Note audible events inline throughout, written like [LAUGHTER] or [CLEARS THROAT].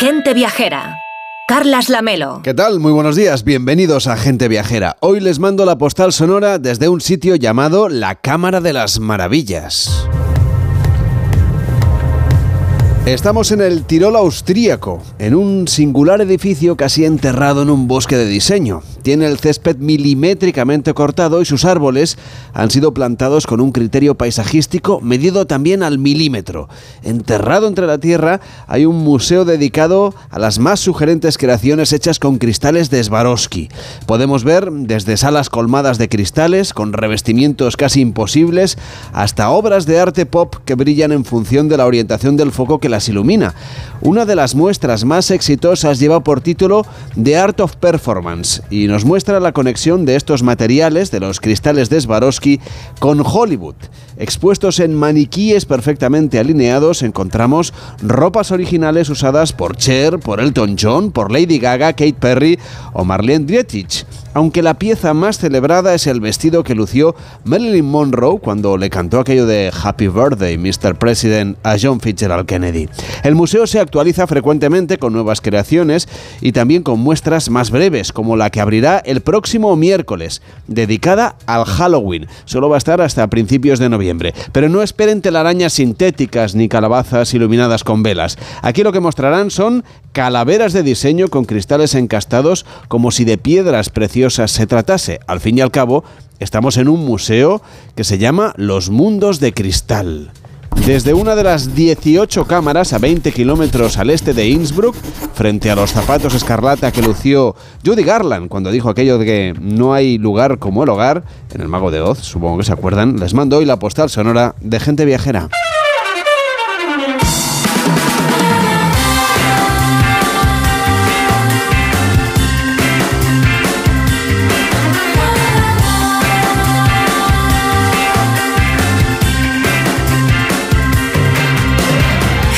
Gente Viajera. Carlas Lamelo. ¿Qué tal? Muy buenos días, bienvenidos a Gente Viajera. Hoy les mando la postal sonora desde un sitio llamado La Cámara de las Maravillas. Estamos en el Tirol austríaco, en un singular edificio casi enterrado en un bosque de diseño. Tiene el césped milimétricamente cortado y sus árboles han sido plantados con un criterio paisajístico medido también al milímetro. Enterrado entre la tierra hay un museo dedicado a las más sugerentes creaciones hechas con cristales de Swarovski. Podemos ver desde salas colmadas de cristales con revestimientos casi imposibles hasta obras de arte pop que brillan en función de la orientación del foco que las ilumina. Una de las muestras más exitosas lleva por título The Art of Performance y nos muestra la conexión de estos materiales, de los cristales de Swarovski, con Hollywood. Expuestos en maniquíes perfectamente alineados encontramos ropas originales usadas por Cher, por Elton John, por Lady Gaga, Kate Perry o Marlene Dietrich aunque la pieza más celebrada es el vestido que lució Marilyn Monroe cuando le cantó aquello de Happy Birthday, Mr. President, a John Fitzgerald Kennedy. El museo se actualiza frecuentemente con nuevas creaciones y también con muestras más breves, como la que abrirá el próximo miércoles, dedicada al Halloween. Solo va a estar hasta principios de noviembre. Pero no esperen telarañas sintéticas ni calabazas iluminadas con velas. Aquí lo que mostrarán son calaveras de diseño con cristales encastados como si de piedras preciosas se tratase. Al fin y al cabo, estamos en un museo que se llama Los Mundos de Cristal. Desde una de las 18 cámaras a 20 kilómetros al este de Innsbruck, frente a los zapatos escarlata que lució Judy Garland cuando dijo aquello de que no hay lugar como el hogar, en el Mago de Oz, supongo que se acuerdan, les mando hoy la postal sonora de gente viajera.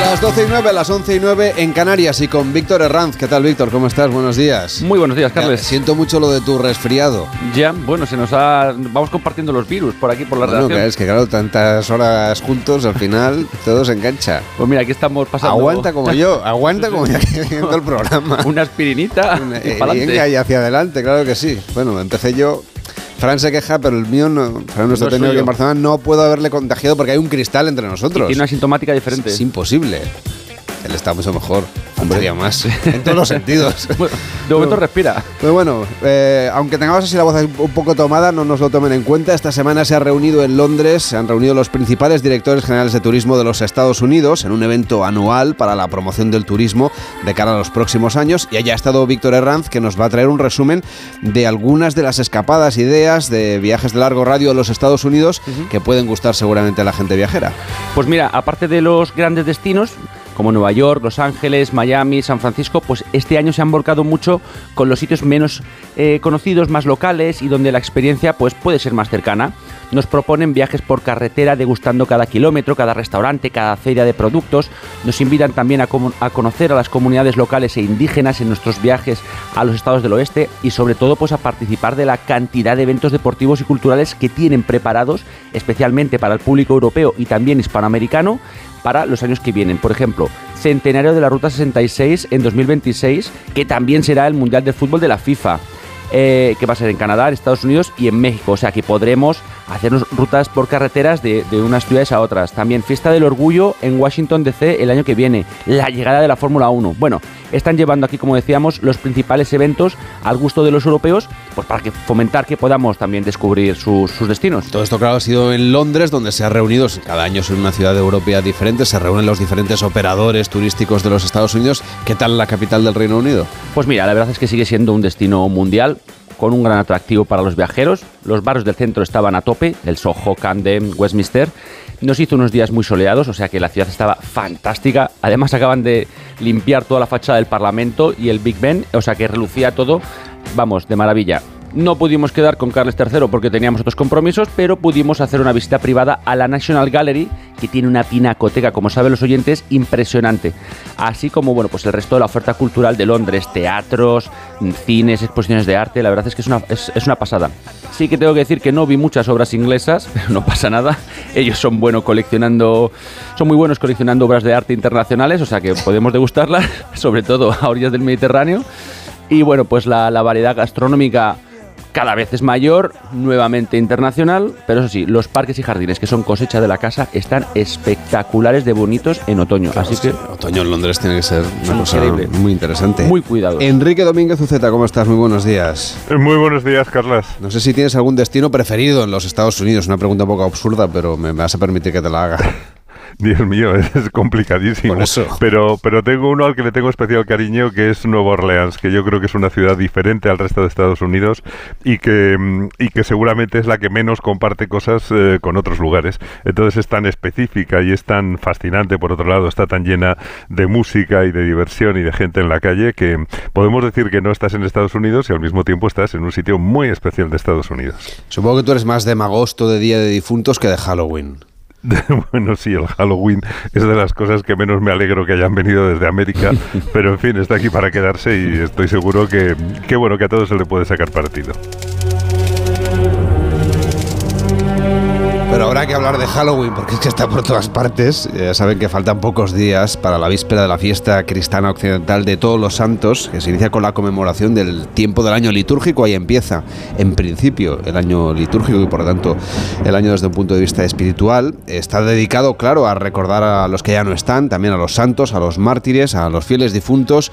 Las 12 y 9, a las 11 y 9 en Canarias y con Víctor Herranz. ¿Qué tal, Víctor? ¿Cómo estás? Buenos días. Muy buenos días, Carles. siento mucho lo de tu resfriado. Ya, bueno, se nos ha. Vamos compartiendo los virus por aquí, por la bueno, redacción. es que claro, tantas horas juntos, al final [LAUGHS] todo se engancha. Pues mira, aquí estamos pasando. Aguanta como yo, [LAUGHS] aguanta como yo haciendo el [LAUGHS] programa. Una aspirinita. Una- y eh, y hacia adelante, claro que sí. Bueno, empecé yo. Fran se queja, pero el mío no. Fran, nuestro No técnico aquí en Barcelona, no puedo haberle contagiado porque hay un cristal entre nosotros. Tiene una sintomática diferente. Es imposible. Él está mucho mejor. Un día más. [LAUGHS] En todos los sentidos. [LAUGHS] Bueno, de momento respira. Pues bueno, eh, aunque tengamos así la voz un poco tomada, no nos lo tomen en cuenta. Esta semana se ha reunido en Londres, se han reunido los principales directores generales de turismo de los Estados Unidos en un evento anual para la promoción del turismo de cara a los próximos años. Y allá ha estado Víctor Herranz, que nos va a traer un resumen de algunas de las escapadas, ideas de viajes de largo radio a los Estados Unidos que pueden gustar seguramente a la gente viajera. Pues mira, aparte de los grandes destinos, como Nueva York, Los Ángeles, Miami, San Francisco, pues este año se han volcado mucho con los sitios menos eh, conocidos, más locales y donde la experiencia pues puede ser más cercana. Nos proponen viajes por carretera degustando cada kilómetro, cada restaurante, cada feria de productos. Nos invitan también a, conocer a las comunidades locales e indígenas en nuestros viajes a los estados del oeste y sobre todo pues a participar de la cantidad de eventos deportivos y culturales que tienen preparados especialmente para el público europeo y también hispanoamericano para los años que vienen. Por ejemplo, centenario de la Ruta 66 en 2026, que también será el Mundial de Fútbol de la FIFA. Eh, que va a ser en Canadá, en Estados Unidos y en México. O sea que podremos hacernos rutas por carreteras de, de unas ciudades a otras. También Fiesta del Orgullo en Washington DC el año que viene. La llegada de la Fórmula 1. Bueno, están llevando aquí, como decíamos, los principales eventos al gusto de los europeos, pues para que fomentar que podamos también descubrir sus, sus destinos. Todo esto, claro, ha sido en Londres, donde se ha reunido, cada año es en una ciudad europea diferente, se reúnen los diferentes operadores turísticos de los Estados Unidos. ¿Qué tal la capital del Reino Unido? Pues mira, la verdad es que sigue siendo un destino mundial con un gran atractivo para los viajeros. Los barrios del centro estaban a tope, el Soho, Camden, Westminster. Nos hizo unos días muy soleados, o sea que la ciudad estaba fantástica. Además acaban de limpiar toda la fachada del Parlamento y el Big Ben, o sea que relucía todo, vamos, de maravilla. No pudimos quedar con Carles III porque teníamos otros compromisos, pero pudimos hacer una visita privada a la National Gallery, que tiene una pinacoteca, como saben los oyentes, impresionante. Así como, bueno, pues el resto de la oferta cultural de Londres, teatros, cines, exposiciones de arte, la verdad es que es una, es, una pasada. Sí que tengo que decir que no vi muchas obras inglesas, [LAUGHS] pero no pasa nada. Ellos son buenos coleccionando, son muy buenos coleccionando obras de arte internacionales, o sea que podemos degustarlas, [LAUGHS] sobre todo a orillas del Mediterráneo. Y bueno, pues la variedad gastronómica cada vez es mayor, nuevamente internacional, pero eso sí, los parques y jardines que son cosecha de la casa están espectaculares de bonitos en otoño. Así que otoño en Londres tiene que ser una cosa Increíble. muy interesante. muy cuidado. Enrique Domínguez Uceta, ¿cómo estás? Muy buenos días. Muy buenos días, Carlas. No sé si tienes algún destino preferido en los Estados Unidos. Una pregunta un poco absurda, pero me vas a permitir que te la haga. [LAUGHS] Dios mío, [LAUGHS] es complicadísimo. Por eso. Pero, pero tengo uno al que le tengo especial cariño, que es Nueva Orleans, que yo creo que es una ciudad diferente al resto de Estados Unidos y que, mm, y que seguramente es la que menos comparte cosas eh, con otros lugares. Entonces es tan específica y es tan fascinante, por otro lado, está tan llena de música y de diversión y de gente en la calle que podemos decir que no estás en Estados Unidos y al mismo tiempo estás en un sitio muy especial de Estados Unidos. Supongo que tú eres más de magosto de Día de Difuntos que de Halloween. [LAUGHS] Bueno, sí, el Halloween es de las cosas que menos me alegro que hayan venido desde América, [LAUGHS] pero en fin, está aquí para quedarse y estoy seguro que, que bueno, que a todos se le puede sacar partido. Pero habrá que hablar de Halloween porque es que está por todas partes. Ya saben que faltan pocos días para la víspera de la fiesta cristiana occidental de Todos los Santos, que se inicia con la conmemoración del tiempo del año litúrgico. Ahí empieza, en principio, el año litúrgico y por lo tanto el año desde un punto de vista espiritual. Está dedicado, claro, a recordar a los que ya no están, también a los santos, a los mártires, a los fieles difuntos.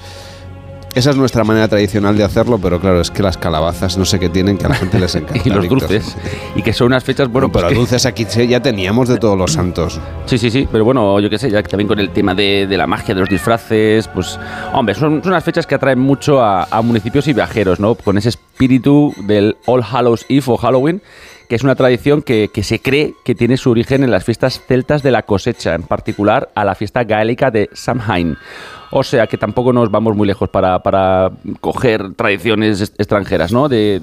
Esa es nuestra manera tradicional de hacerlo, pero claro, es que las calabazas no sé qué tienen que a la gente les [LAUGHS] encanta. y los Víctor. dulces. Y que son unas fechas, bueno, pero pues que- dulces aquí ya teníamos de todos los santos. Sí, sí, sí, pero bueno, yo qué sé, ya también con el tema de, de la magia de los disfraces, pues, hombre, son, son unas fechas que atraen mucho a, a municipios y viajeros, ¿no? Con ese espíritu del All Hallows Eve o Halloween, que es una tradición que, que se cree que tiene su origen en las fiestas celtas de la cosecha, en particular a la fiesta gaélica de Samhain. O sea que tampoco nos vamos muy lejos para, para coger tradiciones extranjeras, ¿no? De,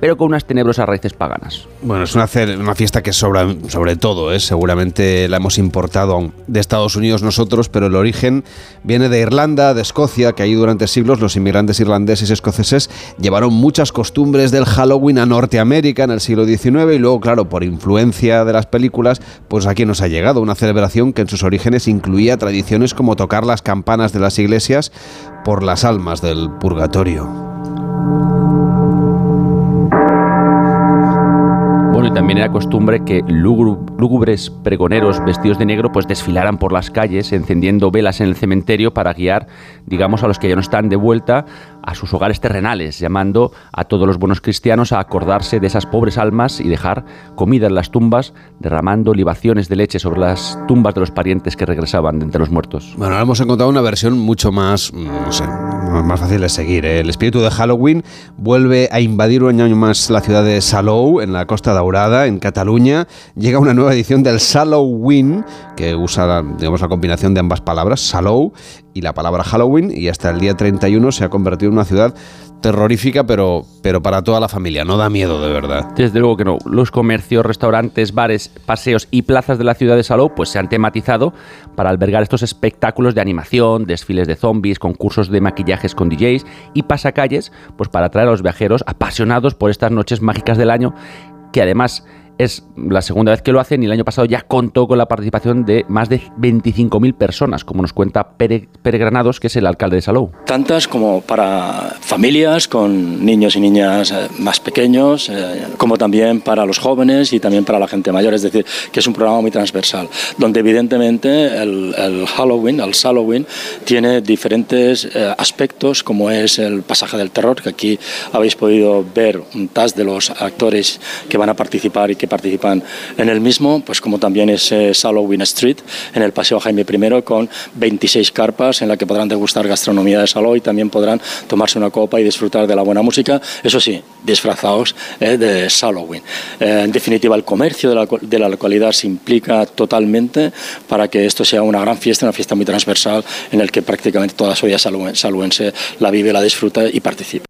pero con unas tenebrosas raíces paganas. Bueno, es una, fiesta que sobra, sobre todo, ¿eh? seguramente la hemos importado de Estados Unidos nosotros, pero el origen viene de Irlanda, de Escocia, que ahí durante siglos los inmigrantes irlandeses y escoceses llevaron muchas costumbres del Halloween a Norteamérica en el siglo XIX y luego, claro, por influencia de las películas, pues aquí nos ha llegado una celebración que en sus orígenes incluía tradiciones como tocar las campanas de las iglesias por las almas del purgatorio. También era costumbre que lúgubres pregoneros vestidos de negro pues desfilaran por las calles encendiendo velas en el cementerio para guiar, digamos, a los que ya no están de vuelta a sus hogares terrenales, llamando a todos los buenos cristianos a acordarse de esas pobres almas y dejar comida en las tumbas, derramando libaciones de leche sobre las tumbas de los parientes que regresaban de entre los muertos. Bueno, ahora hemos encontrado una versión mucho más, mm, más fácil de seguir. ¿eh? El espíritu de Halloween vuelve a invadir un año más la ciudad de Salou, en la Costa Daurada, en Cataluña. Llega una nueva edición del Halloween, que usa digamos, la combinación de ambas palabras, Salou y la palabra Halloween, y hasta el día 31 se ha convertido en una ciudad terrorífica, pero, pero para toda la familia. No da miedo, de verdad. Desde luego que no. Los comercios, restaurantes, bares, paseos y plazas de la ciudad de Salou pues se han tematizado para albergar estos espectáculos de animación, desfiles de zombies, concursos de maquillajes con DJs y pasacalles pues para atraer a los viajeros apasionados por estas noches mágicas del año que además es la segunda vez que lo hacen y el año pasado ya contó con la participación de más de 25.000 personas, como nos cuenta Pere, Pere Granados, que es el alcalde de Salou. tantas como para familias con niños y niñas eh, más pequeños, eh, como también para los jóvenes y también para la gente mayor. Es decir, que es un programa muy transversal, donde evidentemente el, el Halloween, el Halloween, tiene diferentes eh, aspectos, como es el pasaje del terror, que aquí habéis podido ver un tas de los actores que van a participar y que participan en el mismo, pues como también es Halloween Street, en el Paseo Jaime I, con 26 carpas en la que podrán degustar gastronomía de Salou y también podrán tomarse una copa y disfrutar de la buena música, eso sí, disfrazados eh, de Halloween. Eh, en definitiva, el comercio de la, de la localidad se implica totalmente para que esto sea una gran fiesta, una fiesta muy transversal en el que prácticamente toda la sociedad saluen- saluense la vive, la disfruta y participa.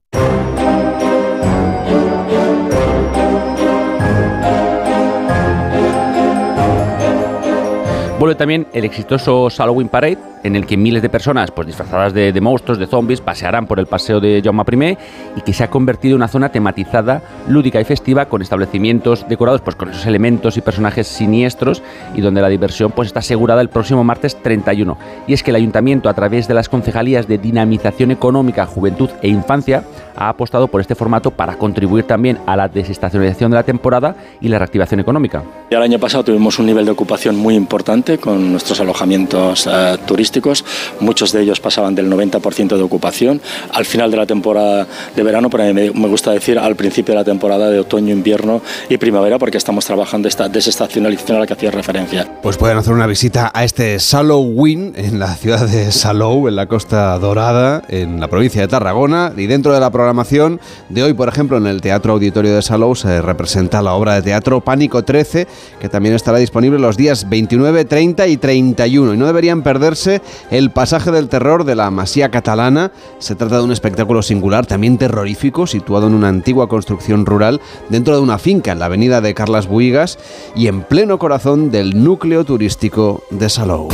También el exitoso Halloween Parade, en el que miles de personas pues, disfrazadas de, monstruos, de zombies, pasearán por el paseo de Jaume I y que se ha convertido en una zona tematizada, lúdica y festiva, con establecimientos decorados pues, con esos elementos y personajes siniestros y donde la diversión pues, está asegurada el próximo martes 31. Y es que el ayuntamiento, a través de las concejalías de dinamización económica, juventud e infancia, ha apostado por este formato para contribuir también a la desestacionalización de la temporada y la reactivación económica. El año pasado tuvimos un nivel de ocupación muy importante con nuestros alojamientos eh, turísticos. Muchos de ellos pasaban del 90% de ocupación. Al final de la temporada de verano, pero a mí me gusta decir al principio de la temporada de otoño, invierno y primavera, porque estamos trabajando esta desestacionalización a la que hacía referencia. Pues pueden hacer una visita a este Halloween en la ciudad de Salou, en la Costa Dorada, en la provincia de Tarragona. Y dentro de la programación de hoy, por ejemplo, en el Teatro Auditorio de Salou se representa la obra de teatro Pánico 13, que también estará disponible los días 29, 30 y 31. Y no deberían perderse el pasaje del terror de la Masía catalana. Se trata de un espectáculo singular, también terrorífico, situado en una antigua construcción rural dentro de una finca en la avenida de Carlas Buigas y en pleno corazón del núcleo turístico de Salou.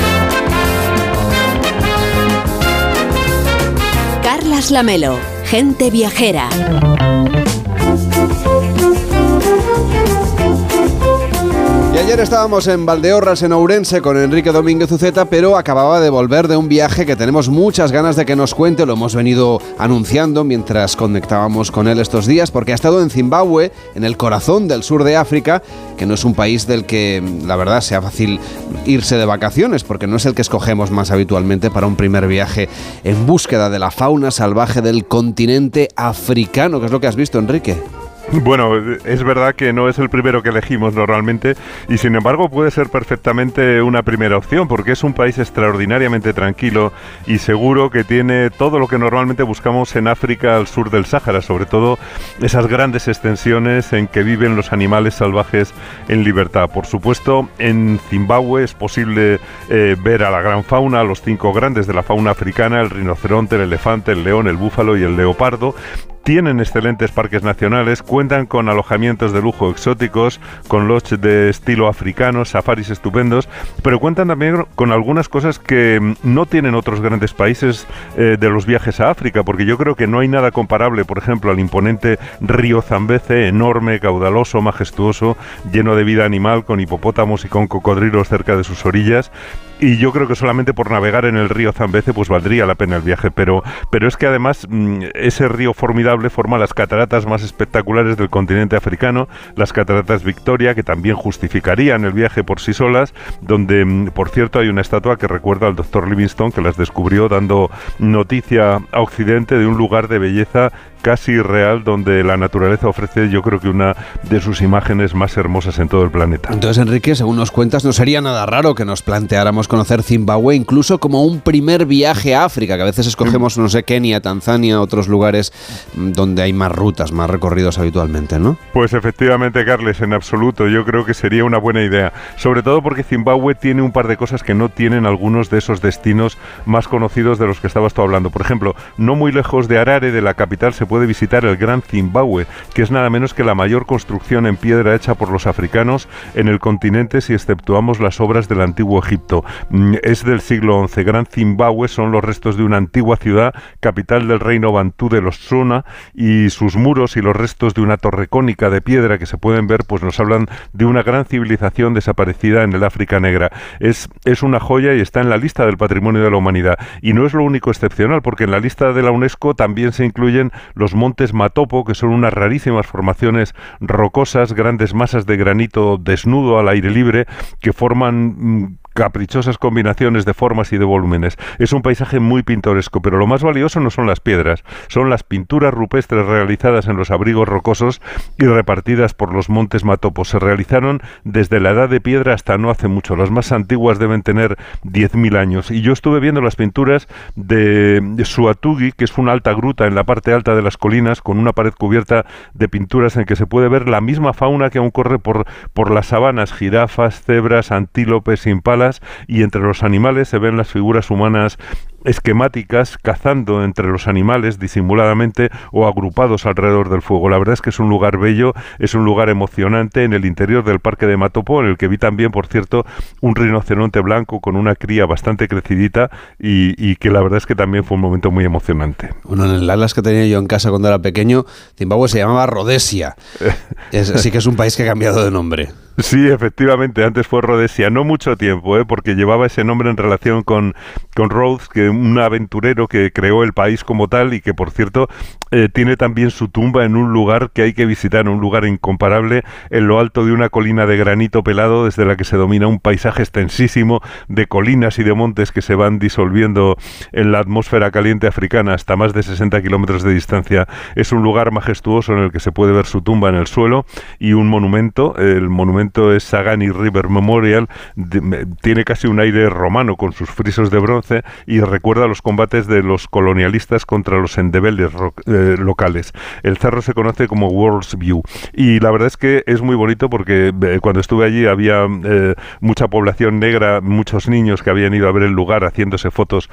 Carlas Lamelo, gente viajera. Y ayer estábamos en Valdeorras, en Ourense, con Enrique Domínguez Uceta, pero acababa de volver de un viaje que tenemos muchas ganas de que nos cuente. Lo hemos venido anunciando mientras conectábamos con él estos días, porque ha estado en Zimbabue, en el corazón del sur de África, que no es un país del que, la verdad, sea fácil irse de vacaciones, porque no es el que escogemos más habitualmente para un primer viaje en búsqueda de la fauna salvaje del continente africano. ¿Qué es lo que has visto, Enrique? Bueno, es verdad que no es el primero que elegimos normalmente y sin embargo puede ser perfectamente una primera opción porque es un país extraordinariamente tranquilo y seguro que tiene todo lo que normalmente buscamos en África al sur del Sáhara, sobre todo esas grandes extensiones en que viven los animales salvajes en libertad. Por supuesto, en Zimbabue es posible eh, ver a la gran fauna, a los cinco grandes de la fauna africana, el rinoceronte, el elefante, el león, el búfalo y el leopardo tienen excelentes parques nacionales, cuentan con alojamientos de lujo exóticos, con lodges de estilo africano, safaris estupendos, pero cuentan también con algunas cosas que mm, no tienen otros grandes países eh, de los viajes a África, porque yo creo que no hay nada comparable, por ejemplo, al imponente río Zambeze, enorme, caudaloso, majestuoso, lleno de vida animal, con hipopótamos y con cocodrilos cerca de sus orillas, y yo creo que solamente por navegar en el río Zambeze pues valdría la pena el viaje, pero, pero es que además mm, ese río formidable forma las cataratas más espectaculares del continente africano, las cataratas Victoria, que también justificarían el viaje por sí solas, donde mm, por cierto hay una estatua que recuerda al doctor Livingstone que las descubrió dando noticia a Occidente de un lugar de belleza casi real donde la naturaleza ofrece yo creo que una de sus imágenes más hermosas en todo el planeta. Entonces Enrique, según nos cuentas, no sería nada raro que nos planteáramos conocer Zimbabue incluso como un primer viaje a África, que a veces escogemos, no sé, Kenia, Tanzania, otros lugares mm, donde hay más rutas, más recorridos habitualmente, ¿no? Pues efectivamente, Carles, en absoluto, yo creo que sería una buena idea, sobre todo porque Zimbabue tiene un par de cosas que no tienen algunos de esos destinos más conocidos de los que estabas tú hablando. Por ejemplo, no muy lejos de Harare, de la capital, se puede visitar el Gran Zimbabue, que es nada menos que la mayor construcción en piedra hecha por los africanos en el continente si exceptuamos las obras del antiguo Egipto. Mm, es del siglo XI. Gran Zimbabue son los restos de una antigua ciudad, capital del reino bantú de los Suna, y sus muros y los restos de una torre cónica de piedra que se pueden ver, pues nos hablan de una gran civilización desaparecida en el África Negra. Es, es una joya y está en la lista del patrimonio de la humanidad. Y no es lo único excepcional, porque en la lista de la UNESCO también se incluyen los montes Matopo, que son unas rarísimas formaciones rocosas, grandes masas de granito desnudo al aire libre, que forman mm, caprichosas combinaciones de formas y de volúmenes. Es un paisaje muy pintoresco, pero lo más valioso no son las piedras, son las pinturas rupestres realizadas en los abrigos rocosos y repartidas por los montes Matopos. Se realizaron desde la edad de piedra hasta no hace mucho. Las más antiguas deben tener 10.000 años. Y yo estuve viendo las pinturas de Suatugi, que es una alta gruta en la parte alta de las colinas, con una pared cubierta de pinturas en que se puede ver la misma fauna que aún corre por, por las sabanas, jirafas, cebras, antílopes, impalas, y entre los animales se ven las figuras humanas esquemáticas cazando entre los animales disimuladamente o agrupados alrededor del fuego. La verdad es que es un lugar bello, es un lugar emocionante en el interior del parque de Matopo, en el que vi también, por cierto, un rinoceronte blanco con una cría bastante crecidita y, que la verdad es que también fue un momento muy emocionante. Bueno, en el Atlas que tenía yo en casa cuando era pequeño, Zimbabue se llamaba Rhodesia. [LAUGHS] sí que es un país que ha cambiado de nombre. Sí, efectivamente, antes fue Rhodesia, no mucho tiempo, ¿eh? porque llevaba ese nombre en relación con, con Rhodes, que un aventurero que creó el país como tal y que, por cierto, eh, tiene también su tumba en un lugar que hay que visitar, un lugar incomparable, en lo alto de una colina de granito pelado, desde la que se domina un paisaje extensísimo de colinas y de montes que se van disolviendo en la atmósfera caliente africana hasta más de 60 kilómetros de distancia. Es un lugar majestuoso en el que se puede ver su tumba en el suelo y un monumento, el monumento es Sagani River Memorial, tiene casi un aire romano con sus frisos de bronce y recuerda los combates de los colonialistas contra los endebeles eh, locales. El cerro se conoce como World's View y la verdad es que es muy bonito porque eh, cuando estuve allí había eh, mucha población negra, muchos niños que habían ido a ver el lugar haciéndose fotos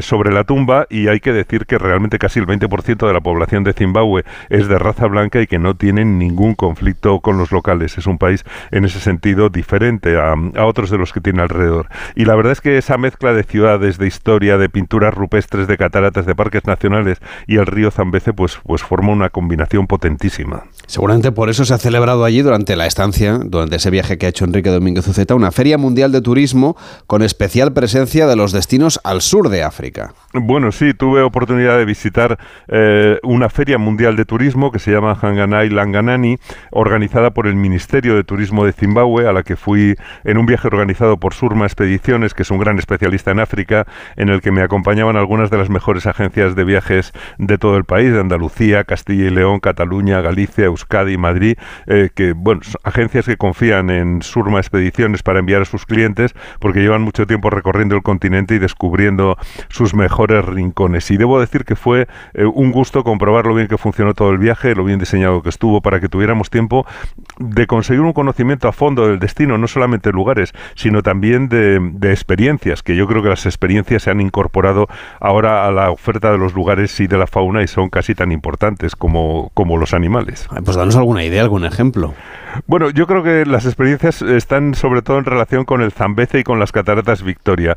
sobre la tumba y hay que decir que realmente casi el 20% de la población de Zimbabue es de raza blanca y que no tienen ningún conflicto con los locales. Es un país en ese sentido diferente a, otros de los que tiene alrededor. Y la verdad es que esa mezcla de ciudades, de historia, de pinturas rupestres, de cataratas, de parques nacionales y el río Zambeze, pues, pues forma una combinación potentísima. Seguramente por eso se ha celebrado allí durante la estancia, durante ese viaje que ha hecho Enrique Domínguez Uceta, una feria mundial de turismo con especial presencia de los destinos al sur de África. Bueno, sí, tuve oportunidad de visitar eh, una feria mundial de turismo que se llama Hanganai Langanani, organizada por el Ministerio de Turismo de Zimbabue, a la que fui en un viaje organizado por Surma Expediciones, que es un gran especialista en África, en el que me acompañaban algunas de las mejores agencias de viajes de todo el país, de Andalucía, Castilla y León, Cataluña, Galicia, Euskadi, Madrid, eh, que, bueno, agencias que confían en Surma Expediciones para enviar a sus clientes, porque llevan mucho tiempo recorriendo el continente y descubriendo sus mejores rincones. Y debo decir que fue eh, un gusto comprobar lo bien que funcionó todo el viaje, lo bien diseñado que estuvo, para que tuviéramos tiempo de conseguir un conocimiento a fondo del destino, no solamente de lugares, sino también de, experiencias, que yo creo que las experiencias se han incorporado ahora a la oferta de los lugares y de la fauna y son casi tan importantes como, como los animales. Pues danos alguna idea, algún ejemplo. Bueno, yo creo que las experiencias están sobre todo en relación con el Zambeze y con las cataratas Victoria.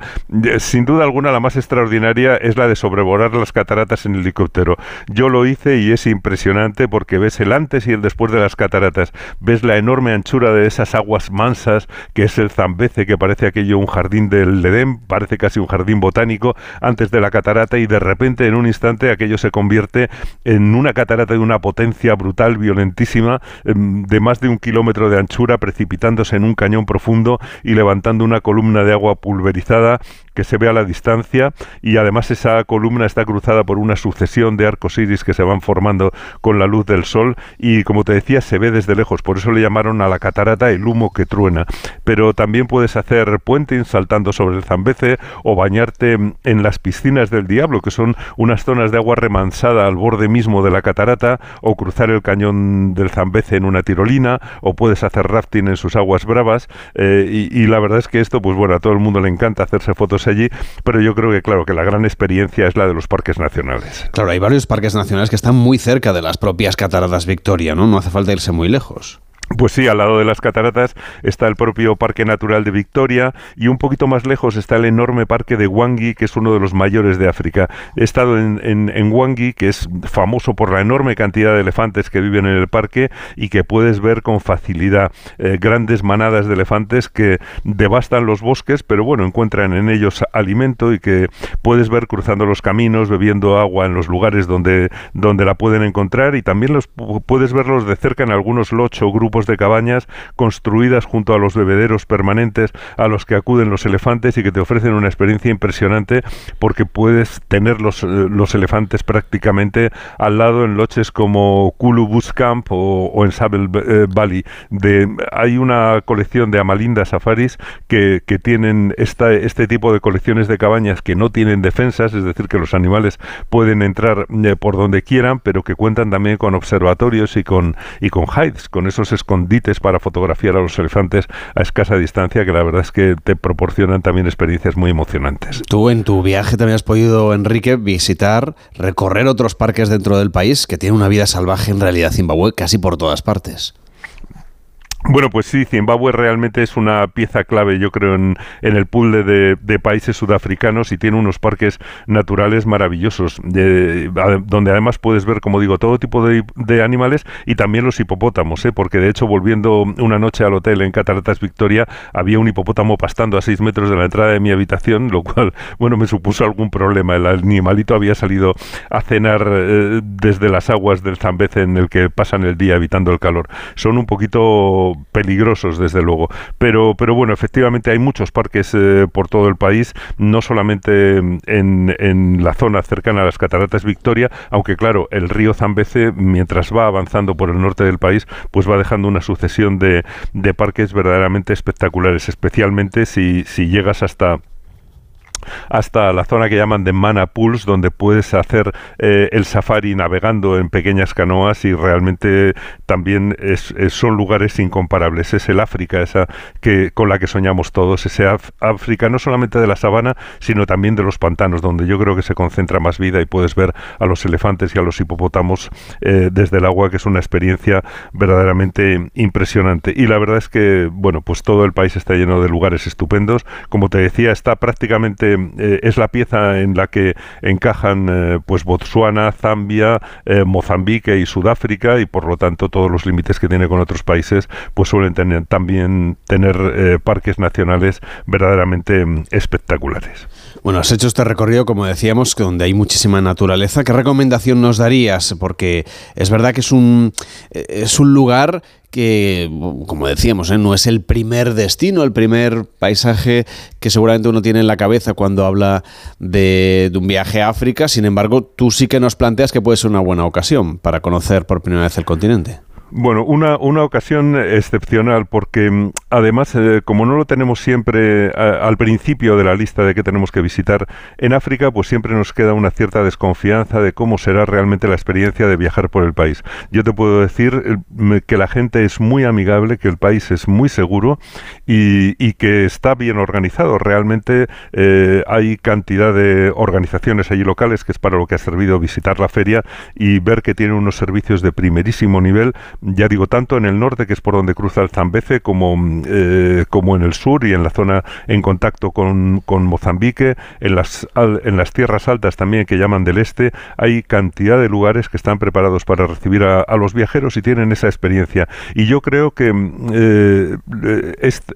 Sin duda alguna, la más extraordinaria es la de sobrevolar las cataratas en helicóptero. Yo lo hice y es impresionante porque ves el antes y el después de las cataratas, ves la enorme anchura de esas aguas mansas, que es el Zambeze, que parece aquello un jardín del Edén, parece casi un jardín botánico, antes de la catarata, y de repente, en un instante, aquello se convierte en una catarata de una potencia brutal, violentísima, em, de más de un kilómetro de anchura, precipitándose en un cañón profundo y levantando una columna de agua pulverizada que se ve a la distancia. Y además esa columna está cruzada por una sucesión de arcos iris que se van formando con la luz del sol. Y como te decía se ve desde lejos, por eso le llamaron a la catarata el humo que truena. Pero también puedes hacer puenting saltando sobre el Zambeze o bañarte en las piscinas del diablo, que son unas zonas de agua remansada al borde mismo de la catarata, o cruzar el cañón del Zambeze en una tirolina, o puedes hacer rafting en sus aguas bravas. Eh, y, y la verdad es que esto, pues bueno, a todo el mundo le encanta hacerse fotos allí, pero yo creo que claro que la gran experiencia es la de los parques nacionales. Claro, hay varios parques nacionales que están muy cerca de las propias cataratas Victoria, ¿no? No hace falta irse muy lejos. Pues sí, al lado de las cataratas está el propio Parque Natural de Victoria y un poquito más lejos está el enorme parque de Wangi, que es uno de los mayores de África. He estado en, en, Wangi, que es famoso por la enorme cantidad de elefantes que viven en el parque y que puedes ver con facilidad eh, grandes manadas de elefantes que devastan los bosques, pero bueno, encuentran en ellos alimento y que puedes ver cruzando los caminos, bebiendo agua en los lugares donde, donde la pueden encontrar y también los puedes verlos de cerca en algunos loch o grupos de cabañas construidas junto a los bebederos permanentes a los que acuden los elefantes y que te ofrecen una experiencia impresionante porque puedes tener los, eh, los elefantes prácticamente al lado en loches como Kulu Bush Camp o, en Sable eh, Valley. Hay una colección de Amalinda Safaris que, que tienen esta, este tipo de colecciones de cabañas que no tienen defensas, es decir, que los animales pueden entrar eh, por donde quieran, pero que cuentan también con observatorios y con, y con hides, con esos escondites para fotografiar a los elefantes a escasa distancia, que la verdad es que te proporcionan también experiencias muy emocionantes. Tú en tu viaje también has podido, Enrique, visitar, recorrer otros parques dentro del país que tienen una vida salvaje en realidad Zimbabue casi por todas partes. Bueno, pues sí, Zimbabue realmente es una pieza clave, yo creo, en, el pool de, países sudafricanos y tiene unos parques naturales maravillosos, donde además puedes ver, como digo, todo tipo de, animales y también los hipopótamos, ¿eh? porque de hecho, volviendo una noche al hotel en Cataratas Victoria, había un hipopótamo pastando a seis metros de la entrada de mi habitación, lo cual, [LAUGHS] bueno, me supuso algún problema. El animalito había salido a cenar eh, desde las aguas del Zambeze en el que pasan el día evitando el calor. Son un poquito peligrosos, desde luego. Pero, pero bueno, efectivamente hay muchos parques eh, por todo el país, no solamente en, en, la zona cercana a las cataratas Victoria, aunque claro, el río Zambeze, mientras va avanzando por el norte del país, pues va dejando una sucesión de, de parques verdaderamente espectaculares, especialmente si, si llegas hasta hasta la zona que llaman de Mana Pools, donde puedes hacer eh, el safari navegando en pequeñas canoas y realmente también son lugares incomparables. Es el África esa que con la que soñamos todos, ese África no solamente de la sabana, sino también de los pantanos, donde yo creo que se concentra más vida y puedes ver a los elefantes y a los hipopótamos eh, desde el agua, que es una experiencia verdaderamente impresionante. Y la verdad es que, bueno, pues todo el país está lleno de lugares estupendos. Como te decía, está prácticamente eh, es la pieza en la que encajan eh, pues Botsuana, Zambia, eh, Mozambique y Sudáfrica y por lo tanto todos los límites que tiene con otros países pues suelen tener también tener parques nacionales verdaderamente mm, espectaculares. Bueno, has hecho este recorrido, como decíamos, donde hay muchísima naturaleza. ¿Qué recomendación nos darías? Porque es verdad que es un, es un lugar que, como decíamos, ¿eh? no es el primer destino, el primer paisaje que seguramente uno tiene en la cabeza cuando habla de, de, un viaje a África. Sin embargo, tú sí que nos planteas que puede ser una buena ocasión para conocer por primera vez el continente. Bueno, una, una ocasión excepcional porque mm, además, eh, como no lo tenemos siempre al principio de la lista de que tenemos que visitar en África, pues siempre nos queda una cierta desconfianza de cómo será realmente la experiencia de viajar por el país. Yo te puedo decir eh, que la gente es muy amigable, que el país es muy seguro y, y que está bien organizado. Realmente eh, hay cantidad de organizaciones allí locales, que es para lo que ha servido visitar la feria y ver que tiene unos servicios de primerísimo nivel ya digo, tanto en el norte, que es por donde cruza el Zambeze, como, eh, como en el sur y en la zona en contacto con, con Mozambique, en las, en las tierras altas también que llaman del este, hay cantidad de lugares que están preparados para recibir a, los viajeros y tienen esa experiencia. Y yo creo que eh,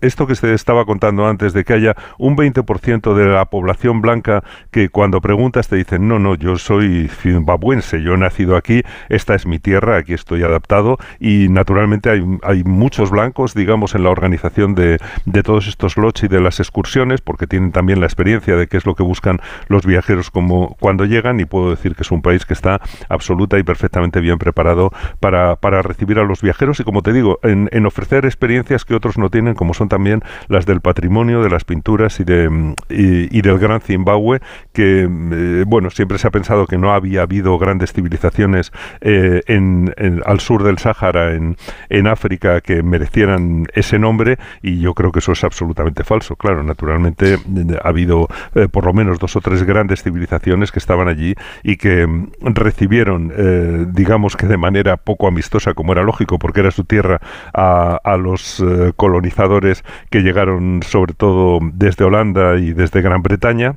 esto que se estaba contando antes, de que haya un 20% de la población blanca que cuando preguntas te dicen, no, no, yo soy zimbabuense, yo he nacido aquí, esta es mi tierra, aquí estoy adaptado y naturalmente hay, hay muchos blancos, digamos, en la organización de, de todos estos lots y de las excursiones, porque tienen también la experiencia de qué es lo que buscan los viajeros como cuando llegan y puedo decir que es un país que está absoluta y perfectamente bien preparado para, para recibir a los viajeros. Y como te digo, en, en, ofrecer experiencias que otros no tienen, como son también las del patrimonio, de las pinturas y, de, y, del gran Zimbabue, que eh, bueno, siempre se ha pensado que no había habido grandes civilizaciones eh, en, al sur del En, África que merecieran ese nombre y yo creo que eso es absolutamente falso. Claro, naturalmente ha habido eh, por lo menos dos o tres grandes civilizaciones que estaban allí y que mm, recibieron, eh, digamos que de manera poco amistosa, como era lógico, porque era su tierra, a, a los eh, colonizadores que llegaron sobre todo desde Holanda y desde Gran Bretaña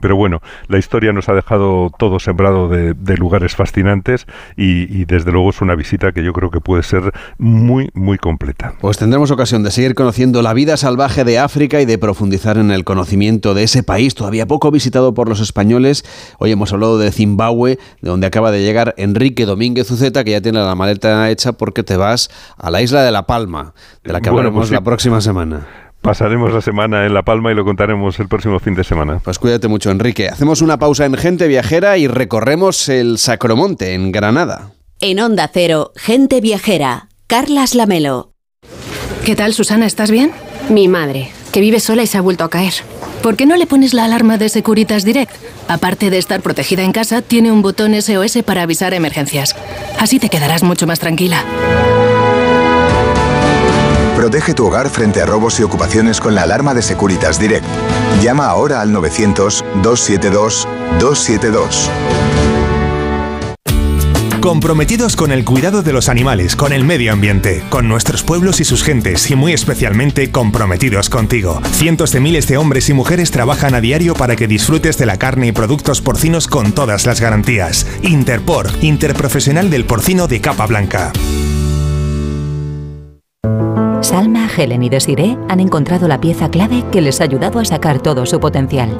pero bueno, la historia nos ha dejado todo sembrado de, lugares fascinantes y, desde luego es una visita que yo creo que puede ser muy, muy completa. Pues tendremos ocasión de seguir conociendo la vida salvaje de África y de profundizar en el conocimiento de ese país todavía poco visitado por los españoles. Hoy hemos hablado de Zimbabue, de donde acaba de llegar Enrique Domínguez Uceta, que ya tiene la maleta hecha porque te vas a la isla de La Palma, de la que hablaremos pues la próxima semana. Pasaremos la semana en La Palma y lo contaremos el próximo fin de semana. Pues cuídate mucho, Enrique. Hacemos una pausa en Gente Viajera y recorremos el Sacromonte, en Granada. En Onda Cero, Gente Viajera, Carlas Lamelo. ¿Qué tal, Susana? ¿Estás bien? Mi madre, que vive sola y se ha vuelto a caer. ¿Por qué no le pones la alarma de Securitas Direct? Aparte de estar protegida en casa, tiene un botón SOS para avisar emergencias. Así te quedarás mucho más tranquila. Protege tu hogar frente a robos y ocupaciones con la alarma de Securitas Direct. Llama ahora al 900-272-272. Comprometidos con el cuidado de los animales, con el medio ambiente, con nuestros pueblos y sus gentes y muy especialmente comprometidos contigo. Cientos de miles de hombres y mujeres trabajan a diario para que disfrutes de la carne y productos porcinos con todas las garantías. Interpor, Interprofesional del Porcino de Capa Blanca. Salma, Helen y Desiree han encontrado la pieza clave que les ha ayudado a sacar todo su potencial.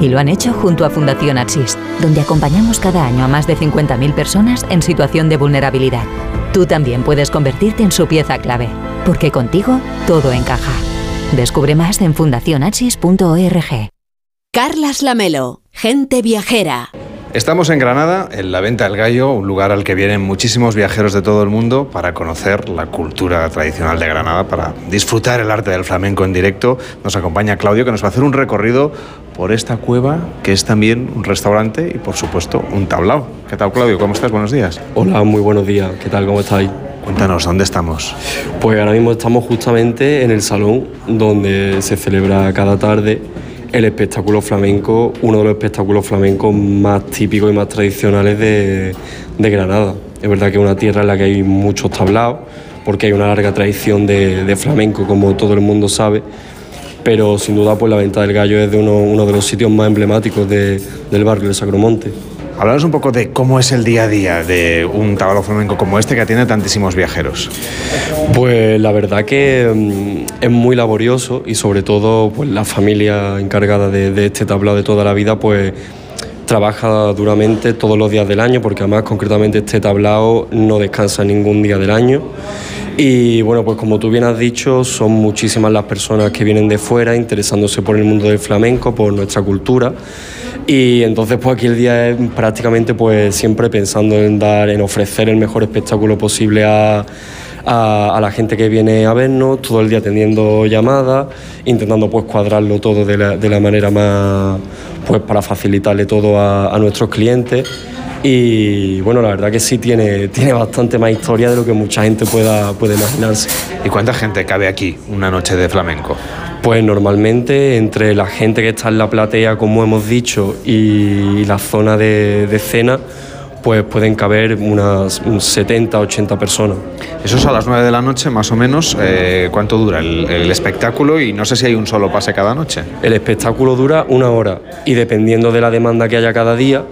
Y lo han hecho junto a Fundación Axis, donde acompañamos cada año a más de 50.000 personas en situación de vulnerabilidad. Tú también puedes convertirte en su pieza clave, porque contigo todo encaja. Descubre más en fundacionaxis.org. Carlas Lamelo, gente viajera. Estamos en Granada, en la Venta del Gallo, un lugar al que vienen muchísimos viajeros de todo el mundo para conocer la cultura tradicional de Granada, para disfrutar el arte del flamenco en directo. Nos acompaña Claudio, que nos va a hacer un recorrido por esta cueva, que es también un restaurante y, por supuesto, un tablao. ¿Qué tal, Claudio? ¿Cómo estás? Buenos días. Hola, muy buenos días. ¿Qué tal? ¿Cómo estáis? Cuéntanos, ¿dónde estamos? Pues ahora mismo estamos justamente en el salón donde se celebra cada tarde el espectáculo flamenco, uno de los espectáculos flamencos más típicos y más tradicionales de, Granada. Es verdad que es una tierra en la que hay muchos tablaos, porque hay una larga tradición de, flamenco, como todo el mundo sabe, pero sin duda pues la Venta del Gallo es de uno, de los sitios más emblemáticos del barrio de Sacromonte. Hablamos un poco de cómo es el día a día de un tablao flamenco como este que atiende tantísimos viajeros. Pues la verdad que mm, es muy laborioso y sobre todo pues la familia encargada de, este tablao de toda la vida pues trabaja duramente todos los días del año porque además concretamente este tablao no descansa ningún día del año. Y bueno, pues como tú bien has dicho, son muchísimas las personas que vienen de fuera interesándose por el mundo del flamenco, por nuestra cultura. Y entonces pues aquí el día es prácticamente pues siempre pensando en dar, en ofrecer el mejor espectáculo posible a, la gente que viene a vernos, todo el día atendiendo llamadas, intentando pues cuadrarlo todo de la, manera más, pues para facilitarle todo a, nuestros clientes. Y bueno, la verdad que sí tiene, tiene bastante más historia de lo que mucha gente pueda, puede imaginarse. ¿Y cuánta gente cabe aquí una noche de flamenco? Pues normalmente entre la gente que está en la platea, como hemos dicho, y la zona de, cena, pues pueden caber unas 70, 80 personas. Eso es a las 9 de la noche, más o menos. Eh, ¿Cuánto dura el, el, espectáculo? Y no sé si hay un solo pase cada noche. El espectáculo dura una hora y dependiendo de la demanda que haya cada día,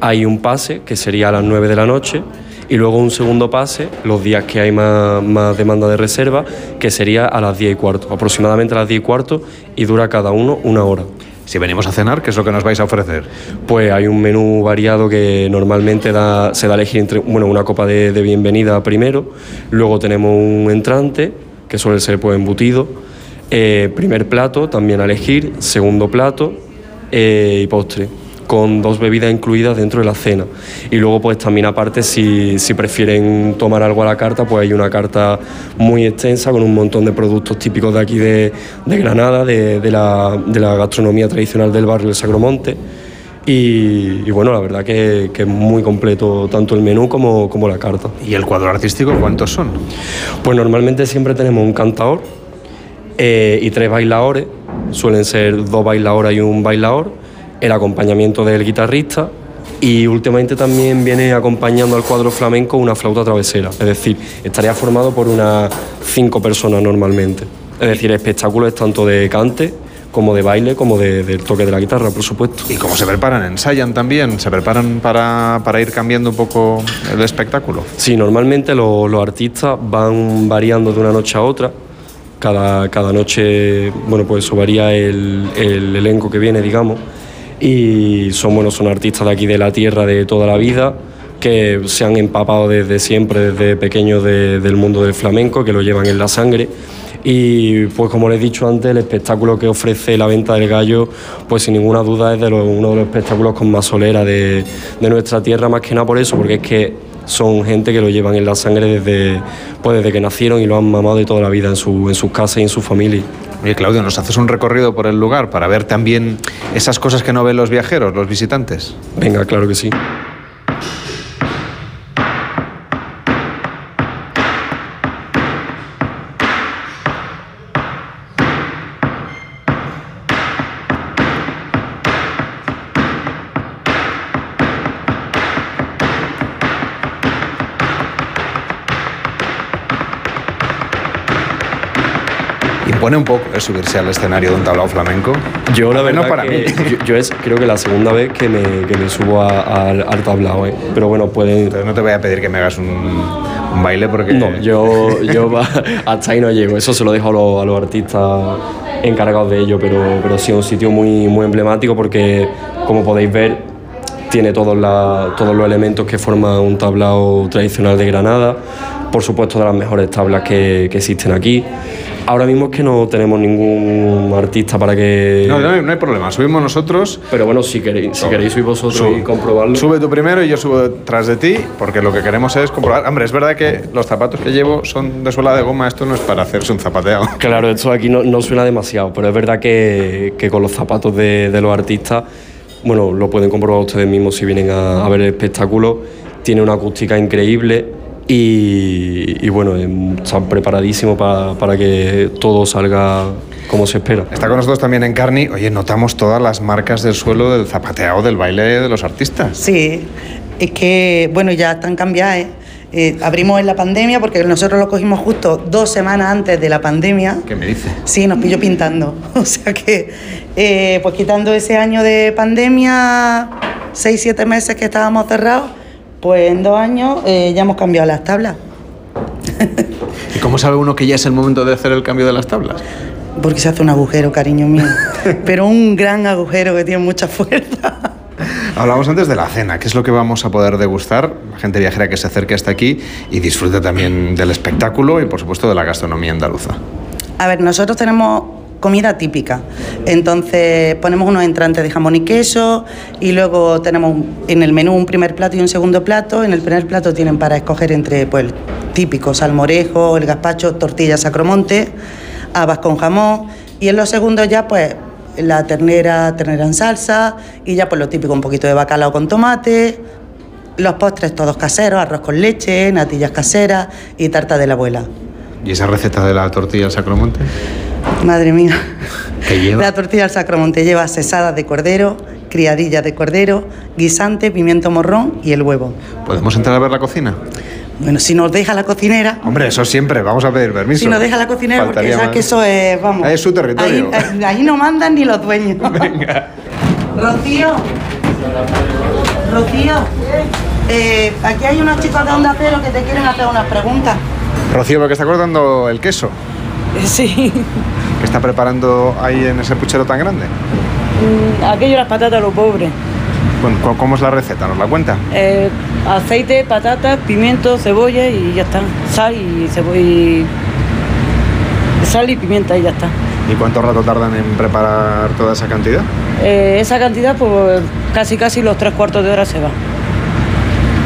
hay un pase que sería a las 9 de la noche y luego un segundo pase los días que hay más, demanda de reserva, que sería a las 10 y cuarto, aproximadamente a las 10 y cuarto, y dura cada uno una hora. Si venimos a cenar, ¿qué es lo que nos vais a ofrecer? Pues hay un menú variado que normalmente da, se da a elegir entre bueno, una copa de, bienvenida primero, luego tenemos un entrante, que suele ser pues, embutido, eh, primer plato también a elegir, segundo plato eh, y postre con dos bebidas incluidas dentro de la cena. Y luego pues también aparte si, prefieren tomar algo a la carta, pues hay una carta muy extensa con un montón de productos típicos de aquí de, Granada, de, la, gastronomía tradicional del barrio del Sagromonte. Y, bueno, la verdad que, es muy completo tanto el menú como, como la carta. ¿Y el cuadro artístico cuántos son? Pues normalmente siempre tenemos un cantador eh, y tres bailadores, suelen ser dos bailadores y un bailador el acompañamiento del guitarrista y últimamente también viene acompañando al cuadro flamenco una flauta travesera, es decir, estaría formado por unas cinco personas normalmente. Es decir, el espectáculo es tanto de cante como de baile, como de, del toque de la guitarra, por supuesto. ¿Y cómo se preparan? ¿Ensayan también? ¿Se preparan para, ir cambiando un poco el espectáculo? Sí, normalmente los, artistas van variando de una noche a otra. Cada, cada noche, bueno, pues eso varía el, el elenco que viene, digamos y son, bueno, son artistas de aquí de la tierra de toda la vida que se han empapado desde siempre, desde pequeños del mundo del flamenco, que lo llevan en la sangre. Y pues como les he dicho antes, el espectáculo que ofrece la venta del gallo, pues sin ninguna duda es de uno de los espectáculos con más solera de, nuestra tierra, más que nada por eso, porque es que son gente que lo llevan en la sangre desde, pues desde que nacieron y lo han mamado de toda la vida en, su, en sus casas y en su familia. Oye, Claudio, ¿nos haces un recorrido por el lugar para ver también esas cosas que no ven los viajeros, los visitantes? Venga, claro que sí. Subirse al escenario de un tablao flamenco. Yo la verdad no para que mí. Yo, yo es creo que la segunda vez que me, que me subo a- al- al tablao, ¿eh? pero bueno. Entonces no te voy a pedir que me hagas un, un baile porque... No, yo, yo hasta ahí no llego. Eso se lo dejo a los, a los artistas encargados de ello, pero, pero sí es un sitio muy, muy emblemático porque, como podéis ver, tiene todos, la- todos los elementos que forman un tablao tradicional de Granada. Por supuesto, de las mejores tablas que, que existen aquí. Ahora mismo es que no tenemos ningún artista para que... No, no hay, no hay problema, subimos nosotros. Pero bueno, si queréis, si queréis subir vosotros Sub- y comprobarlo. Sube tú primero y yo subo detrás de ti, porque lo que queremos es comprobar. Hombre, es verdad que los zapatos que llevo son de suela de goma, esto no es para hacerse un zapateado. [LAUGHS] Claro, esto aquí no, no suena demasiado, pero es verdad que, que con los zapatos de, de los artistas, bueno, lo pueden comprobar ustedes mismos si vienen a, a ver el espectáculo, tiene una acústica increíble y, y bueno, em, están preparadísimos para, para que todo salga como se espera. Está con nosotros también en Carni. Oye, notamos todas las marcas del suelo del zapateado, del baile de los artistas. Sí, es que, bueno, ya están cambiadas. ¿eh? Eh, abrimos en la pandemia porque nosotros lo cogimos justo dos semanas antes de la pandemia. ¿Qué me dice? Sí, nos pilló pintando. [LAUGHS] O sea que, eh, pues quitando ese año de pandemia, seis, siete meses que estábamos cerrados, pues en dos años eh, ya hemos cambiado las tablas. [LAUGHS] ¿Y cómo sabe uno que ya es el momento de hacer el cambio de las tablas? Porque se hace un agujero, cariño mío. [LAUGHS] Pero un gran agujero que tiene mucha fuerza. [LAUGHS] Hablábamos antes de la cena, que es lo que vamos a poder degustar, la gente viajera que se acerque hasta aquí y disfrute también del espectáculo y por supuesto de la gastronomía andaluza. A ver, nosotros tenemos comida típica. Entonces ponemos unos entrantes de jamón y queso y luego tenemos en el menú un primer plato y un segundo plato. En el primer plato tienen para escoger entre pues el típico salmorejo, el gazpacho, tortillas sacromonte, habas con jamón y en los segundos ya pues la ternera, ternera en salsa y ya pues lo típico un poquito de bacalao con tomate. Los postres todos caseros, arroz con leche, natillas caseras y tarta de la abuela. ¿Y esa receta de la tortilla sacromonte? Madre mía. ¿Qué lleva? La tortilla al sacromonte lleva cesadas de cordero, criadillas de cordero, guisante, pimiento morrón y el huevo. ¿Podemos entrar a ver la cocina? Bueno, si nos deja la cocinera, Hombre, eso siempre, vamos a pedir permiso. si nos deja la cocinera, porque Faltaría más. que eso es, vamos. Ah, es su territorio. Ahí, ahí- ahí no mandan ni los dueños. [LAUGHS] Rocío. Rocío. eh, aquí hay unos chicos de Onda Cero que te quieren hacer unas preguntas. Rocío, porque está cortando el queso. [LAUGHS] Sí, que está preparando ahí en ese puchero tan grande. Mm, aquello las patatas, lo pobre. Bueno, ¿cu- ¿Cómo es la receta? ¿Nos la cuenta? Eh, aceite, patatas, pimiento, cebolla y ya está. Sal y cebolla. y- Sal y pimienta y ya está. ¿Y cuánto rato tardan en preparar toda esa cantidad? Eh, esa cantidad, pues casi casi los tres cuartos de hora se va.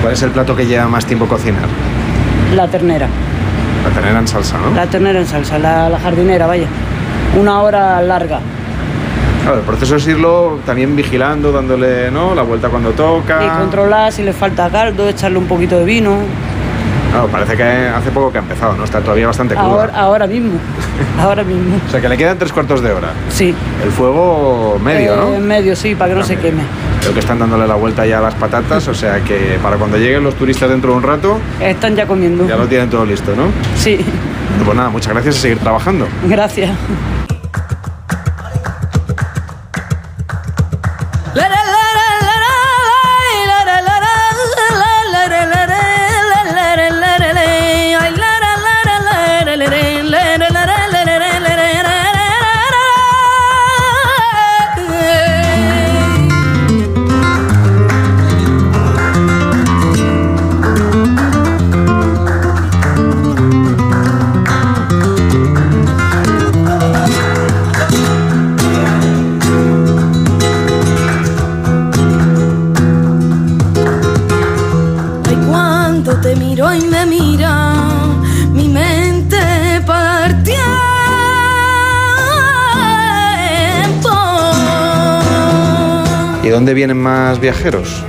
¿Cuál es el plato que lleva más tiempo cocinar? La ternera. La ternera en salsa, ¿no? La ternera en salsa, la, la jardinera, vaya. Una hora larga. Claro, el proceso es irlo también vigilando, dándole ¿no? la vuelta cuando toca. Y controlar si le falta caldo, echarle un poquito de vino. Claro, parece que hace poco que ha empezado, ¿no? Está todavía bastante cruda. Ahora, ahora mismo. [LAUGHS] Ahora mismo. O sea, que le quedan tres cuartos de hora. Sí. El fuego medio, Eh, ¿no? En medio, sí, para que no se queme. Creo que están dándole la vuelta ya a las patatas, o sea que para cuando lleguen los turistas dentro de un rato, Están ya comiendo. ya lo tienen todo listo, ¿no? Sí, Pues nada, muchas gracias y seguir trabajando. gracias. Dónde vienen más viajeros?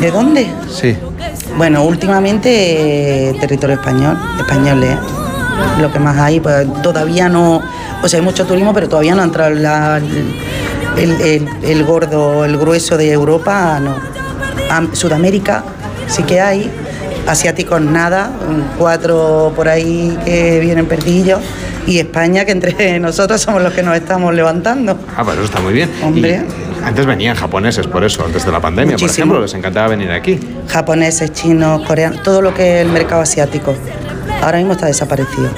¿De dónde? Sí. Bueno, últimamente eh, territorio español, españoles. ¿eh? Lo que más hay, pues todavía no. O sea, hay mucho turismo, pero todavía no ha entrado la- el, el- el gordo, el grueso de Europa, no. Am- Sudamérica sí que hay, asiáticos nada, cuatro por ahí que vienen perdillos, y España, que entre [LAUGHS] nosotros somos los que nos estamos levantando. Ah, eso está muy bien. Hombre. Y antes venían japoneses por eso, antes de la pandemia, por ejemplo, les encantaba venir aquí. Japoneses, chinos, coreanos, todo lo que es el mercado asiático. Ahora mismo está desaparecido.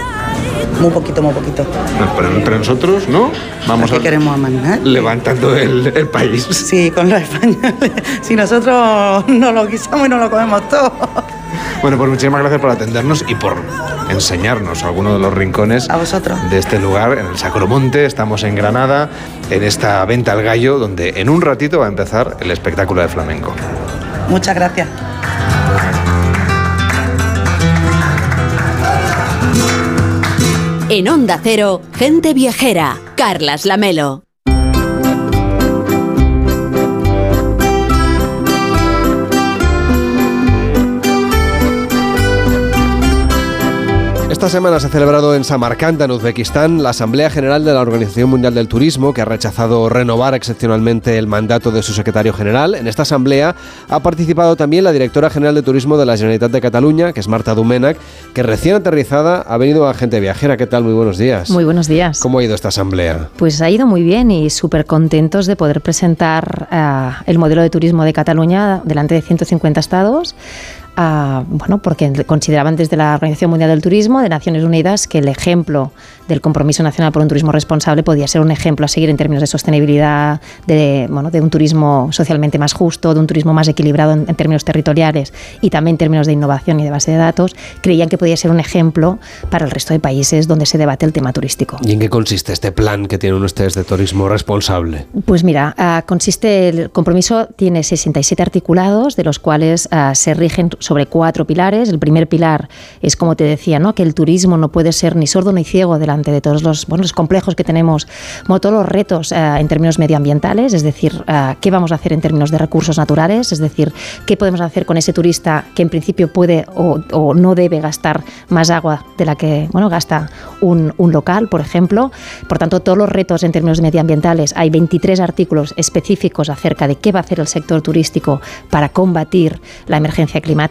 Muy poquito, muy poquito. No, pero, pero nosotros, ¿no? Vamos ¿A queremos amanar? levantando el, el país. Sí, con los españoles. Si nosotros no lo guisamos y no lo comemos todo. Bueno, pues muchísimas gracias por atendernos y por enseñarnos algunos de los rincones de este lugar, en el Sacromonte. Estamos en Granada, en esta venta al gallo, donde en un ratito va a empezar el espectáculo de flamenco. Muchas gracias. En Onda Cero, gente viajera. Carlas Lamelo. Esta semana se ha celebrado en Samarcanda, en Uzbekistán, la Asamblea General de la Organización Mundial del Turismo, que ha rechazado renovar excepcionalmente el mandato de su secretario general. En esta asamblea ha participado también la directora general de Turismo de la Generalitat de Cataluña, que es Marta Domènech, que recién aterrizada ha venido a Gente Viajera. ¿Qué tal? Muy buenos días. Muy buenos días. ¿Cómo ha ido esta asamblea? Pues ha ido muy bien y súper contentos de poder presentar eh, el modelo de turismo de Cataluña delante de 150 estados. Bueno, porque consideraban desde la Organización Mundial del Turismo de Naciones Unidas que el ejemplo del compromiso nacional por un turismo responsable podía ser un ejemplo a seguir en términos de sostenibilidad, de, bueno, de un turismo socialmente más justo, de un turismo más equilibrado en, en términos territoriales y también en términos de innovación y de base de datos. Creían que podía ser un ejemplo para el resto de países donde se debate el tema turístico. ¿Y en qué consiste este plan que tienen ustedes de turismo responsable? Pues mira, ah, consiste, el compromiso tiene 67 articulados, de los cuales ah, se rigen sobre cuatro pilares. El primer pilar es, como te decía, ¿no? que el turismo no puede ser ni sordo ni ciego delante de todos los, bueno, los complejos que tenemos, como todos los retos ah, en términos medioambientales, es decir, ah, qué vamos a hacer en términos de recursos naturales, es decir, qué podemos hacer con ese turista que en principio puede o, o no debe gastar más agua de la que bueno, gasta un, un local, por ejemplo. Por tanto, todos los retos en términos medioambientales, hay 23 artículos específicos acerca de qué va a hacer el sector turístico para combatir la emergencia climática.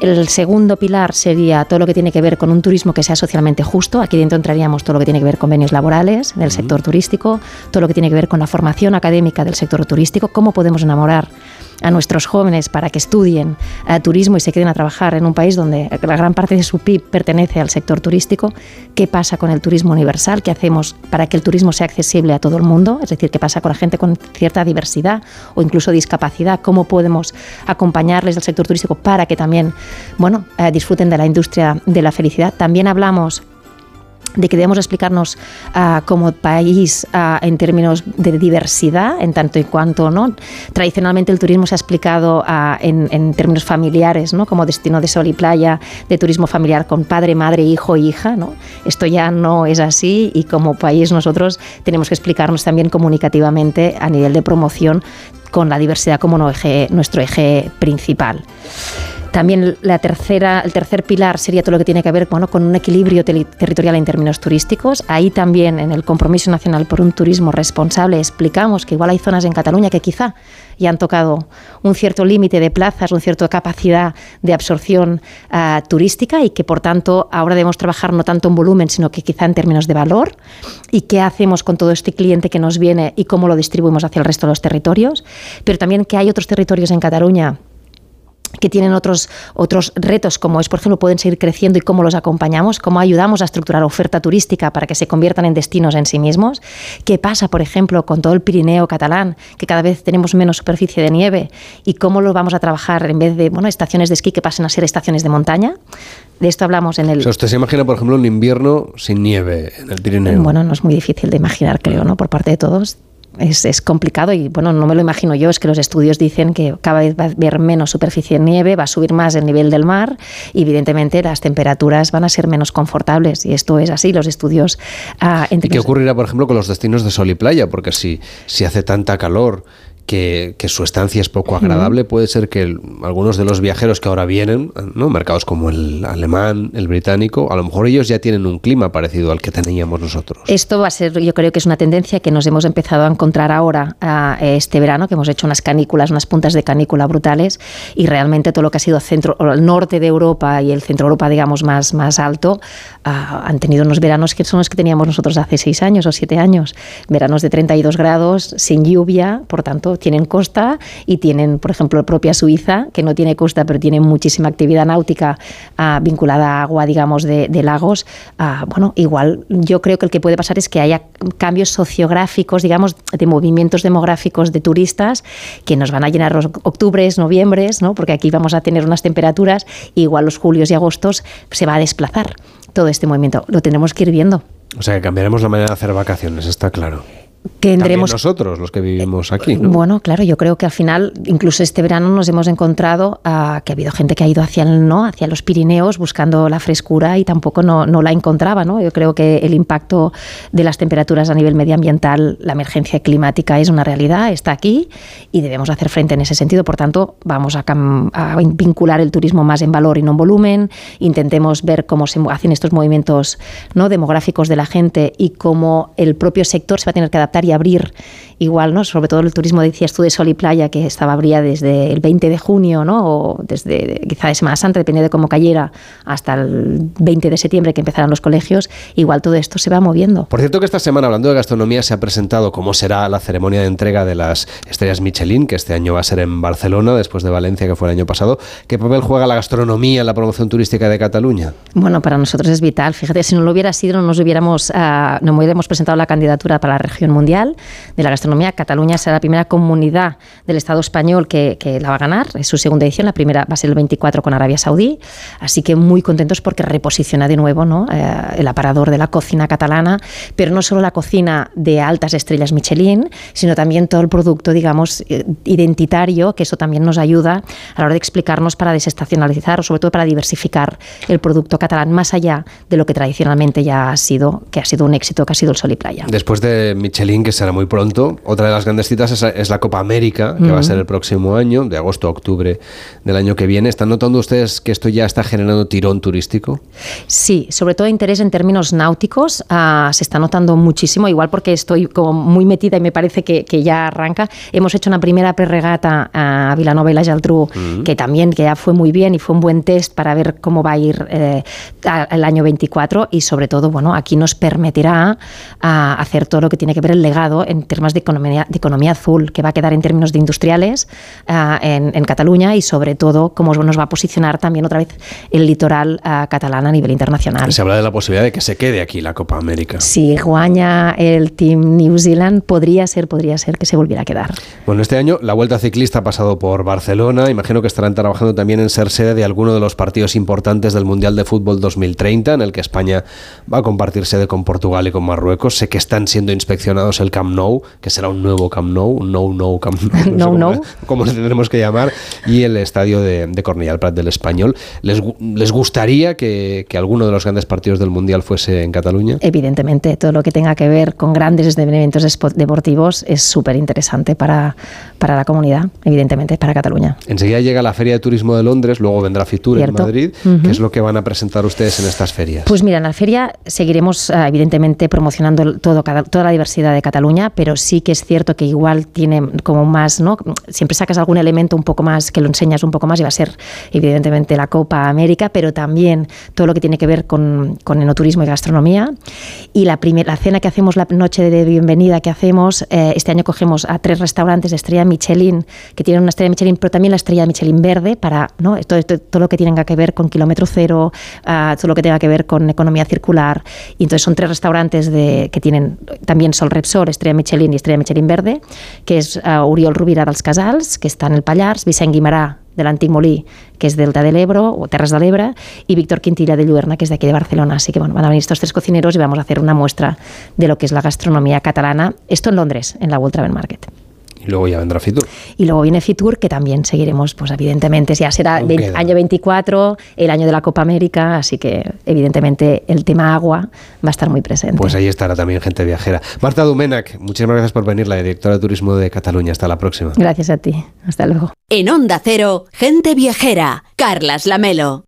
El segundo pilar sería todo lo que tiene que ver con un turismo que sea socialmente justo. Aquí dentro entraríamos todo lo que tiene que ver con convenios laborales del sector turístico, todo lo que tiene que ver con la formación académica del sector turístico, cómo podemos enamorar a nuestros jóvenes para que estudien eh, turismo y se queden a trabajar en un país donde la gran parte de su PIB pertenece al sector turístico. ¿Qué pasa con el turismo universal? ¿Qué hacemos para que el turismo sea accesible a todo el mundo? Es decir, ¿qué pasa con la gente con cierta diversidad o incluso discapacidad? ¿Cómo podemos acompañarles al sector turístico para que también bueno, eh, disfruten de la industria de la felicidad? También hablamos de que debemos explicarnos ah, como país ah, en términos de diversidad, en tanto y cuanto no. Tradicionalmente el turismo se ha explicado ah, en, términos familiares, ¿no? como destino de sol y playa, de turismo familiar con padre, madre, hijo, hija. ¿no? Esto ya no es así y como país nosotros tenemos que explicarnos también comunicativamente a nivel de promoción con la diversidad como nuestro eje principal. También la tercera, el tercer pilar sería todo lo que tiene que ver bueno, con un equilibrio territorial en términos turísticos. Ahí también en el Compromiso Nacional por un Turismo Responsable explicamos que igual hay zonas en Cataluña que quizá ya han tocado un cierto límite de plazas, una cierta capacidad de absorción ah, turística y que por tanto ahora debemos trabajar no tanto en volumen, sino que quizá en términos de valor y qué hacemos con todo este cliente que nos viene y cómo lo distribuimos hacia el resto de los territorios. Pero también que hay otros territorios en Cataluña que tienen otros, otros retos, como es, por ejemplo, pueden seguir creciendo y cómo los acompañamos, cómo ayudamos a estructurar oferta turística para que se conviertan en destinos en sí mismos. ¿Qué pasa, por ejemplo, con todo el Pirineo catalán, que cada vez tenemos menos superficie de nieve? ¿Y cómo lo vamos a trabajar en vez de bueno, estaciones de esquí que pasen a ser estaciones de montaña? De esto hablamos en el... O sea, usted se imagina, por ejemplo, un invierno sin nieve en el Pirineo. Bueno, no es muy difícil de imaginar, creo, ¿no? Por parte de todos. Es, es complicado y bueno, no me lo imagino yo, es que los estudios dicen que cada vez va a haber menos superficie de nieve, va a subir más el nivel del mar y evidentemente las temperaturas van a ser menos confortables y esto es así, los estudios... ah, ¿Y qué ocurrirá, por ejemplo, con los destinos de sol y playa? Porque si, si hace tanta calor que, su estancia es poco agradable. Puede ser que algunos de los viajeros que ahora vienen, ¿no? mercados como el alemán, el británico, a lo mejor ellos ya tienen un clima parecido al que teníamos nosotros. Esto va a ser, yo creo que es una tendencia que nos hemos empezado a encontrar ahora, este verano, que hemos hecho unas canículas, unas puntas de canícula brutales, y realmente todo lo que ha sido centro, el norte de Europa y el centro Europa, digamos, más, más alto, ah, han tenido unos veranos que son los que teníamos nosotros hace seis años o siete años. Veranos de 32 grados, sin lluvia, por tanto, tienen costa y tienen, por ejemplo, propia Suiza, que no tiene costa, pero tiene muchísima actividad náutica ah, vinculada a agua, digamos, de, lagos. Ah, bueno, igual yo creo que el que puede pasar es que haya cambios sociográficos, digamos, de movimientos demográficos de turistas que nos van a llenar los octubres, noviembres, ¿no? porque aquí vamos a tener unas temperaturas, igual los julios y agostos se va a desplazar todo este movimiento. Lo tenemos que ir viendo. O sea que cambiaremos la manera de hacer vacaciones, está claro tendremos nosotros los que vivimos aquí. Bueno, claro, yo creo que al final, incluso este verano nos hemos encontrado a, que ha habido gente que ha ido hacia el no, hacia los Pirineos buscando la frescura y tampoco no, no, la encontraba, ¿no? Yo creo que el impacto de las temperaturas a nivel medioambiental, la emergencia climática es una realidad, está aquí y debemos hacer frente en ese sentido. Por tanto, vamos a, a vincular el turismo más en valor y no en volumen. Intentemos ver cómo se hacen estos movimientos no demográficos de la gente y cómo el propio sector se va a tener que adaptar y abrir igual, ¿no? Sobre todo el turismo, decías tú, de sol y playa, que estaba abría desde el 20 de junio, ¿no? O desde quizá de Semana Santa, depende de cómo cayera, hasta el 20 de septiembre que empezaran los colegios, igual todo esto se va moviendo. Por cierto que esta semana, hablando de gastronomía, se ha presentado cómo será la ceremonia de entrega de las estrellas Michelin, que este año va a ser en Barcelona, después de Valencia, que fue el año pasado. ¿Qué papel juega la gastronomía en la promoción turística de Cataluña? Bueno, para nosotros es vital. Fíjate, si no lo hubiera sido, no nos hubiéramos, uh, no hubiéramos presentado la candidatura para la región mundial de la gastronomía. Cataluña será la primera comunidad del Estado español que, la va a ganar. Es su segunda edición. La primera va a ser el 24 con Arabia Saudí. Así que muy contentos porque reposiciona de nuevo ¿no? Eh, el aparador de la cocina catalana, pero no solo la cocina de altas estrellas Michelin, sino también todo el producto, digamos, eh, identitario, que eso también nos ayuda a la hora de explicarnos para desestacionalizar o sobre todo para diversificar el producto catalán más allá de lo que tradicionalmente ya ha sido, que ha sido un éxito, que ha sido el sol y playa. Después de Michelin, que será muy pronto. Otra de las grandes citas es, la Copa América, que va a ser el próximo año, de agosto a octubre del año que viene. ¿Están notando ustedes que esto ya está generando tirón turístico? Sí, sobre todo interés en términos náuticos. Ah, se está notando muchísimo, igual porque estoy como muy metida y me parece que, ya arranca. Hemos hecho una primera preregata a Vilanova y la Geltrú, que también que ya fue muy bien y fue un buen test para ver cómo va a ir eh, el año 24 y sobre todo, bueno, aquí nos permitirá ah, hacer todo lo que tiene que ver el legado en términos de economía, de economía azul, que va a quedar en términos de industriales ah, en, Cataluña y sobre todo cómo nos va a posicionar también otra vez el litoral ah, catalán a nivel internacional. Se habla de la posibilidad de que se quede aquí la Copa América. Si guaña el Team New Zealand, podría ser, podría ser que se volviera a quedar. Bueno, este año la Vuelta Ciclista ha pasado por Barcelona. Imagino que estarán trabajando también en ser sede de alguno de los partidos importantes del Mundial de Fútbol 2030, en el que España va a compartir sede con Portugal y con Marruecos. Sé que están siendo inspeccionados el Camp Nou, que será un nuevo Camp Nou, un no no Camp Nou, [LAUGHS] no, no, Cómo, le tendremos que llamar, y el estadio de, de Cornellà, el Prat del Español. ¿Les, les gustaría que, que, alguno de los grandes partidos del Mundial fuese en Cataluña? Evidentemente, todo lo que tenga que ver con grandes eventos deportivos es súper interesante para, para la comunidad, evidentemente, para Cataluña. Enseguida llega la Feria de Turismo de Londres, luego vendrá Fitur en Madrid. ¿Qué es lo que van a presentar ustedes en estas ferias? Pues mira, en la feria seguiremos, ah, evidentemente, promocionando todo, toda la diversidad de Cataluña, pero sí que es cierto que igual tiene como más, ¿no? Siempre sacas algún elemento un poco más, que lo enseñas un poco más y va a ser evidentemente la Copa América, pero también todo lo que tiene que ver con, con enoturismo y gastronomía. Y la, primera, cena que hacemos, la noche de bienvenida que hacemos, eh, este año cogemos a tres restaurantes de estrella Michelin, que tienen una estrella Michelin, pero también la estrella Michelin verde, para ¿no? todo, todo, lo que tenga que ver con kilómetro cero, uh, todo lo que tenga que ver con economía circular. Y entonces son tres restaurantes de, que tienen también Sol Estrella Michelin y estrella Michelin verde, que es uh, Oriol Rubira dels Casals, que está en el Pallars, Vicent Guimarà, de l'antic Molí, que és Delta de l'Ebro o Terres de l'Ebre, y Víctor Quintilla de Lluerna, que es de aquí de Barcelona. Así que bueno, van a venir estos tres cocineros y vamos a hacer una muestra de lo que es la gastronomía catalana. Esto en Londres, en la World Travel Market Y luego ya vendrá Fitur. Y luego viene Fitur, que también seguiremos, pues evidentemente, ya será el año 24, el año de la Copa América, así que evidentemente el tema agua va a estar muy presente. Pues ahí estará también gente viajera. Marta Dumenac, muchísimas gracias por venir, la directora de Turismo de Cataluña. Hasta la próxima. Gracias a ti. Hasta luego. En Onda Cero, gente viajera. Carlas Lamelo.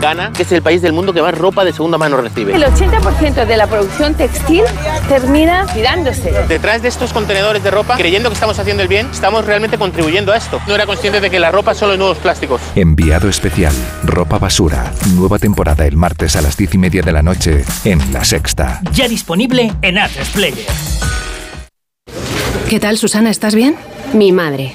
Ghana, que es el país del mundo que más ropa de segunda mano recibe. El 80% de la producción textil termina tirándose. Detrás de estos contenedores de ropa, creyendo que estamos haciendo el bien, estamos realmente contribuyendo a esto. No era consciente de que la ropa solo es nuevos plásticos. Enviado especial, ropa basura. Nueva temporada el martes a las 10 y media de la noche en La Sexta. Ya disponible en Atlas Player. ¿Qué tal, Susana? ¿Estás bien? Mi madre,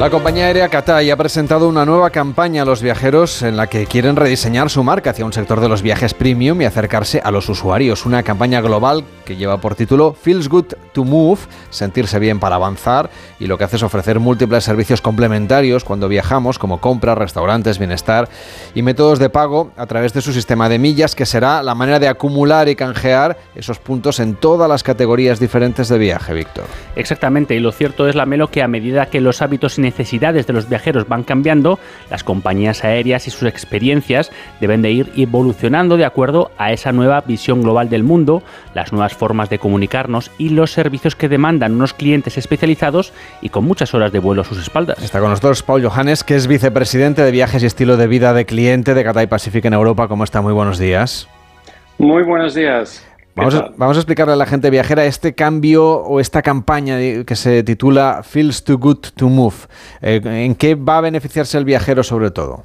La compañía aérea Cathay ha presentado una nueva campaña a los viajeros en la que quieren rediseñar su marca hacia un sector de los viajes premium y acercarse a los usuarios. Una campaña global que lleva por título Feels Good to Move, sentirse bien para avanzar, y lo que hace es ofrecer múltiples servicios complementarios cuando viajamos, como compras, restaurantes, bienestar y métodos de pago a través de su sistema de millas, que será la manera de acumular y canjear esos puntos en todas las categorías diferentes de viaje, Víctor. Exactamente, y lo cierto es, la Melo, que a medida que los hábitos necesidades de los viajeros van cambiando, las compañías aéreas y sus experiencias deben de ir evolucionando de acuerdo a esa nueva visión global del mundo, las nuevas formas de comunicarnos y los servicios que demandan unos clientes especializados y con muchas horas de vuelo a sus espaldas. Está con nosotros Paul Johannes, que es vicepresidente de viajes y estilo de vida de cliente de Cathay Pacific en Europa. ¿Cómo está? Muy buenos días. Muy buenos días. Vamos a, vamos a, explicarle a la gente viajera este cambio o esta campaña que se titula Feels Too Good to Move. Eh, ¿En qué va a beneficiarse el viajero sobre todo?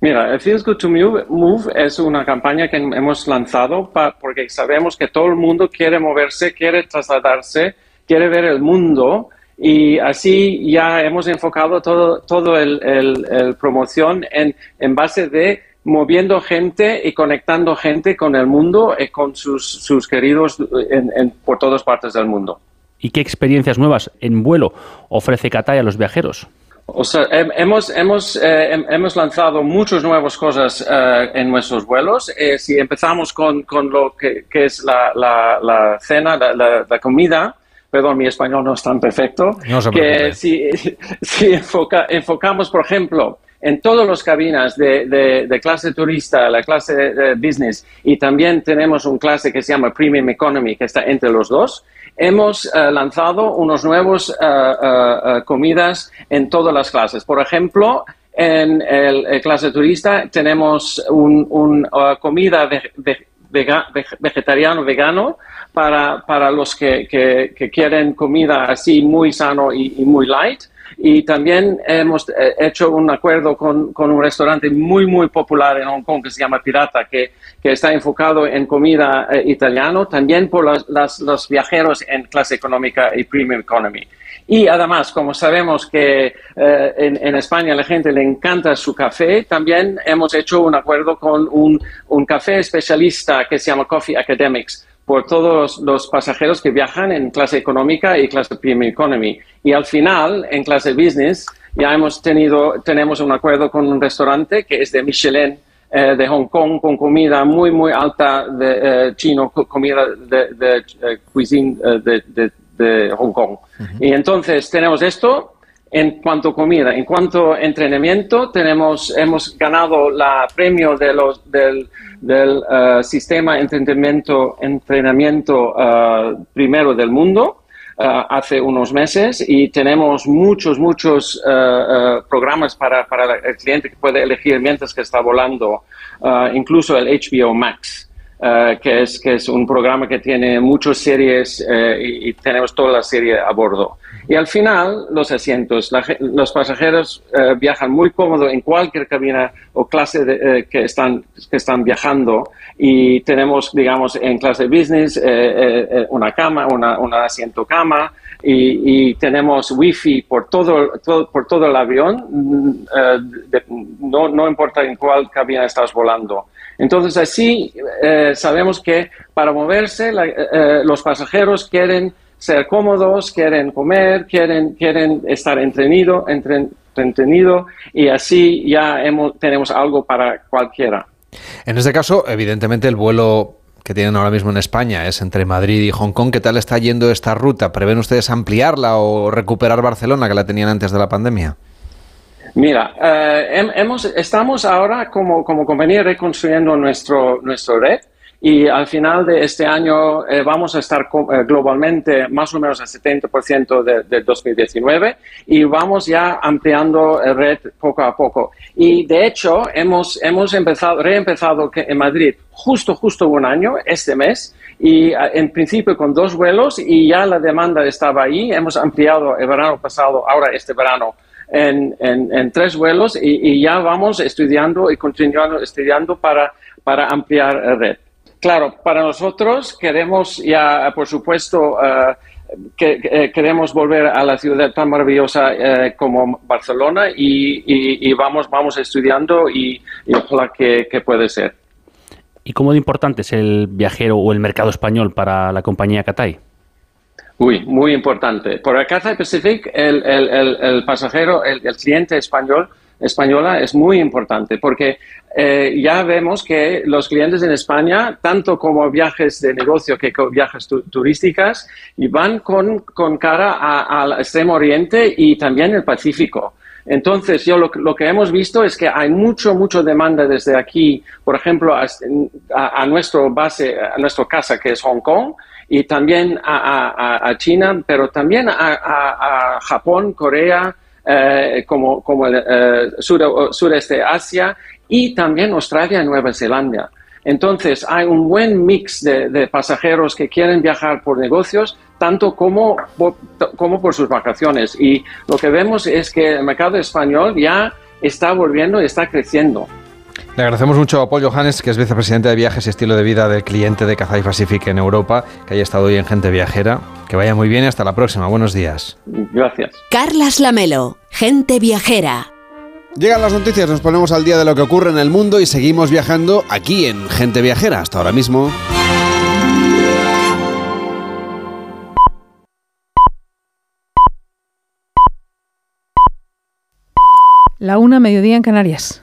Mira, el Feels Good to Move es una campaña que hemos lanzado porque sabemos que todo el mundo quiere moverse, quiere trasladarse, quiere ver el mundo y así ya hemos enfocado todo, todo el, el, el promoción en, en base de moviendo gente y conectando gente con el mundo y con sus, sus queridos en, en, por todas partes del mundo. ¿Y qué experiencias nuevas en vuelo ofrece Cathay a los viajeros? O sea, hemos, hemos, eh, hemos lanzado muchas nuevas cosas eh, en nuestros vuelos. Eh, si empezamos con, con lo que, que es la, la, la cena, la, la, la, comida, perdón, mi español no es tan perfecto, no se que si, [LAUGHS] si enfoca, enfocamos, por ejemplo, en todas las cabinas de, de, de, clase turista, la clase de business, y también tenemos un clase que se llama Premium Economy, que está entre los dos, hemos uh, lanzado unos nuevos uh, uh, comidas en todas las clases. Por ejemplo, en el, el clase turista tenemos un, un comida de, de, vega, vegetariano, vegano, para, para los que, que, que, quieren comida así muy sano y, y muy light. Y también hemos hecho un acuerdo con, con, un restaurante muy, muy popular en Hong Kong que se llama Pirata, que, que está enfocado en comida eh, italiano, también por las, las, los viajeros en clase económica y premium economy. Y además, como sabemos que eh, en, en, España la gente le encanta su café, también hemos hecho un acuerdo con un, un café especialista que se llama Coffee Academics por todos los pasajeros que viajan en clase económica y clase premium economy. Y al final, en clase business, ya hemos tenido, tenemos un acuerdo con un restaurante que es de Michelin eh, de Hong Kong con comida muy, muy alta de chino, comida de, de cuisine de, de, Hong Kong. Y entonces tenemos esto en cuanto a comida. En cuanto a entrenamiento, tenemos, hemos ganado la premio de los, del, del sistema de entrenamiento, entrenamiento primero del mundo. Eh, hace unos meses y tenemos muchos, muchos programas para, para, el cliente que puede elegir mientras que está volando, incluso el HBO Max. Que, es, que es un programa que tiene muchas series y, y, tenemos toda la serie a bordo. Y al final, los asientos. los pasajeros eh, viajan muy cómodo en cualquier cabina o clase de, que, están, que están viajando. Y tenemos, digamos, en clase business una cama, una, un asiento cama. Y, tenemos wifi por todo, por todo el avión, mm, no, no importa en cuál cabina estás volando. Entonces, así sabemos que para moverse los pasajeros quieren ser cómodos, quieren comer, quieren, quieren estar entretenido, entretenido y así ya hemos, tenemos algo para cualquiera. En este caso, evidentemente, el vuelo que tienen ahora mismo en España es entre Madrid y Hong Kong. ¿Qué tal está yendo esta ruta? ¿Prevén ustedes ampliarla o recuperar Barcelona, que la tenían antes de la pandemia? Mira, eh, hemos, estamos ahora como, como compañía reconstruyendo nuestro, nuestro red y al final de este año eh, vamos a estar eh, globalmente más o menos al 70% de, de, 2019 y vamos ya ampliando el red poco a poco. Y de hecho hemos, hemos empezado, reempezado en Madrid justo, justo un año este mes y en principio con dos vuelos y ya la demanda estaba ahí. Hemos ampliado el verano pasado, ahora este verano. En, en, en tres vuelos y, y, ya vamos estudiando y continuando estudiando para, para ampliar el red. Claro, para nosotros queremos ya, por supuesto, eh, que, eh, queremos volver a la ciudad tan maravillosa eh, como Barcelona y, vamos, vamos estudiando y, ojalá que, puede ser. ¿Y cómo de importante es el viajero o el mercado español para la compañía Cathay? Uy, muy importante. Por el Cathay Pacific, el, el pasajero, el, cliente español española es muy importante porque eh, ya vemos que los clientes en España, tanto como viajes de negocio que viajes turísticas, van con, con cara al extremo oriente y también el Pacífico. Entonces, yo lo, lo, que hemos visto es que hay mucho, mucho demanda desde aquí, por ejemplo, a, a, nuestro base, a nuestra casa que es Hong Kong, y también a, a China, pero también a, Japón, Corea, eh, como, como el eh, sureste Asia y también Australia y Nueva Zelanda. Entonces, hay un buen mix de, pasajeros que quieren viajar por negocios, tanto como, como por sus vacaciones. Y lo que vemos es que el mercado español ya está volviendo y está creciendo. Le agradecemos mucho a Paul Johannes, que es vicepresidente de viajes y estilo de vida del cliente de Cathay Pacific en Europa, que haya estado hoy en Gente Viajera. Que vaya muy bien y hasta la próxima. Buenos días. Gracias. Carlas Lamelo, Gente Viajera. Llegan las noticias, nos ponemos al día de lo que ocurre en el mundo y seguimos viajando aquí en Gente Viajera. Hasta ahora mismo. La una, mediodía en Canarias.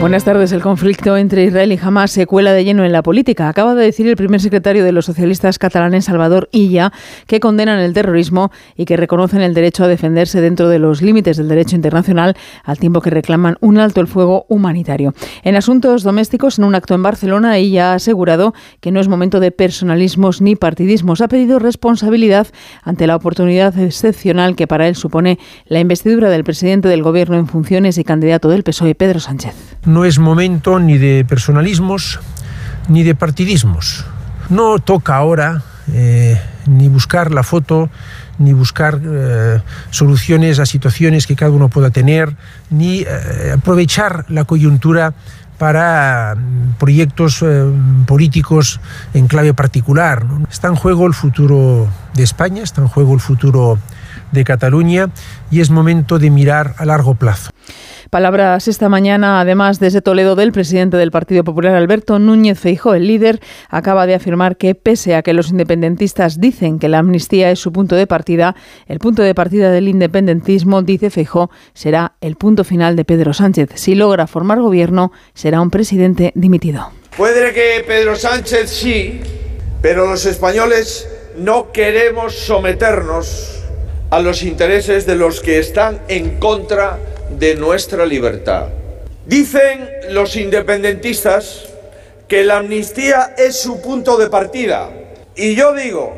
Buenas tardes. El conflicto entre Israel y Hamas se cuela de lleno en la política. Acaba de decir el primer secretario de los socialistas catalanes, Salvador Illa, que condenan el terrorismo y que reconocen el derecho a defenderse dentro de los límites del derecho internacional, al tiempo que reclaman un alto el fuego humanitario. En asuntos domésticos, en un acto en Barcelona, Illa ha asegurado que no es momento de personalismos ni partidismos. Ha pedido responsabilidad ante la oportunidad excepcional que para él supone la investidura del presidente del Gobierno en funciones y candidato del PSOE, Pedro Sánchez no es momento ni de personalismos ni de partidismos. No toca ahora eh, ni buscar la foto, ni buscar eh, soluciones a situaciones que cada uno pueda tener, ni eh, aprovechar la coyuntura para mm, proyectos políticos en clave particular. Está en juego el futuro de España, está en juego el futuro de Cataluña y es momento de mirar a largo plazo. Palabras esta mañana, además, desde Toledo del presidente del Partido Popular, Alberto Núñez Feijóo. El líder acaba de afirmar que, pese a que los independentistas dicen que la amnistía es su punto de partida, el punto de partida del independentismo, dice Feijóo, será el punto final de Pedro Sánchez. Si logra formar gobierno, será un presidente dimitido. Puede que Pedro Sánchez sí, pero los españoles no queremos someternos a los intereses de los que están en contra de nuestra libertad. Dicen los independentistas que la amnistía es su punto de partida. Y yo digo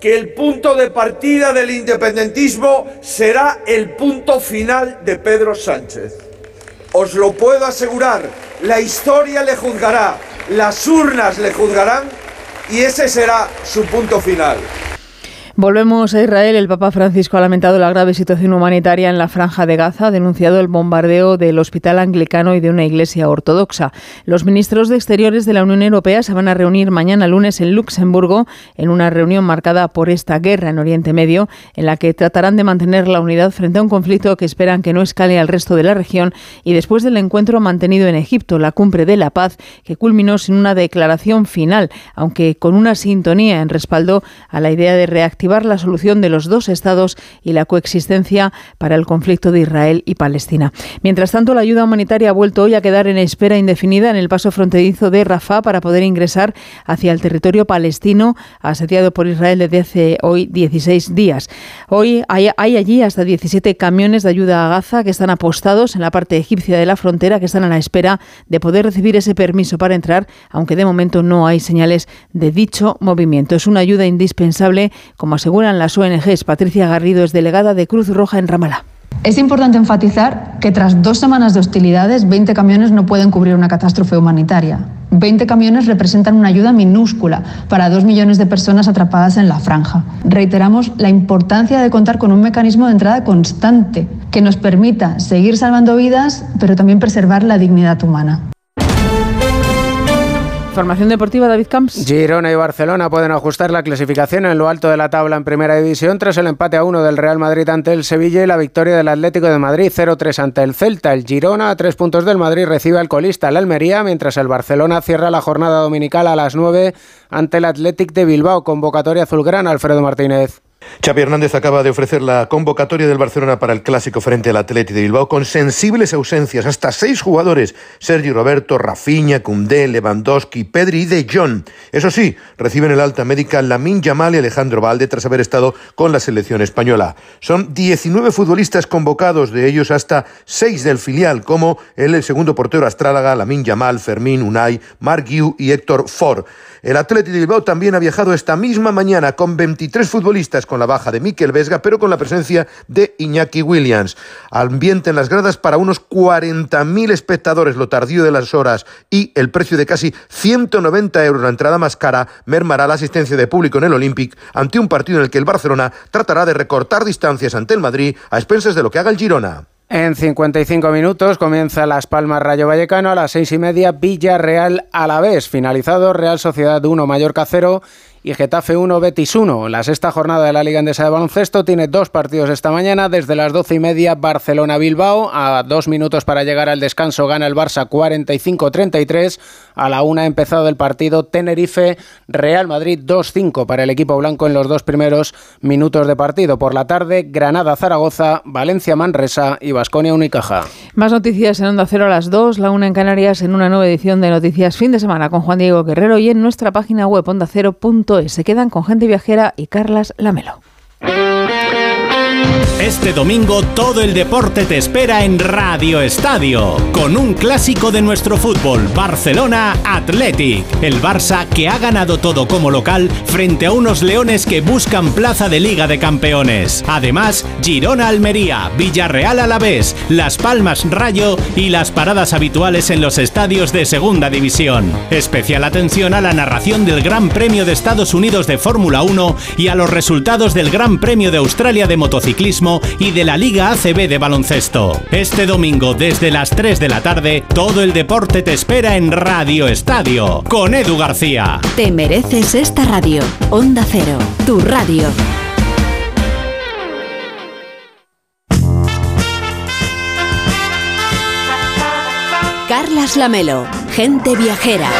que el punto de partida del independentismo será el punto final de Pedro Sánchez. Os lo puedo asegurar, la historia le juzgará, las urnas le juzgarán y ese será su punto final. Volvemos a Israel. El Papa Francisco ha lamentado la grave situación humanitaria en la franja de Gaza, ha denunciado el bombardeo del hospital anglicano y de una iglesia ortodoxa. Los ministros de Exteriores de la Unión Europea se van a reunir mañana lunes en Luxemburgo en una reunión marcada por esta guerra en Oriente Medio, en la que tratarán de mantener la unidad frente a un conflicto que esperan que no escale al resto de la región y después del encuentro mantenido en Egipto, la cumbre de la paz, que culminó sin una declaración final, aunque con una sintonía en respaldo a la idea de reactivar la solución de los dos estados y la coexistencia para el conflicto de Israel y Palestina. Mientras tanto, la ayuda humanitaria ha vuelto hoy a quedar en espera indefinida en el paso fronterizo de Rafah para poder ingresar hacia el territorio palestino asediado por Israel desde hace hoy 16 días. Hoy hay, hay allí hasta 17 camiones de ayuda a Gaza que están apostados en la parte egipcia de la frontera, que están a la espera de poder recibir ese permiso para entrar, aunque de momento no hay señales de dicho movimiento. Es una ayuda indispensable, como aseguran las ONGs. Patricia Garrido es delegada de Cruz Roja en Ramalá. Es importante enfatizar que tras dos semanas de hostilidades, 20 camiones no pueden cubrir una catástrofe humanitaria. 20 camiones representan una ayuda minúscula para dos millones de personas atrapadas en la franja. Reiteramos la importancia de contar con un mecanismo de entrada constante que nos permita seguir salvando vidas, pero también preservar la dignidad humana. Información deportiva, David Camps. Girona y Barcelona pueden ajustar la clasificación en lo alto de la tabla en primera división tras el empate a uno del Real Madrid ante el Sevilla y la victoria del Atlético de Madrid 0-3 ante el Celta. El Girona a tres puntos del Madrid recibe al colista el Almería, mientras el Barcelona cierra la jornada dominical a las 9 ante el Athletic de Bilbao. Convocatoria azulgrana, Alfredo Martínez. Xavi Hernández acaba de ofrecer la convocatoria del Barcelona para el clásico frente al Atleti de Bilbao con sensibles ausencias, hasta seis jugadores, Sergi Roberto, Rafinha, Cundé, Lewandowski, Pedri y De Jong. Eso sí, reciben el alta médica Lamin Yamal y Alejandro Valde tras haber estado con la selección española. Son 19 futbolistas convocados, de ellos hasta seis del filial, como el segundo portero astrálaga, Lamin Yamal, Fermín, Unai, Guiu y Héctor Ford. El Atleti de Bilbao también ha viajado esta misma mañana con 23 futbolistas con la baja de Miquel Vesga, pero con la presencia de Iñaki Williams. Ambiente en las gradas para unos 40.000 espectadores, lo tardío de las horas y el precio de casi 190 euros, la entrada más cara, mermará la asistencia de público en el Olympic ante un partido en el que el Barcelona tratará de recortar distancias ante el Madrid a expensas de lo que haga el Girona. En 55 minutos comienza Las Palmas Rayo Vallecano a las seis y media Villarreal a la vez. Finalizado Real Sociedad 1 Mallorca 0 y Getafe 1, Betis 1. La sexta jornada de la Liga Endesa de Baloncesto tiene dos partidos esta mañana. Desde las doce y media, Barcelona-Bilbao. A dos minutos para llegar al descanso, gana el Barça 45-33. A la una ha empezado el partido Tenerife-Real Madrid 2-5 para el equipo blanco en los dos primeros minutos de partido. Por la tarde, Granada-Zaragoza, Valencia-Manresa y Basconia-Unicaja. Más noticias en Onda Cero a las 2, la una en Canarias, en una nueva edición de Noticias Fin de Semana con Juan Diego Guerrero y en nuestra página web ondacero.es. Se quedan con gente viajera y Carlas Lamelo. Este domingo todo el deporte te espera en Radio Estadio, con un clásico de nuestro fútbol, Barcelona Athletic. El Barça que ha ganado todo como local frente a unos leones que buscan plaza de Liga de Campeones. Además, Girona Almería, Villarreal Alavés, Las Palmas Rayo y las paradas habituales en los estadios de Segunda División. Especial atención a la narración del Gran Premio de Estados Unidos de Fórmula 1 y a los resultados del Gran Premio de Australia de motociclismo y de la Liga ACB de baloncesto. Este domingo desde las 3 de la tarde, todo el deporte te espera en Radio Estadio con Edu García. Te mereces esta radio. Onda Cero, tu radio. Carlas Lamelo, gente viajera.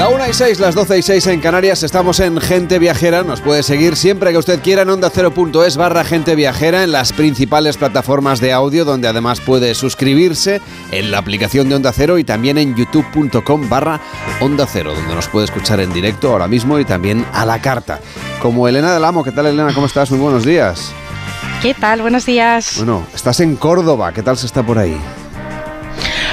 La 1 y 6, las 12 y 6 en Canarias, estamos en Gente Viajera. Nos puede seguir siempre que usted quiera en onda 0.es barra Gente Viajera en las principales plataformas de audio, donde además puede suscribirse en la aplicación de Onda Cero y también en youtube.com barra Onda Cero, donde nos puede escuchar en directo ahora mismo y también a la carta. Como Elena del Amo, ¿qué tal Elena? ¿Cómo estás? Muy buenos días. ¿Qué tal? Buenos días. Bueno, estás en Córdoba, ¿qué tal se está por ahí?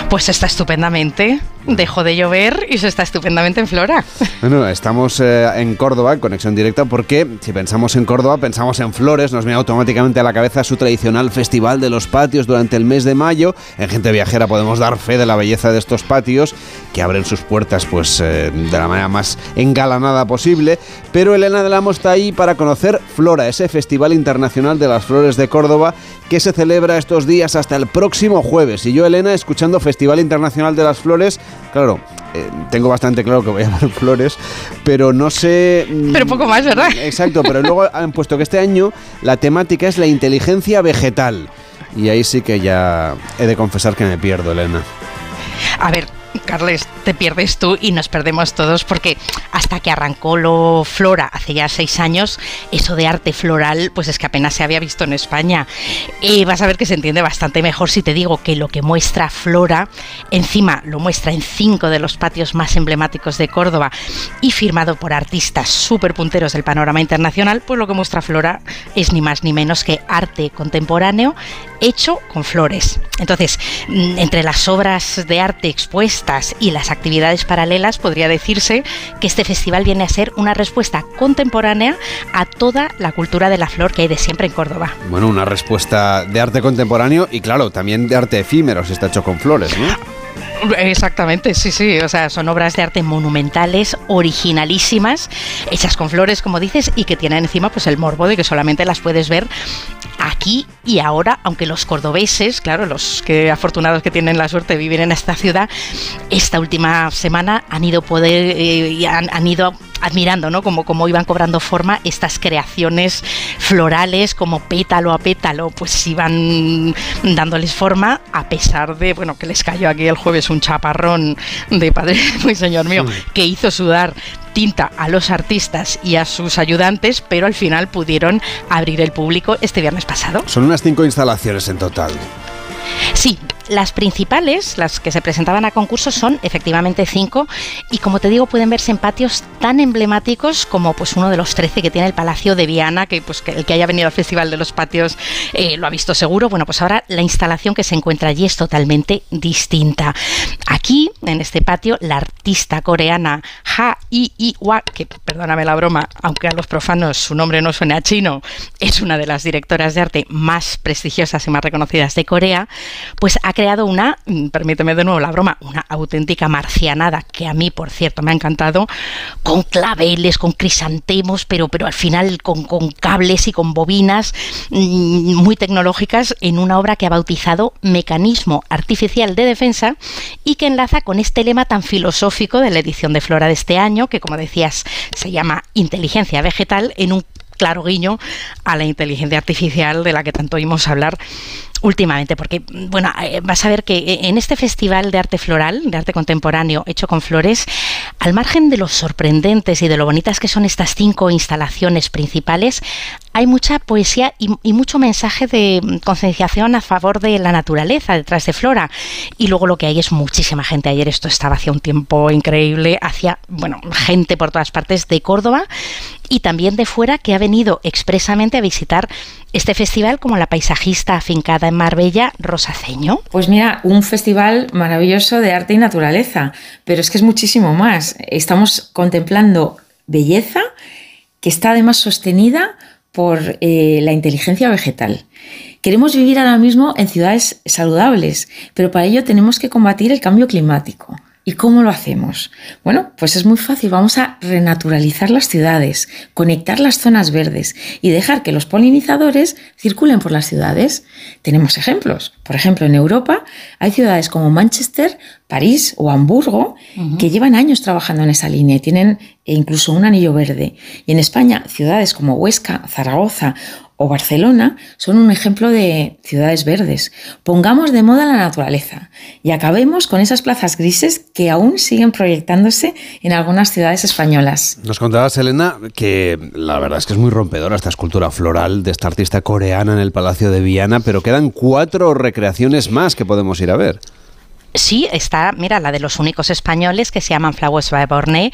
Pues está estupendamente. Dejó de llover y se está estupendamente en Flora. Bueno, estamos eh, en Córdoba, en conexión directa, porque si pensamos en Córdoba, pensamos en Flores, nos viene automáticamente a la cabeza su tradicional Festival de los Patios durante el mes de mayo. En Gente Viajera podemos dar fe de la belleza de estos patios, que abren sus puertas pues eh, de la manera más engalanada posible. Pero Elena del Amo está ahí para conocer Flora, ese Festival Internacional de las Flores de Córdoba, que se celebra estos días hasta el próximo jueves. Y yo, Elena, escuchando Festival Internacional de las Flores, claro, eh, tengo bastante claro que voy a ver [LAUGHS] flores, pero no sé... mm, Pero poco más, ¿verdad? Exacto, pero luego [LAUGHS] han puesto que este año la temática es la inteligencia vegetal. Y ahí sí que ya he de confesar que me pierdo, Elena. A ver, Carles, te pierdes tú y nos perdemos todos porque hasta que arrancó lo Flora hace ya seis años, eso de arte floral, pues es que apenas se había visto en España. Y vas a ver que se entiende bastante mejor si te digo que lo que muestra Flora, encima lo muestra en cinco de los patios más emblemáticos de Córdoba y firmado por artistas súper punteros del panorama internacional, pues lo que muestra Flora es ni más ni menos que arte contemporáneo hecho con flores. Entonces, mm, entre las obras de arte expuestas y las actividades paralelas, podría decirse que este festival viene a ser una respuesta contemporánea a toda la cultura de la flor que hay de siempre en Córdoba. Bueno, una respuesta de arte contemporáneo y claro, también de arte efímero, si está hecho con flores, ¿no? Exactamente, sí, sí. O sea, son obras de arte monumentales, originalísimas, hechas con flores, como dices, y que tienen encima pues el morbo de que solamente las puedes ver aquí y ahora, aunque los cordobeses, claro, los que afortunados que tienen la suerte de vivir en esta ciudad, esta última semana han ido poder eh, han, han ido admirando, ¿no? Como, como iban cobrando forma estas creaciones florales, como pétalo a pétalo, pues iban dándoles forma, a pesar de, bueno, que les cayó aquí el jueves un chaparrón de padre, [LAUGHS] muy señor mío, que hizo sudar tinta a los artistas y a sus ayudantes, pero al final pudieron abrir el público este viernes pasado. Son unas cinco instalaciones en total. Sí, las principales, las que se presentaban a concurso, son efectivamente cinco y como te digo pueden verse en patios tan emblemáticos como pues uno de los 13 que tiene el Palacio de Viana, que pues el que haya venido al Festival de los Patios eh, lo ha visto seguro. Bueno, pues ahora la instalación que se encuentra allí es totalmente distinta. Aquí, en este patio, la artista coreana Ha Yi-Wa, que perdóname la broma, aunque a los profanos su nombre no suene a chino, es una de las directoras de arte más prestigiosas y más reconocidas de Corea, pues ha creado una, mm, permíteme de nuevo la broma, una auténtica marcianada que a mí, por cierto, me ha encantado, con claveles, con crisantemos, pero, pero al final con, con cables y con bobinas mm, muy tecnológicas en una obra que ha bautizado Mecanismo Artificial de Defensa y que enlaza con este lema tan filosófico de la edición de Flora de este año, que como decías se llama Inteligencia Vegetal, en un claro guiño a la inteligencia artificial de la que tanto oímos hablar últimamente, porque bueno, eh, vas a ver que en este festival de arte floral, de arte contemporáneo hecho con flores, al margen de lo sorprendentes y de lo bonitas que son estas cinco instalaciones principales, hay mucha poesía y, mucho mensaje de concienciación a favor de la naturaleza detrás de Flora. Y luego lo que hay es muchísima gente. Ayer esto estaba hacía un tiempo increíble, hacía, bueno, gente por todas partes de Córdoba y también de fuera que ha venido expresamente a visitar este festival como la paisajista afincada Marbella, Rosa Ceño. Pues mira, un festival maravilloso de arte y naturaleza, pero es que es muchísimo más. Estamos contemplando belleza que está además sostenida por eh, la inteligencia vegetal. Queremos vivir ahora mismo en ciudades saludables, pero para ello tenemos que combatir el cambio climático. ¿Y cómo lo hacemos? Bueno, pues es muy fácil. Vamos a renaturalizar las ciudades, conectar las zonas verdes y dejar que los polinizadores circulen por las ciudades. Tenemos ejemplos. Por ejemplo, en Europa hay ciudades como Manchester, París o Hamburgo que llevan años trabajando en esa línea y tienen incluso un anillo verde. Y en España, ciudades como Huesca, Zaragoza o Barcelona son un ejemplo de ciudades verdes. Pongamos de moda la naturaleza y acabemos con esas plazas grises que aún siguen proyectándose en algunas ciudades españolas. Nos contaba Selena que la verdad es que es muy rompedora esta escultura floral de esta artista coreana en el Palacio de Viana, pero quedan cuatro recreaciones más que podemos ir a ver. Sí, está, mira, la de los únicos españoles que se llaman Flowers by Borneo.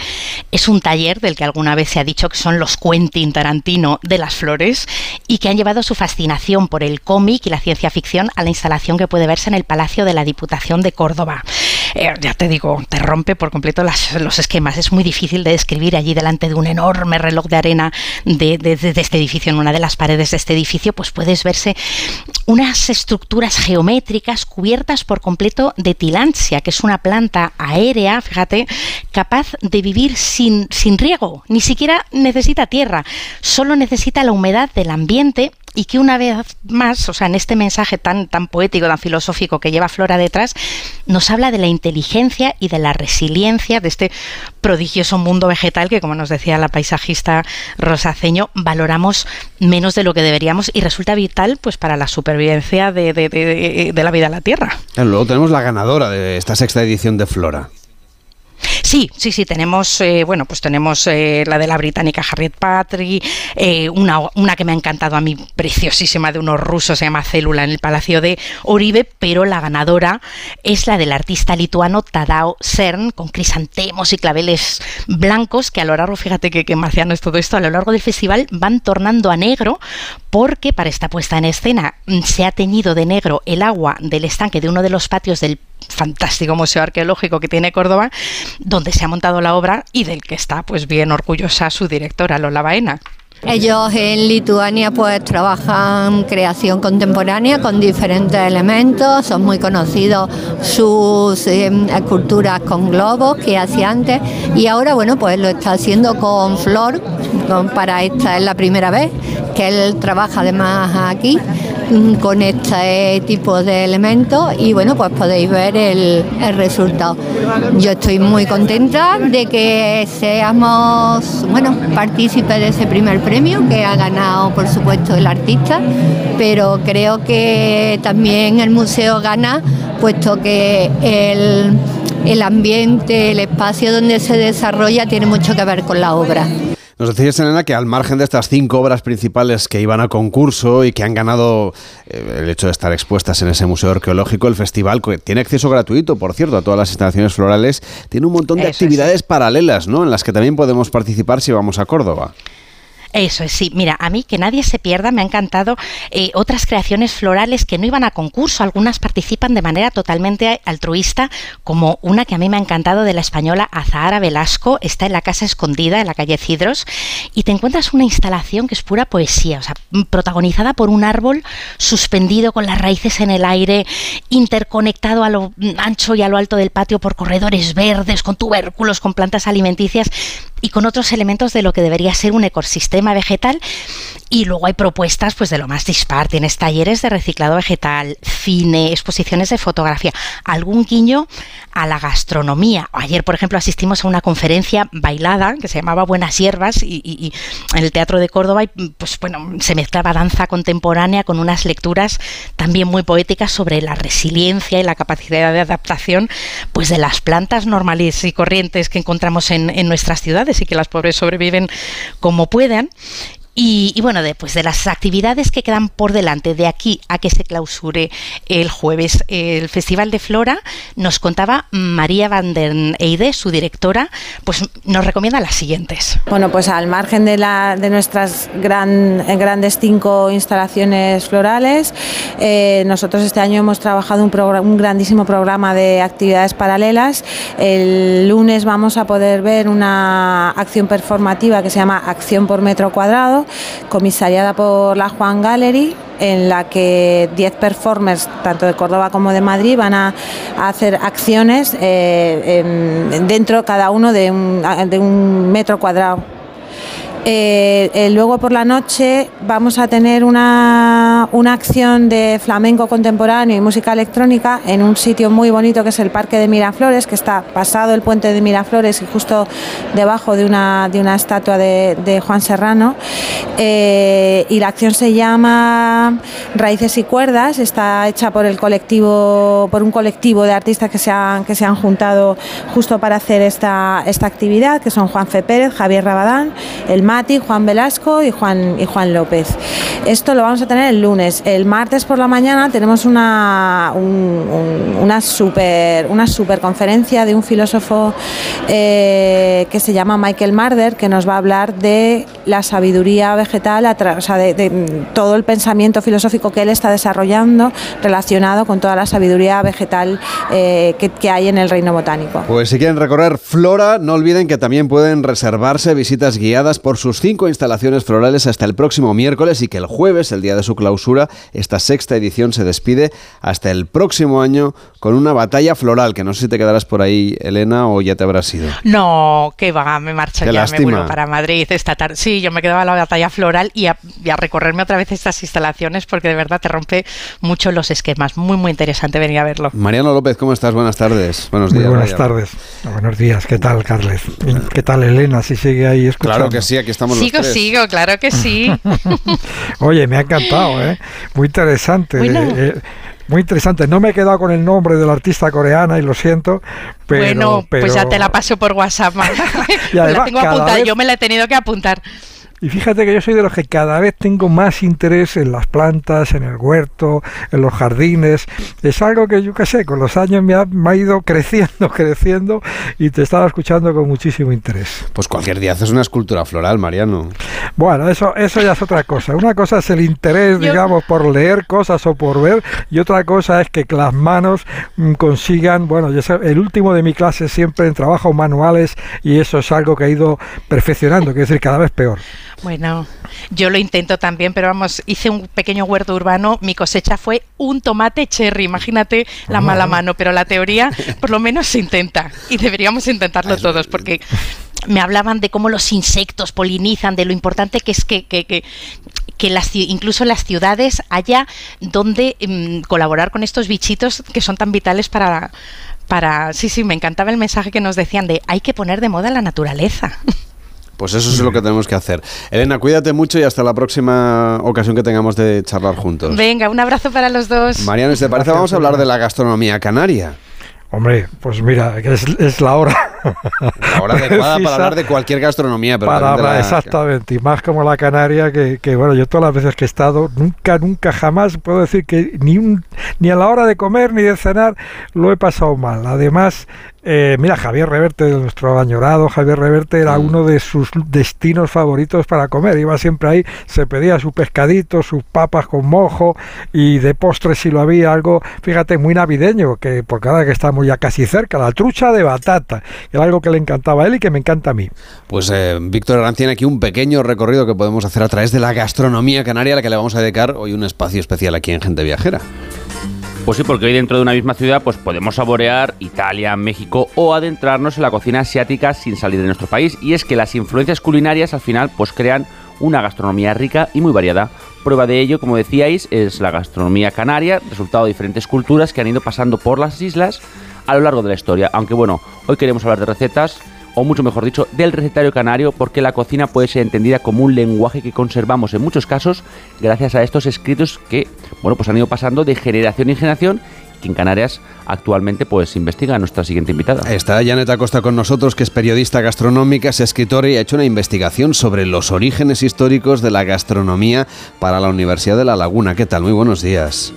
Es un taller del que alguna vez se ha dicho que son los Quentin Tarantino de las flores y que han llevado su fascinación por el cómic y la ciencia ficción a la instalación que puede verse en el Palacio de la Diputación de Córdoba. Eh, ya te digo, te rompe por completo los esquemas. Es muy difícil de describir allí delante de un enorme reloj de arena de, este edificio, en una de las paredes de este edificio, pues puedes verse unas estructuras geométricas cubiertas por completo de tilancia, que es una planta aérea, fíjate, capaz de vivir sin, sin riego, ni siquiera necesita tierra, solo necesita la humedad del ambiente y que una vez más, o sea, en este mensaje tan, tan poético, tan filosófico que lleva Flora detrás, nos habla de la inteligencia y de la resiliencia de este prodigioso mundo vegetal que, como nos decía la paisajista rosaceño, valoramos menos de lo que deberíamos y resulta vital pues para la supervivencia de, de la vida en la Tierra. Luego tenemos la ganadora de esta sexta edición de Flora. Sí, sí, sí, tenemos, eh, bueno, pues tenemos eh, la de la británica Harriet Patrick, eh, una, una que me ha encantado a mí, preciosísima, de unos rusos, se llama Célula, en el Palacio de Oribe, pero la ganadora es la del artista lituano Tadao Cern, con crisantemos y claveles blancos, que a lo largo, fíjate que, que marciano es todo esto, a lo largo del festival van tornando a negro, porque para esta puesta en escena mm, se ha teñido de negro el agua del estanque de uno de los patios del fantástico museo arqueológico que tiene Córdoba, donde se ha montado la obra y del que está pues bien orgullosa su directora Lola Baena. Ellos en Lituania pues trabajan creación contemporánea con diferentes elementos, son muy conocidos sus em, esculturas con globos que hacía antes. Y ahora bueno pues lo está haciendo con flor, para esta es la primera vez que él trabaja además aquí mm, con este tipo de elementos. Y bueno pues podéis ver el, el resultado. Yo estoy muy contenta de que seamos bueno partícipes de ese primer premio que ha ganado por supuesto el artista, pero creo que también el museo gana puesto que el, el ambiente, el espacio donde se desarrolla tiene mucho que ver con la obra. Nos decía Selena que al margen de estas cinco obras principales que iban a concurso y que han ganado eh, el hecho de estar expuestas en ese museo arqueológico, el festival que tiene acceso gratuito, por cierto, a todas las instalaciones florales, tiene un montón de actividades paralelas, ¿no? En las que también podemos participar si vamos a Córdoba. Eso es, sí. Mira, a mí que nadie se pierda, me ha encantado eh, otras creaciones florales que no iban a concurso. Algunas participan de manera totalmente altruista, como una que a mí me ha encantado de la española Azahara Velasco. Está en la casa escondida, en la calle Cidros, y te encuentras una instalación que es pura poesía, o sea, protagonizada por un árbol suspendido con las raíces en el aire, interconectado a lo ancho y a lo alto del patio por corredores verdes, con tubérculos, con plantas alimenticias y con otros elementos de lo que debería ser un ecosistema vegetal. Y luego hay propuestas pues de lo más dispar. Tienes talleres de reciclado vegetal, cine, exposiciones de fotografía, algún guiño a la gastronomía. Ayer, por ejemplo, asistimos a una conferencia bailada que se llamaba Buenas Hierbas y, en el Teatro de Córdoba y pues bueno, se mezclaba danza contemporánea con unas lecturas también muy poéticas sobre la resiliencia y la capacidad de adaptación pues de las plantas normales y corrientes que encontramos en, en nuestras ciudades y que las pobres sobreviven como puedan. Y, bueno, después de las actividades que quedan por delante de aquí a que se clausure el jueves el Festival de Flora, nos contaba María van der Eide, su directora, pues nos recomienda las siguientes. Bueno, pues al margen de, la, de nuestras gran, grandes cinco instalaciones florales, eh, nosotros este año hemos trabajado un, un grandísimo programa de actividades paralelas. El lunes vamos a poder ver una acción performativa que se llama Acción por Metro Cuadrado comisariada por la Juan Gallery, en la que 10 performers, tanto de Córdoba como de Madrid, van a, hacer acciones eh, dentro cada uno de un, metro cuadrado. Eh, eh, luego por la noche vamos a tener una, una acción de flamenco contemporáneo y música electrónica en un sitio muy bonito que es el Parque de Miraflores, que está pasado el puente de Miraflores y justo debajo de una, de una estatua de, Juan Serrano. Eh, y la acción se llama Raíces y Cuerdas, está hecha por el colectivo, por un colectivo de artistas que se han, que se han juntado justo para hacer esta, esta actividad, que son Juan Fe Pérez, Javier Rabadán, el Mati, Juan Velasco y Juan, y Juan López. Esto lo vamos a tener el lunes. El martes por la mañana tenemos una, un- un- una, super, una super conferencia de un filósofo eh, que se llama Michael Marder, que nos va a hablar de la sabiduría vegetal, o sea, de, todo el pensamiento filosófico que él está desarrollando relacionado con toda la sabiduría vegetal eh, que, que hay en el reino botánico. Pues si quieren recorrer Flora, no olviden que también pueden reservarse visitas guiadas por sus cinco instalaciones florales hasta el próximo miércoles y que el jueves, el día de su clausura, esta sexta edición se despide hasta el próximo año con una batalla floral, que no sé si te quedarás por ahí, Elena, o ya te habrás ido. No, que va, me marcho Qué ya, lástima. me vuelvo para Madrid esta tarde. Sí, yo me quedaba a la batalla floral y a, y a recorrerme otra vez estas instalaciones porque de verdad te rompe mucho los esquemas. Muy, muy interesante venir a verlo. Mariano López, ¿cómo estás? Buenas tardes. Buenos Muy días. buenas tardes. Buenos días. ¿Qué tal, Carles? ¿Qué tal, Elena? Si sigue ahí escuchando. Claro que sí, aquí estamos Sigo, los tres. sigo, claro que sí. [LAUGHS] Oye, me ha encantado, ¿eh? Muy interesante. Bueno. eh, muy interesante. No me he quedado con el nombre de la artista coreana y lo siento, pero... bueno, pues ya te la paso por WhatsApp. [LAUGHS] Y [LAUGHS] la tengo apuntada, vez- yo me la he tenido que apuntar. Y fíjate que yo soy de los que cada vez tengo más interés en las plantas, en el huerto, en los jardines. Es algo que yo qué sé, con los años me ha, me ha ido [LAUGHS] creciendo, creciendo y te estaba escuchando con muchísimo interés. Pues cualquier día haces una escultura floral, Mariano. Bueno, eso, eso ya es otra cosa. Una cosa es el interés, Yo- digamos, por leer cosas o por ver, y otra cosa es que las manos mm, consigan, bueno, yo sé, el último de mi clase siempre en trabajos manuales, y eso es algo que ha ido perfeccionando, quiero decir, cada vez peor. Bueno, yo lo intento también, pero vamos, hice un pequeño huerto urbano, mi cosecha fue un tomate cherry, imagínate la mala mano, pero la teoría por lo menos se intenta y deberíamos intentarlo todos porque me hablaban de cómo los insectos polinizan, de lo importante que es que, que, que, que las, incluso en las ciudades haya donde mm, colaborar con estos bichitos que son tan vitales para... Para, sí, sí, me encantaba el mensaje que nos decían de hay que poner de moda la naturaleza. Pues eso es lo que tenemos que hacer. Elena, cuídate mucho y hasta la próxima ocasión que tengamos de charlar juntos. Venga, un abrazo para los dos. Mariano, si te parece, Gracias, vamos a hablar de la gastronomía canaria. Hombre, pues mira, es la hora. La [LAUGHS] hora adecuada para hablar de cualquier gastronomía, pero para hablar, la- exactamente, y más como la Canaria, que, que, bueno, yo todas las veces que he estado, nunca, nunca, jamás puedo decir que ni, un, ni a la hora de comer ni de cenar lo he pasado mal. Además, eh, mira, Javier Reverte, nuestro añorado Javier Reverte, era Mm. uno de sus destinos favoritos para comer. Iba siempre ahí, se pedía su pescadito, sus papas con mojo y de postre si lo había algo, fíjate, muy navideño, que porque ahora que estamos ya casi cerca, la trucha de batata, era algo que le encantaba a él y que me encanta a mí. Pues eh, Víctor Herranz tiene aquí un pequeño recorrido que podemos hacer a través de la gastronomía canaria, a la que le vamos a dedicar hoy un espacio especial aquí en Gente Viajera. Pues sí, porque hoy dentro de una misma ciudad pues podemos saborear Italia, México o adentrarnos en la cocina asiática sin salir de nuestro país. Y es que las influencias culinarias al final pues crean una gastronomía rica y muy variada. Prueba de ello, como decíais, es la gastronomía canaria, resultado de diferentes culturas que han ido pasando por las islas a lo largo de la historia. Aunque bueno, hoy queremos hablar de recetas o mucho mejor dicho, del recetario canario, porque la cocina puede ser entendida como un lenguaje que conservamos en muchos casos gracias a estos escritos que, bueno, pues han ido pasando de generación en generación que en Canarias actualmente pues investiga nuestra siguiente invitada. Está Janet Acosta con nosotros, que es periodista gastronómica, es escritora y ha hecho una investigación sobre los orígenes históricos de la gastronomía para la Universidad de La Laguna. ¿Qué tal? Muy buenos días.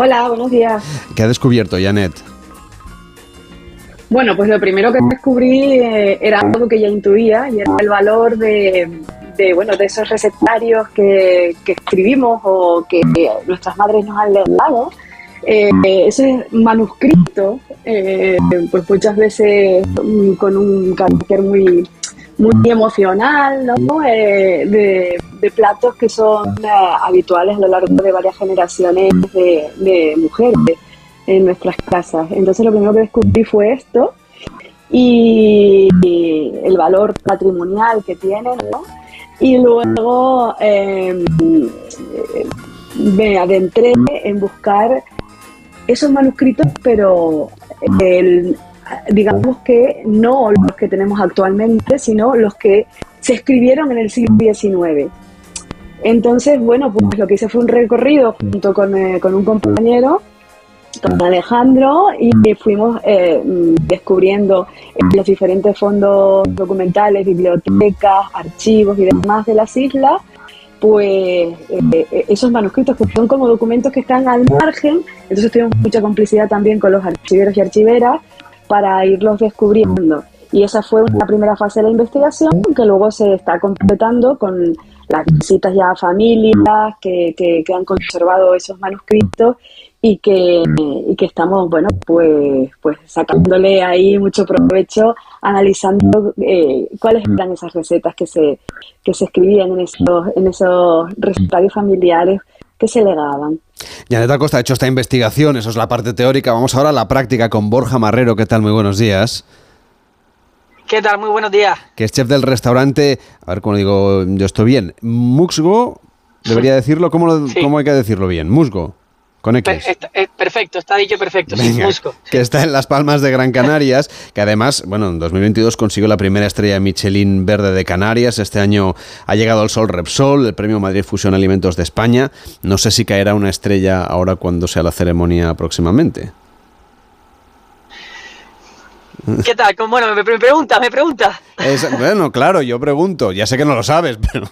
Hola, buenos días. ¿Qué ha descubierto Janet? Bueno, pues lo primero que descubrí eh, era algo que ya intuía y era el valor de, de, bueno, de esos recetarios que, que escribimos o que nuestras madres nos han legado. Eh, ese manuscrito, eh, pues muchas veces mm, con un carácter muy, muy emocional, ¿no? Eh, de, de platos que son eh, habituales a lo largo de varias generaciones de, de mujeres en nuestras casas. Entonces lo primero que descubrí fue esto y, el valor patrimonial que tienen, ¿no? Y luego em, me adentré en buscar esos manuscritos, pero digamos que no los que tenemos actualmente, sino los que se escribieron en el siglo XIX. Entonces, bueno, pues lo que hice fue un recorrido junto con, eh, con un compañero con Alejandro y fuimos eh, descubriendo los diferentes fondos documentales, bibliotecas, archivos y demás de las islas, pues eh, esos manuscritos que son como documentos que están al margen, entonces tuvimos mucha complicidad también con los archiveros y archiveras para irlos descubriendo. Y esa fue una primera fase de la investigación que luego se está completando con las visitas ya a familias que, que, han conservado esos manuscritos y que, y que estamos, bueno, pues, pues sacándole ahí mucho provecho, analizando eh, cuáles eran esas recetas que se, que se escribían en esos, en esos familiares que se legaban. Yaneta Costa ha hecho esta investigación, eso es la parte teórica. Vamos ahora a la práctica con Borja Marrero. ¿Qué tal? Muy buenos días. ¿Qué tal? Muy buenos días. Que es chef del restaurante, a ver cómo digo yo estoy bien, Muxgo, debería decirlo, ¿cómo, ¿cómo hay que decirlo bien? Musgo. Con X. Eh, perfecto, está dicho perfecto. que está en Las Palmas de Gran Canarias, que además, bueno, en 2022 consiguió la primera estrella Michelin verde de Canarias. Este año ha llegado al Sol Repsol, el premio Madrid Fusión Alimentos de España. No sé si caerá una estrella ahora cuando sea la ceremonia próximamente. ¿Qué tal? Bueno, me pregunta, me pregunta. bueno, claro, yo pregunto. Ya sé que no lo sabes, [LAUGHS] pero,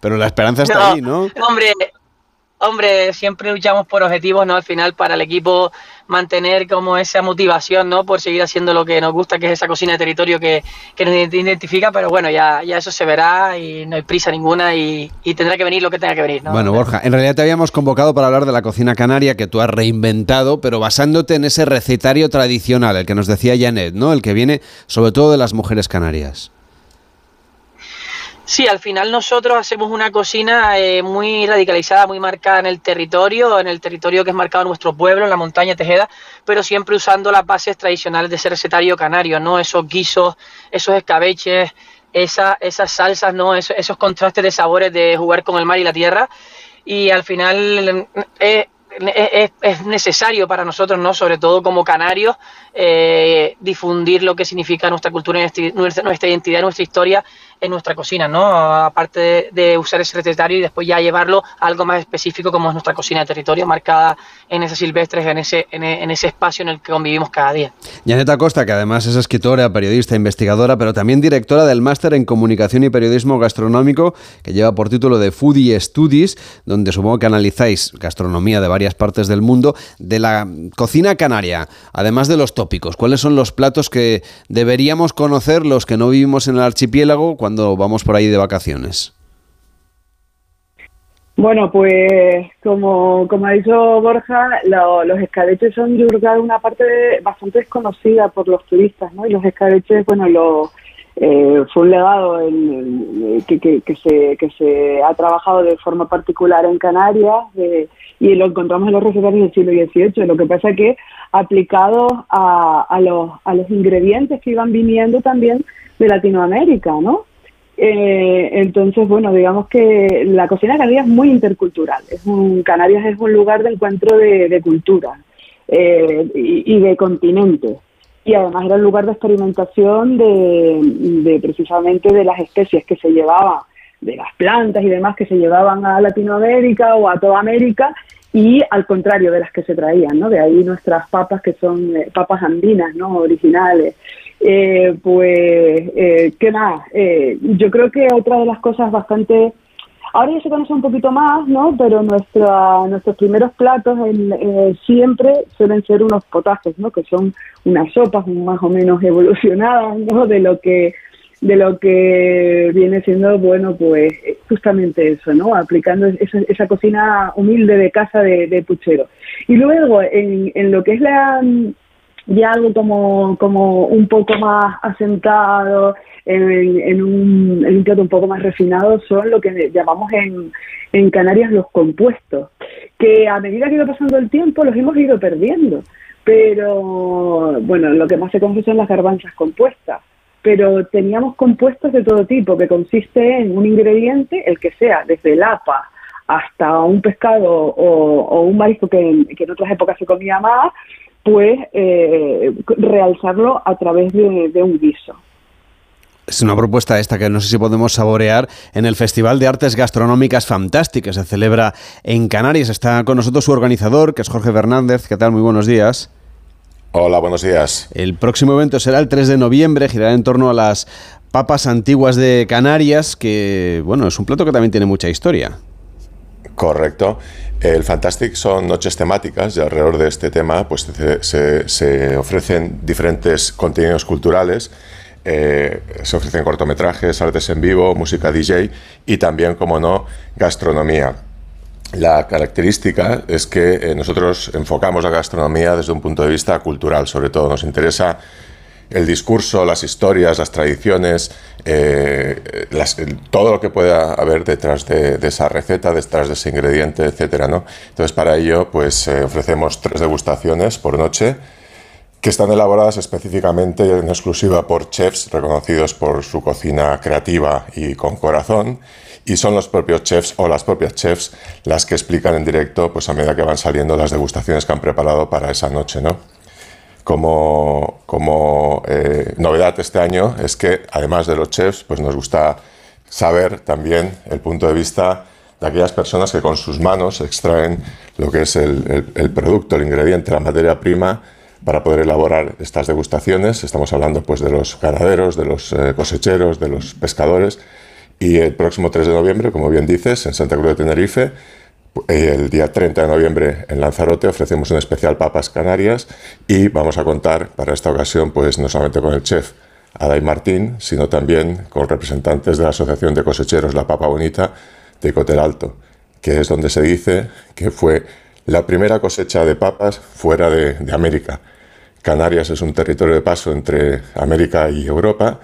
pero la esperanza está ahí, ¿no? Hombre, hombre, siempre luchamos por objetivos, ¿no? Al final para el equipo mantener como esa motivación, ¿no? Por seguir haciendo lo que nos gusta, que es esa cocina de territorio que, nos identifica, pero bueno, ya, ya eso se verá y no hay prisa ninguna y, tendrá que venir lo que tenga que venir, ¿no? Bueno, Borja, en realidad te habíamos convocado para hablar de la cocina canaria que tú has reinventado, pero basándote en ese recetario tradicional, el que nos decía Janet, ¿no? El que viene sobre todo de las mujeres canarias. Sí, al final nosotros hacemos una cocina eh, muy radicalizada, muy marcada en el territorio, en el territorio que es marcado nuestro pueblo, en la montaña Tejeda, pero siempre usando las bases tradicionales de ese recetario canario, ¿no? Esos guisos, esos escabeches, esa, esas salsas, ¿no? esos contrastes de sabores de jugar con el mar y la tierra. Y al final eh, es, necesario para nosotros, ¿no? Sobre todo como canarios, eh, difundir lo que significa nuestra cultura, nuestra identidad, nuestra historia en nuestra cocina, ¿no? Aparte de, usar ese recetario y después ya llevarlo a algo más específico como es nuestra cocina de territorio, marcada en esas silvestres, en ese, en, ese espacio en el que convivimos cada día. Yaneta Costa, que además es escritora, periodista, investigadora, pero también directora del máster en comunicación y periodismo gastronómico, que lleva por título de Foodie Studies, donde supongo que analizáis gastronomía de varias partes del mundo, de la cocina canaria, además de los tópicos. ¿Cuáles son los platos que deberíamos conocer los que no vivimos en el archipiélago? Cuando vamos por ahí de vacaciones? Bueno, pues como, como ha dicho Borja, los escabeches son yo creo una parte bastante desconocida por los turistas, ¿no? Y los escabeches, bueno, lo, eh, fue un legado que, que, se, que se ha trabajado de forma particular en Canarias y lo encontramos en los recetarios del siglo XVIII. Lo que pasa que aplicado a, a, los, a los ingredientes que iban viniendo también de Latinoamérica, ¿no? Eh, entonces, bueno, digamos que la cocina canaria es muy intercultural. Es un, Canarias es un lugar de encuentro de, de culturas eh, y, de continentes. Y además era un lugar de experimentación de, de, precisamente de las especies que se llevaban, de las plantas y demás que se llevaban a Latinoamérica o a toda América y al contrario de las que se traían, ¿no? De ahí nuestras papas que son eh, papas andinas, ¿no? Originales. Eh, pues, eh, ¿qué más? Eh, yo creo que otra de las cosas bastante... Ahora ya se conoce un poquito más, ¿no? Pero nuestra, nuestros primeros platos siempre suelen ser unos potajes, ¿no? Que son unas sopas más o menos evolucionadas, ¿no? De lo que de lo que viene siendo, bueno, pues justamente eso, ¿no? Aplicando esa, esa cocina humilde de casa de, puchero. Y luego, en, en lo que es la ya algo como, como un poco más asentado, en, en, un, un plato un poco más refinado, son lo que llamamos en, en Canarias los compuestos, que a medida que iba pasando el tiempo los hemos ido perdiendo pero bueno, lo que más se conoce son las garbanzas compuestas. Pero teníamos compuestos de todo tipo, que consiste en un ingrediente, el que sea, desde el apa hasta un pescado o, un marisco que, en otras épocas se comía más, pues eh, realzarlo a través de, de un guiso. Es una propuesta esta que no sé si podemos saborear en el Festival de Artes Gastronómicas Fantásticas. Se celebra en Canarias. Está con nosotros su organizador, que es Jorge Fernández. ¿Qué tal? Muy buenos días. Hola, buenos días. El próximo evento será el 3 de noviembre, girará en torno a las papas antiguas de Canarias, que, bueno, es un plato que también tiene mucha historia. Correcto. El Fantastic son noches temáticas y alrededor de este tema pues, se, se ofrecen diferentes contenidos culturales eh, se ofrecen cortometrajes, artes en vivo, música DJ y también, como no, gastronomía. La característica es que eh, nosotros enfocamos la gastronomía desde un punto de vista cultural, sobre todo. Nos interesa el discurso, las historias, las tradiciones, eh, todo lo que pueda haber detrás de, esa receta, detrás de ese ingrediente, etcétera, ¿no? Entonces, para ello, pues ofrecemos tres degustaciones por noche que están elaboradas específicamente en exclusiva por chefs reconocidos por su cocina creativa y con corazón, y son los propios chefs o las propias chefs las que explican en directo pues a medida que van saliendo las degustaciones que han preparado para esa noche, ¿no? Como, eh, novedad este año es que además de los chefs, pues nos gusta saber también el punto de vista de aquellas personas que con sus manos extraen lo que es el, producto, el ingrediente, la materia prima para poder elaborar estas degustaciones. Estamos hablando pues de los ganaderos, de los eh, cosecheros, de los pescadores. Y el próximo 3 de noviembre, como bien dices, en Santa Cruz de Tenerife, el día 30 de noviembre en Lanzarote ofrecemos un especial Papas Canarias y vamos a contar para esta ocasión pues no solamente con el chef Adai Martín, sino también con representantes de la Asociación de Cosecheros La Papa Bonita de Cotel Alto, que es donde se dice que fue la primera cosecha de papas fuera de América. Canarias es un territorio de paso entre América y Europa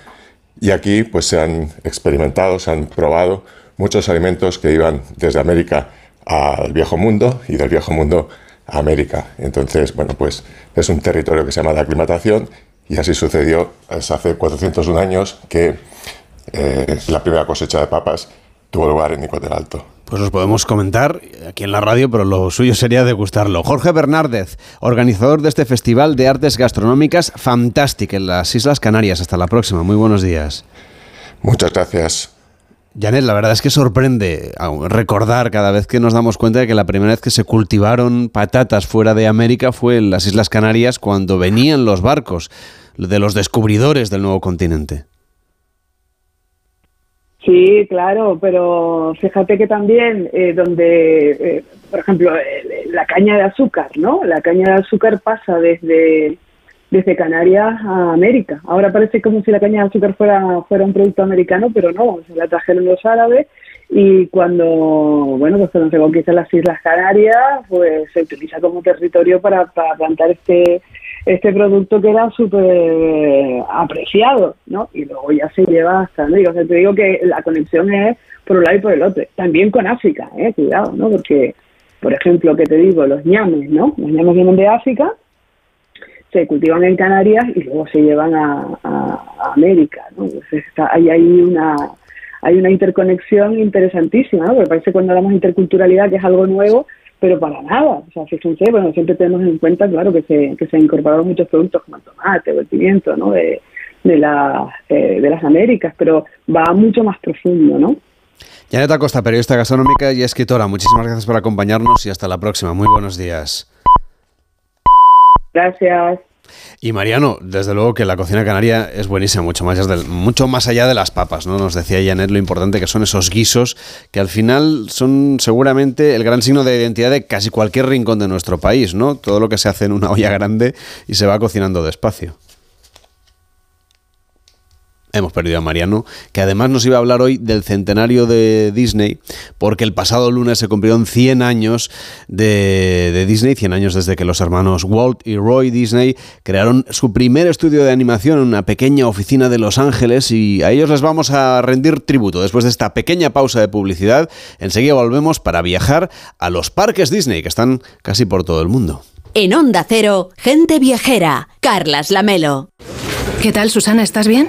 y aquí pues se han experimentado, se han probado muchos alimentos que iban desde América al viejo mundo y del viejo mundo a América. Entonces, bueno, pues es un territorio que se llama de aclimatación y así sucedió hace 401 años que eh, la primera cosecha de papas tuvo lugar en Nico del Alto. Pues los podemos comentar aquí en la radio, pero lo suyo sería degustarlo. Jorge Bernárdez, organizador de este Festival de Artes Gastronómicas Fantastic en las Islas Canarias. Hasta la próxima. Muy buenos días. Muchas gracias. Janet, la verdad es que sorprende recordar cada vez que nos damos cuenta de que la primera vez que se cultivaron patatas fuera de América fue en las Islas Canarias cuando venían los barcos de los descubridores del nuevo continente. Sí, claro, pero fíjate que también eh, donde, eh, por ejemplo, la caña de azúcar, ¿no? La caña de azúcar pasa desde, desde Canarias a América. Ahora parece como si la caña de azúcar fuera, fuera un producto americano, pero no, se la trajeron los árabes y cuando, bueno, pues cuando se conquistan las Islas Canarias, pues se utiliza como territorio para, para plantar este este producto que era súper apreciado, ¿no? Y luego ya se lleva hasta América. O sea, te digo que la conexión es por un lado y por el otro. También con África, ¿eh? Cuidado, ¿no? Porque, por ejemplo, que te digo, los ñames, ¿no? Los ñames vienen de África, se cultivan en Canarias y luego se llevan a, América, ¿no? Entonces está, hay ahí una hay una interconexión interesantísima, ¿no? Porque parece cuando hablamos de interculturalidad que es algo nuevo, pero para nada. O sea, fíjense, bueno, siempre tenemos en cuenta, claro, que se, que se han incorporado muchos productos como el tomate o el pimiento, ¿no? De, de, la, eh, de las Américas, pero va mucho más profundo, ¿no? Janet Acosta, periodista gastronómica y escritora, muchísimas gracias por acompañarnos y hasta la próxima. Muy buenos días. Gracias. Y Mariano, desde luego que la cocina canaria es buenísima, mucho más, mucho más allá de las papas, ¿no? Nos decía Janet lo importante que son esos guisos, que al final son seguramente el gran signo de identidad de casi cualquier rincón de nuestro país, ¿no? Todo lo que se hace en una olla grande y se va cocinando despacio. Hemos perdido a Mariano, que además nos iba a hablar hoy del centenario de Disney, porque el pasado lunes se cumplieron 100 años de, Disney, 100 años desde que los hermanos Walt y Roy Disney crearon su primer estudio de animación en una pequeña oficina de Los Ángeles y a ellos les vamos a rendir tributo. Después de esta pequeña pausa de publicidad, enseguida volvemos para viajar a los parques Disney, que están casi por todo el mundo. En Onda Cero, gente viajera. Carlas Lamelo. ¿Qué tal, Susana? ¿Estás bien?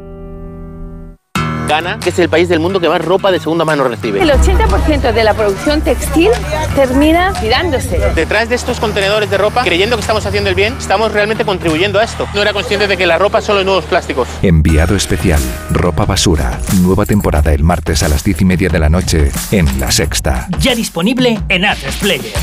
Ghana, que es el país del mundo que más ropa de segunda mano recibe. El 80% de la producción textil termina tirándose. Detrás de estos contenedores de ropa, creyendo que estamos haciendo el bien, estamos realmente contribuyendo a esto. No era consciente de que la ropa solo es nuevos plásticos. Enviado especial, ropa basura, nueva temporada el martes a las 10 y media de la noche en La Sexta. Ya disponible en Atresplayer.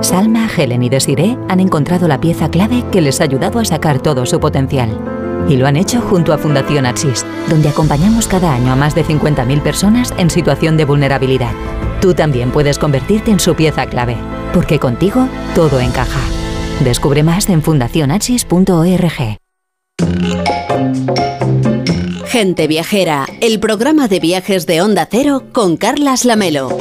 Salma, Helen y Desiree han encontrado la pieza clave que les ha ayudado a sacar todo su potencial. Y lo han hecho junto a Fundación Axis, donde acompañamos cada año a más de 50.000 personas en situación de vulnerabilidad. Tú también puedes convertirte en su pieza clave, porque contigo todo encaja. Descubre más en fundacionaxis.org. Gente Viajera, el programa de viajes de Onda Cero con Carlas Lamelo.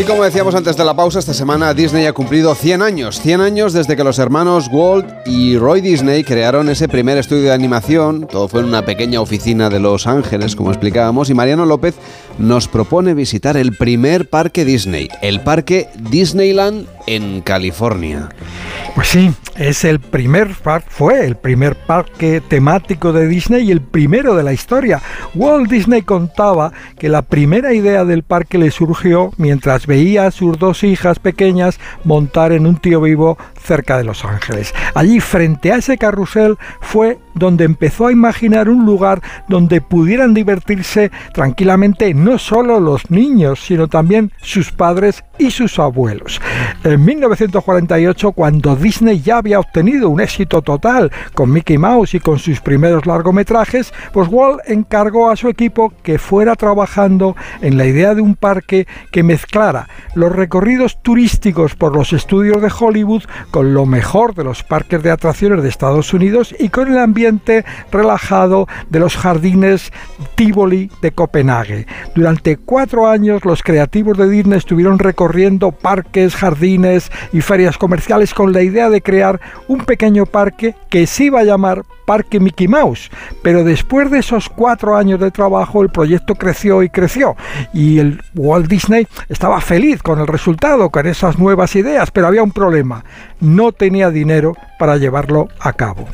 Y como decíamos antes de la pausa, esta semana Disney ha cumplido 100 años. 100 años desde que los hermanos Walt y Roy Disney crearon ese primer estudio de animación. Todo fue en una pequeña oficina de Los Ángeles, como explicábamos. Y Mariano López nos propone visitar el primer parque Disney, el parque Disneyland en California. Pues sí, es el primer fue el primer parque temático de Disney y el primero de la historia. Walt Disney contaba que la primera idea del parque le surgió mientras veía a sus dos hijas pequeñas montar en un tío vivo cerca de Los Ángeles. Allí, frente a ese carrusel, fue donde empezó a imaginar un lugar donde pudieran divertirse tranquilamente no solo los niños, sino también sus padres y sus abuelos. En 1948, cuando Disney ya había obtenido un éxito total con Mickey Mouse y con sus primeros largometrajes, pues Walt encargó a su equipo que fuera trabajando en la idea de un parque que mezclara los recorridos turísticos por los estudios de Hollywood con lo mejor de los parques de atracciones de Estados Unidos y con el ambiente relajado de los jardines Tivoli de Copenhague. Durante cuatro años los creativos de Disney estuvieron recorriendo parques, jardines y ferias comerciales con la idea de crear un pequeño parque que se iba a llamar Parque Mickey Mouse. Pero después de esos cuatro años de trabajo el proyecto creció y creció y el Walt Disney estaba feliz con el resultado, con esas nuevas ideas, pero había un problema. No tenía dinero para llevarlo a cabo.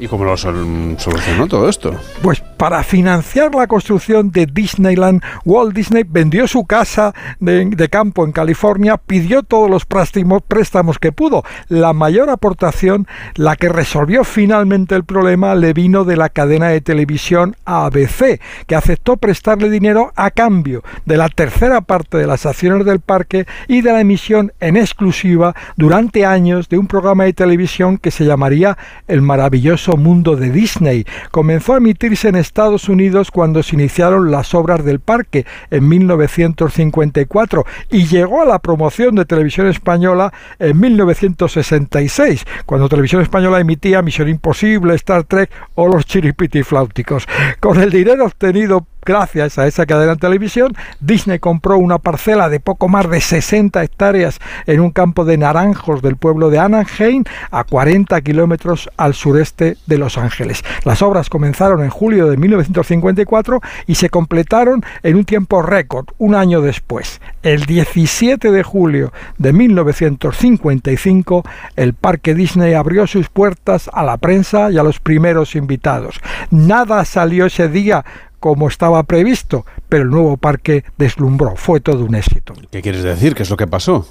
¿Y cómo lo sol- solucionó todo esto? Pues para financiar la construcción de Disneyland, Walt Disney vendió su casa de, de campo en California, pidió todos los préstamos, préstamos que pudo. La mayor aportación, la que resolvió finalmente el problema, le vino de la cadena de televisión ABC, que aceptó prestarle dinero a cambio de la tercera parte de las acciones del parque y de la emisión en exclusiva durante años de un programa de televisión que se llamaría El maravilloso mundo de Disney. Comenzó a emitirse en Estados Unidos cuando se iniciaron las obras del parque en 1954 y llegó a la promoción de televisión española en 1966, cuando Televisión Española emitía Misión Imposible, Star Trek o Los Chiripitifláuticos. Con el dinero obtenido Gracias a esa cadena de televisión, Disney compró una parcela de poco más de 60 hectáreas en un campo de naranjos del pueblo de Anaheim, a 40 kilómetros al sureste de Los Ángeles. Las obras comenzaron en julio de 1954 y se completaron en un tiempo récord, un año después. El 17 de julio de 1955, el Parque Disney abrió sus puertas a la prensa y a los primeros invitados. Nada salió ese día como estaba previsto, pero el nuevo parque deslumbró, fue todo un éxito. ¿Qué quieres decir? ¿Qué es lo que pasó?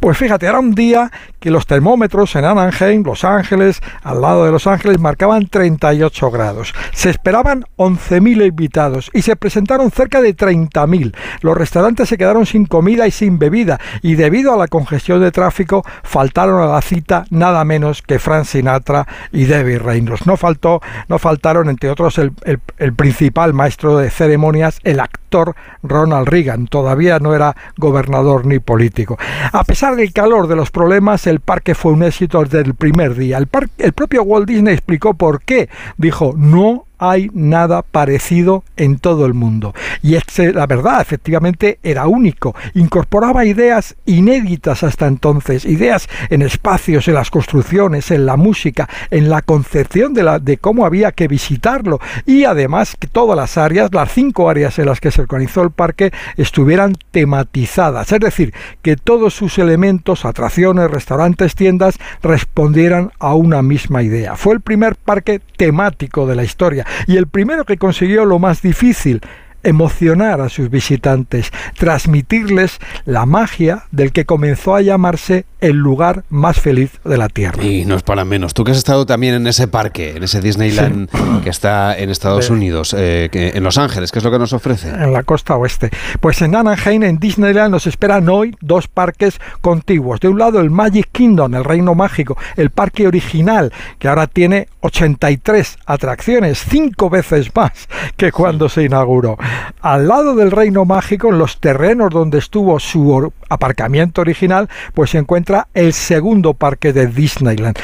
Pues fíjate, era un día que los termómetros en Anaheim, Los Ángeles, al lado de Los Ángeles, marcaban 38 grados. Se esperaban 11.000 invitados y se presentaron cerca de 30.000. Los restaurantes se quedaron sin comida y sin bebida y debido a la congestión de tráfico faltaron a la cita nada menos que Frank Sinatra y Debbie Reynolds. No, faltó, no faltaron, entre otros, el, el principal maestro de ceremonias, el actor Ronald Reagan. Todavía no era gobernador ni político. A pesar del calor de los problemas, el parque fue un éxito desde el primer día. El, el propio Walt Disney explicó por qué. Dijo, no hay nada parecido en todo el mundo. Y es la verdad, efectivamente, era único. Incorporaba ideas inéditas hasta entonces, ideas en espacios, en las construcciones, en la música, en la concepción de, la, de cómo había que visitarlo. Y además que todas las áreas, las cinco áreas en las que se organizó el parque, estuvieran tematizadas. Es decir, que todos sus elementos, atracciones, restaurantes, tiendas, respondieran a una misma idea. Fue el primer parque temático de la historia y el primero que consiguió lo más difícil, emocionar a sus visitantes, transmitirles la magia del que comenzó a llamarse el lugar más feliz de la Tierra. Y no es para menos. Tú que has estado también en ese parque, en ese Disneyland que está en Estados Unidos, eh, en Los Ángeles, ¿qué es lo que nos ofrece? En la costa oeste. Pues en Anaheim, en Disneyland, nos esperan hoy dos parques contiguos. De un lado el Magic Kingdom, el Reino Mágico, el parque original, que ahora tiene 83 atracciones, cinco veces más que cuando se inauguró. Al lado del Reino Mágico, en los terrenos donde estuvo su aparcamiento original, pues se encuentra el segundo parque de Disneyland.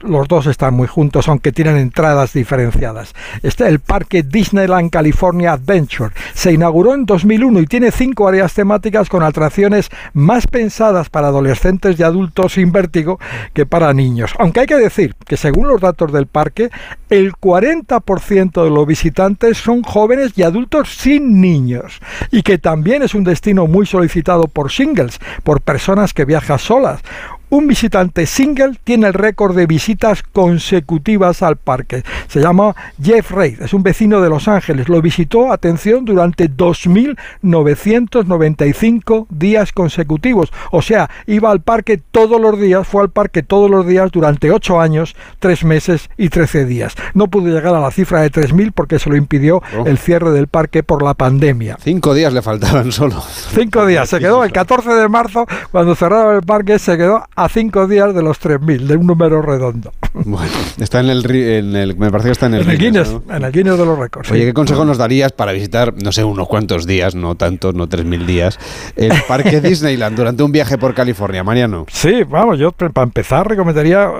Los dos están muy juntos, aunque tienen entradas diferenciadas. Este es el parque Disneyland California Adventure. Se inauguró en 2001 y tiene cinco áreas temáticas con atracciones más pensadas para adolescentes y adultos sin vértigo que para niños. Aunque hay que decir que según los datos del parque, el 40% de los visitantes son jóvenes y adultos sin niños y que también es un destino muy solicitado por por personas que viajan solas un visitante single tiene el récord de visitas consecutivas al parque. Se llama Jeff Reid, es un vecino de Los Ángeles. Lo visitó, atención, durante 2.995 días consecutivos. O sea, iba al parque todos los días, fue al parque todos los días durante 8 años, 3 meses y 13 días. No pudo llegar a la cifra de 3.000 porque se lo impidió oh. el cierre del parque por la pandemia. Cinco días le faltaban solo. Cinco días. Se quedó el 14 de marzo, cuando cerraron el parque, se quedó a cinco días de los 3.000, de un número redondo. Bueno, está en el, en el me parece que está en el, en el Guinness, en el Guinness de los récords. Oye, ¿qué consejo nos darías para visitar, no sé, unos cuantos días, no tantos, no 3.000 días, el parque [LAUGHS] Disneyland durante un viaje por California, Mariano? Sí, vamos, yo para empezar recomendaría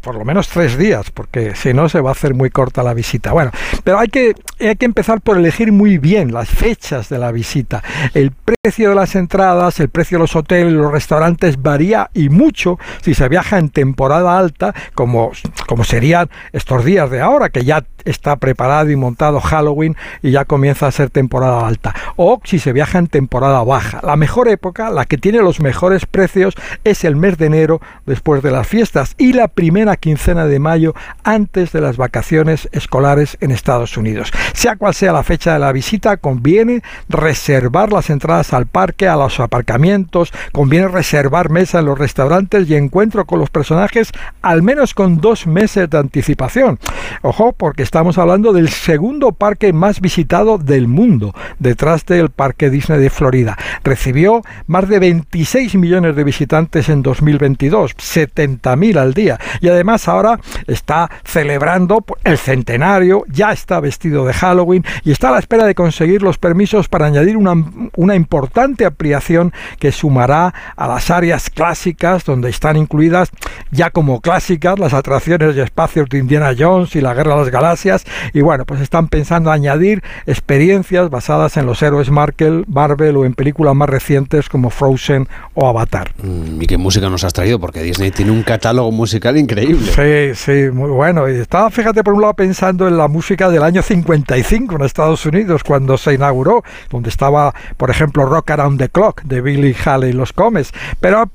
por lo menos tres días, porque si no se va a hacer muy corta la visita. Bueno, pero hay que, hay que empezar por elegir muy bien las fechas de la visita. El precio de las entradas, el precio de los hoteles, los restaurantes varía y mucho si se viaja en temporada alta, como, como serían estos días de ahora, que ya está preparado y montado Halloween y ya comienza a ser temporada alta. O si se viaja en temporada baja. La mejor época, la que tiene los mejores precios, es el mes de enero después de las fiestas y la primera quincena de mayo antes de las vacaciones escolares en Estados Unidos. Sea cual sea la fecha de la visita, conviene reservar las entradas al parque, a los aparcamientos, conviene reservar mesa en los restaurantes y encuentro con los personajes al menos con dos meses de anticipación. Ojo, porque Estamos hablando del segundo parque más visitado del mundo, detrás del Parque Disney de Florida. Recibió más de 26 millones de visitantes en 2022, 70.000 al día. Y además ahora está celebrando el centenario, ya está vestido de Halloween y está a la espera de conseguir los permisos para añadir una, una importante ampliación que sumará a las áreas clásicas donde están incluidas ya como clásicas las atracciones y espacios de Indiana Jones y la Guerra de las Galaxias y bueno, pues están pensando añadir experiencias basadas en los héroes Marvel, Marvel o en películas más recientes como Frozen o Avatar. Mm, ¿Y qué música nos has traído? Porque Disney tiene un catálogo musical increíble. Sí, sí, muy bueno. Y estaba, fíjate, por un lado pensando en la música del año 55 en Estados Unidos, cuando se inauguró, donde estaba, por ejemplo, Rock Around the Clock de Billy Haley y los Comes. Pero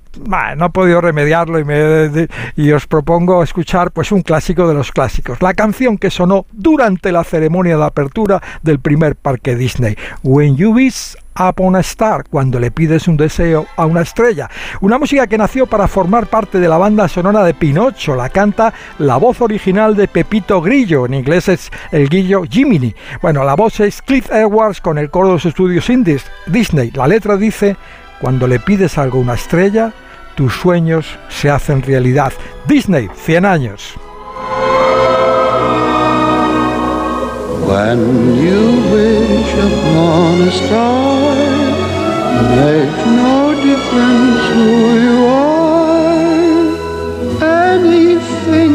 no he podido remediarlo y, me, y os propongo escuchar pues un clásico de los clásicos, la canción que sonó durante la ceremonia de apertura del primer parque Disney, When You Wish Upon a Star, cuando le pides un deseo a una estrella. Una música que nació para formar parte de la banda sonora de Pinocho. La canta la voz original de Pepito Grillo, en inglés es el Guillo Jiminy. Bueno, la voz es Cliff Edwards con el coro de los estudios indies Disney. La letra dice, cuando le pides algo a una estrella, tus sueños se hacen realidad. Disney, 100 años. Upon a star, makes no difference who you are. Anything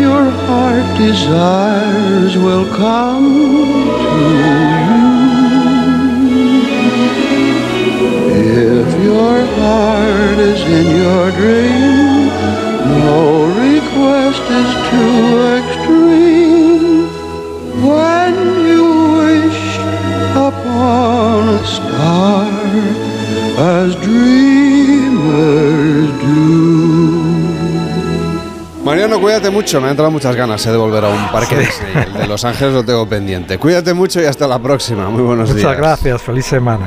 your heart desires will come to you. If your heart is in your dream, no request is too upon a star, as dreamers do. Mariano, cuídate mucho. Me han entrado muchas ganas eh, de volver a un parque Disney. El de Los Ángeles lo tengo pendiente. Cuídate mucho y hasta la próxima. Muy buenos días. Muchas gracias, feliz semana.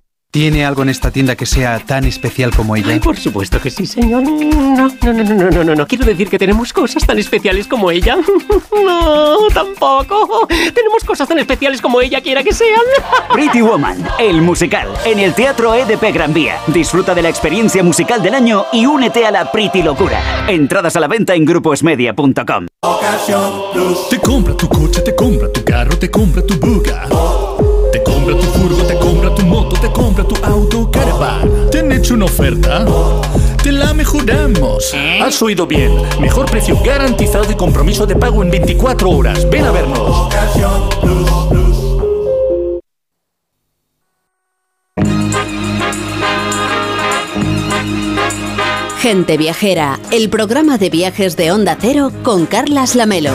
¿Tiene algo en esta tienda que sea tan especial como ella? Ay, por supuesto que sí, señor. No, no, no, no, no, no, no, no. Quiero decir que tenemos cosas tan especiales como ella. [LAUGHS] No, tampoco. Tenemos cosas tan especiales como ella quiera que sean. [LAUGHS] Pretty Woman, el musical, en el Teatro EDP Gran Vía. Disfruta de la experiencia musical del año y únete a la Pretty Locura. Entradas a la venta en gruposmedia.com. Te compra tu coche, te compra tu carro, te compra tu buga. Compra tu auto, caravan. ¿Te han hecho una oferta? Te la mejoramos. Has oído bien. Mejor precio garantizado y compromiso de pago en 24 horas. Ven a vernos. Gente Viajera, el programa de viajes de Onda Cero con Carlas Lamelo.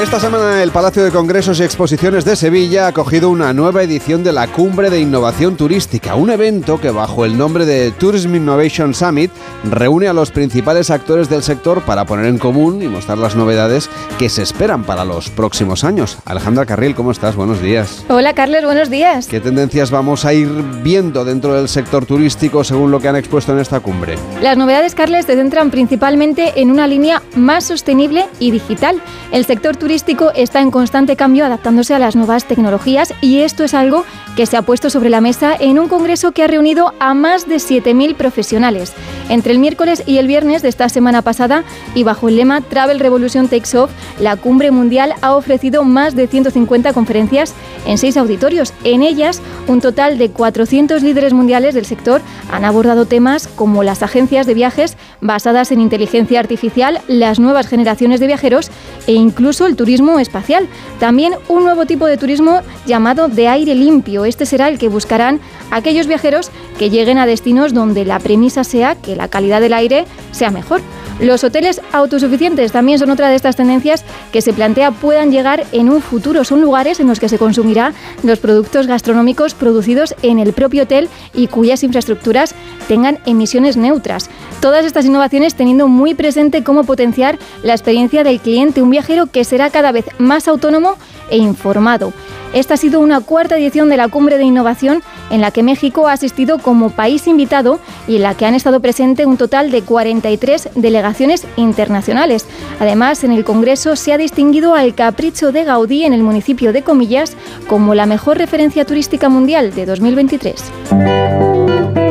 Esta semana el Palacio de Congresos y Exposiciones de Sevilla ha acogido una nueva edición de la Cumbre de Innovación Turística, un evento que bajo el nombre de Tourism Innovation Summit reúne a los principales actores del sector para poner en común y mostrar las novedades que se esperan para los próximos años. Alejandra Carril, ¿cómo estás? Buenos días. Hola Carlos, buenos días. ¿Qué tendencias vamos a ir viendo dentro del sector turístico según lo que han expuesto en esta cumbre? Las novedades, Carles, se centran principalmente en una línea más sostenible y digital. El sector turístico turístico está en constante cambio adaptándose a las nuevas tecnologías y esto es algo que se ha puesto sobre la mesa en un congreso que ha reunido a más de 7.000 profesionales. Entre el miércoles y el viernes de esta semana pasada y bajo el lema Travel Revolution Takes Off, la cumbre mundial ha ofrecido más de 150 conferencias en seis auditorios. En ellas, un total de 400 líderes mundiales del sector han abordado temas como las agencias de viajes basadas en inteligencia artificial, las nuevas generaciones de viajeros e incluso el turismo espacial. También un nuevo tipo de turismo llamado de aire limpio. Este será el que buscarán aquellos viajeros que lleguen a destinos donde la premisa sea que la calidad del aire sea mejor. Los hoteles autosuficientes también son otra de estas tendencias que se plantea puedan llegar en un futuro. Son lugares en los que se consumirá los productos gastronómicos producidos en el propio hotel y cuyas infraestructuras tengan emisiones neutras. Todas estas innovaciones teniendo muy presente cómo potenciar la experiencia del cliente, un viajero que será cada vez más autónomo e informado. Esta ha sido una cuarta edición de la Cumbre de Innovación en la que México ha asistido como país invitado y en la que han estado presentes un total de 43 delegaciones internacionales. Además, en el Congreso se ha distinguido al Capricho de Gaudí en el municipio de Comillas como la mejor referencia turística mundial de 2023.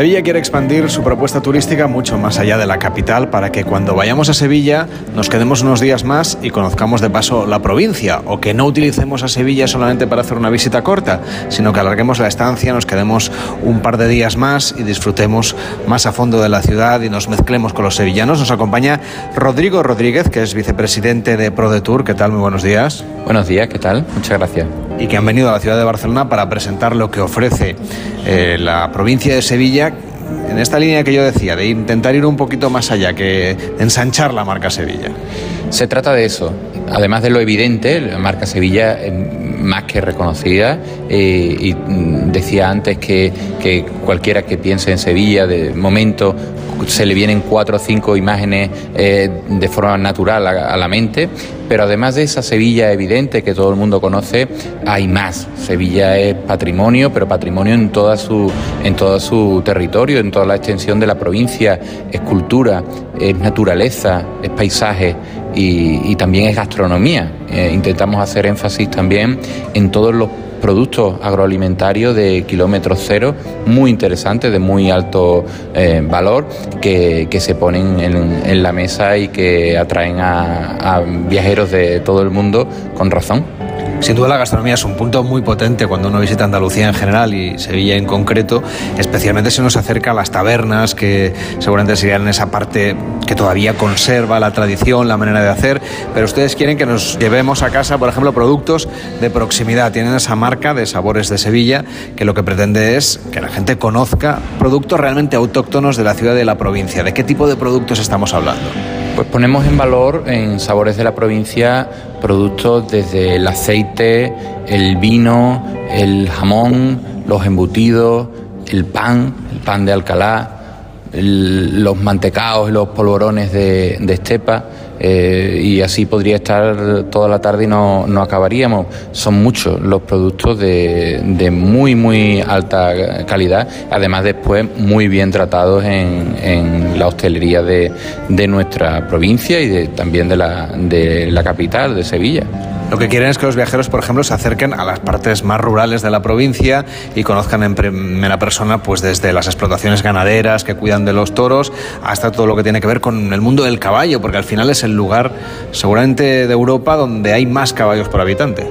Sevilla quiere expandir su propuesta turística mucho más allá de la capital para que cuando vayamos a Sevilla nos quedemos unos días más y conozcamos de paso la provincia o que no utilicemos a Sevilla solamente para hacer una visita corta, sino que alarguemos la estancia, nos quedemos un par de días más y disfrutemos más a fondo de la ciudad y nos mezclemos con los sevillanos. Nos acompaña Rodrigo Rodríguez, que es vicepresidente de ProDetour. ¿Qué tal? Muy buenos días. Buenos días, ¿qué tal? Muchas gracias. Y que han venido a la ciudad de Barcelona para presentar lo que ofrece eh, la provincia de Sevilla en esta línea que yo decía, de intentar ir un poquito más allá, que ensanchar la marca Sevilla. Se trata de eso. Además de lo evidente, la marca Sevilla es más que reconocida eh, y mm, decía antes que, que, cualquiera que piense en Sevilla de momento se le vienen cuatro o cinco imágenes eh, de forma natural a, la mente, pero además de esa Sevilla evidente que todo el mundo conoce, hay más. Sevilla es patrimonio, pero patrimonio en, toda su, en todo su territorio, en toda la extensión de la provincia, es cultura, es naturaleza, es paisaje y, y también es gastronomía. Eh, intentamos hacer énfasis también en todos los productos agroalimentarios de kilómetro cero, muy interesantes, de muy alto eh, valor, que, que, se ponen en, la mesa y que atraen a, a viajeros de todo el mundo con razón. Sin duda la gastronomía es un punto muy potente cuando uno visita Andalucía en general y Sevilla en concreto, especialmente si uno se acerca a las tabernas, que seguramente serían esa parte que todavía conserva la tradición, la manera de hacer, pero ustedes quieren que nos llevemos a casa, por ejemplo, productos de proximidad. Tienen esa marca de sabores de Sevilla que lo que pretende es que la gente conozca productos realmente autóctonos de la ciudad y de la provincia. ¿De qué tipo de productos estamos hablando? Pues ponemos en valor en Sabores de la Provincia productos desde el aceite, el vino, el jamón, los embutidos, el pan, el pan de Alcalá, los mantecaos y los polvorones de, de estepa. Eh, y así podría estar toda la tarde y no, no acabaríamos. Son muchos los productos de, de, muy, muy alta calidad, además después muy bien tratados en, en la hostelería de, de, nuestra provincia y de, también de la, de la capital, de Sevilla. Lo que quieren es que los viajeros, por ejemplo, se acerquen a las partes más rurales de la provincia y conozcan en primera persona, pues desde las explotaciones ganaderas que cuidan de los toros hasta todo lo que tiene que ver con el mundo del caballo, porque al final es el lugar seguramente de Europa donde hay más caballos por habitante.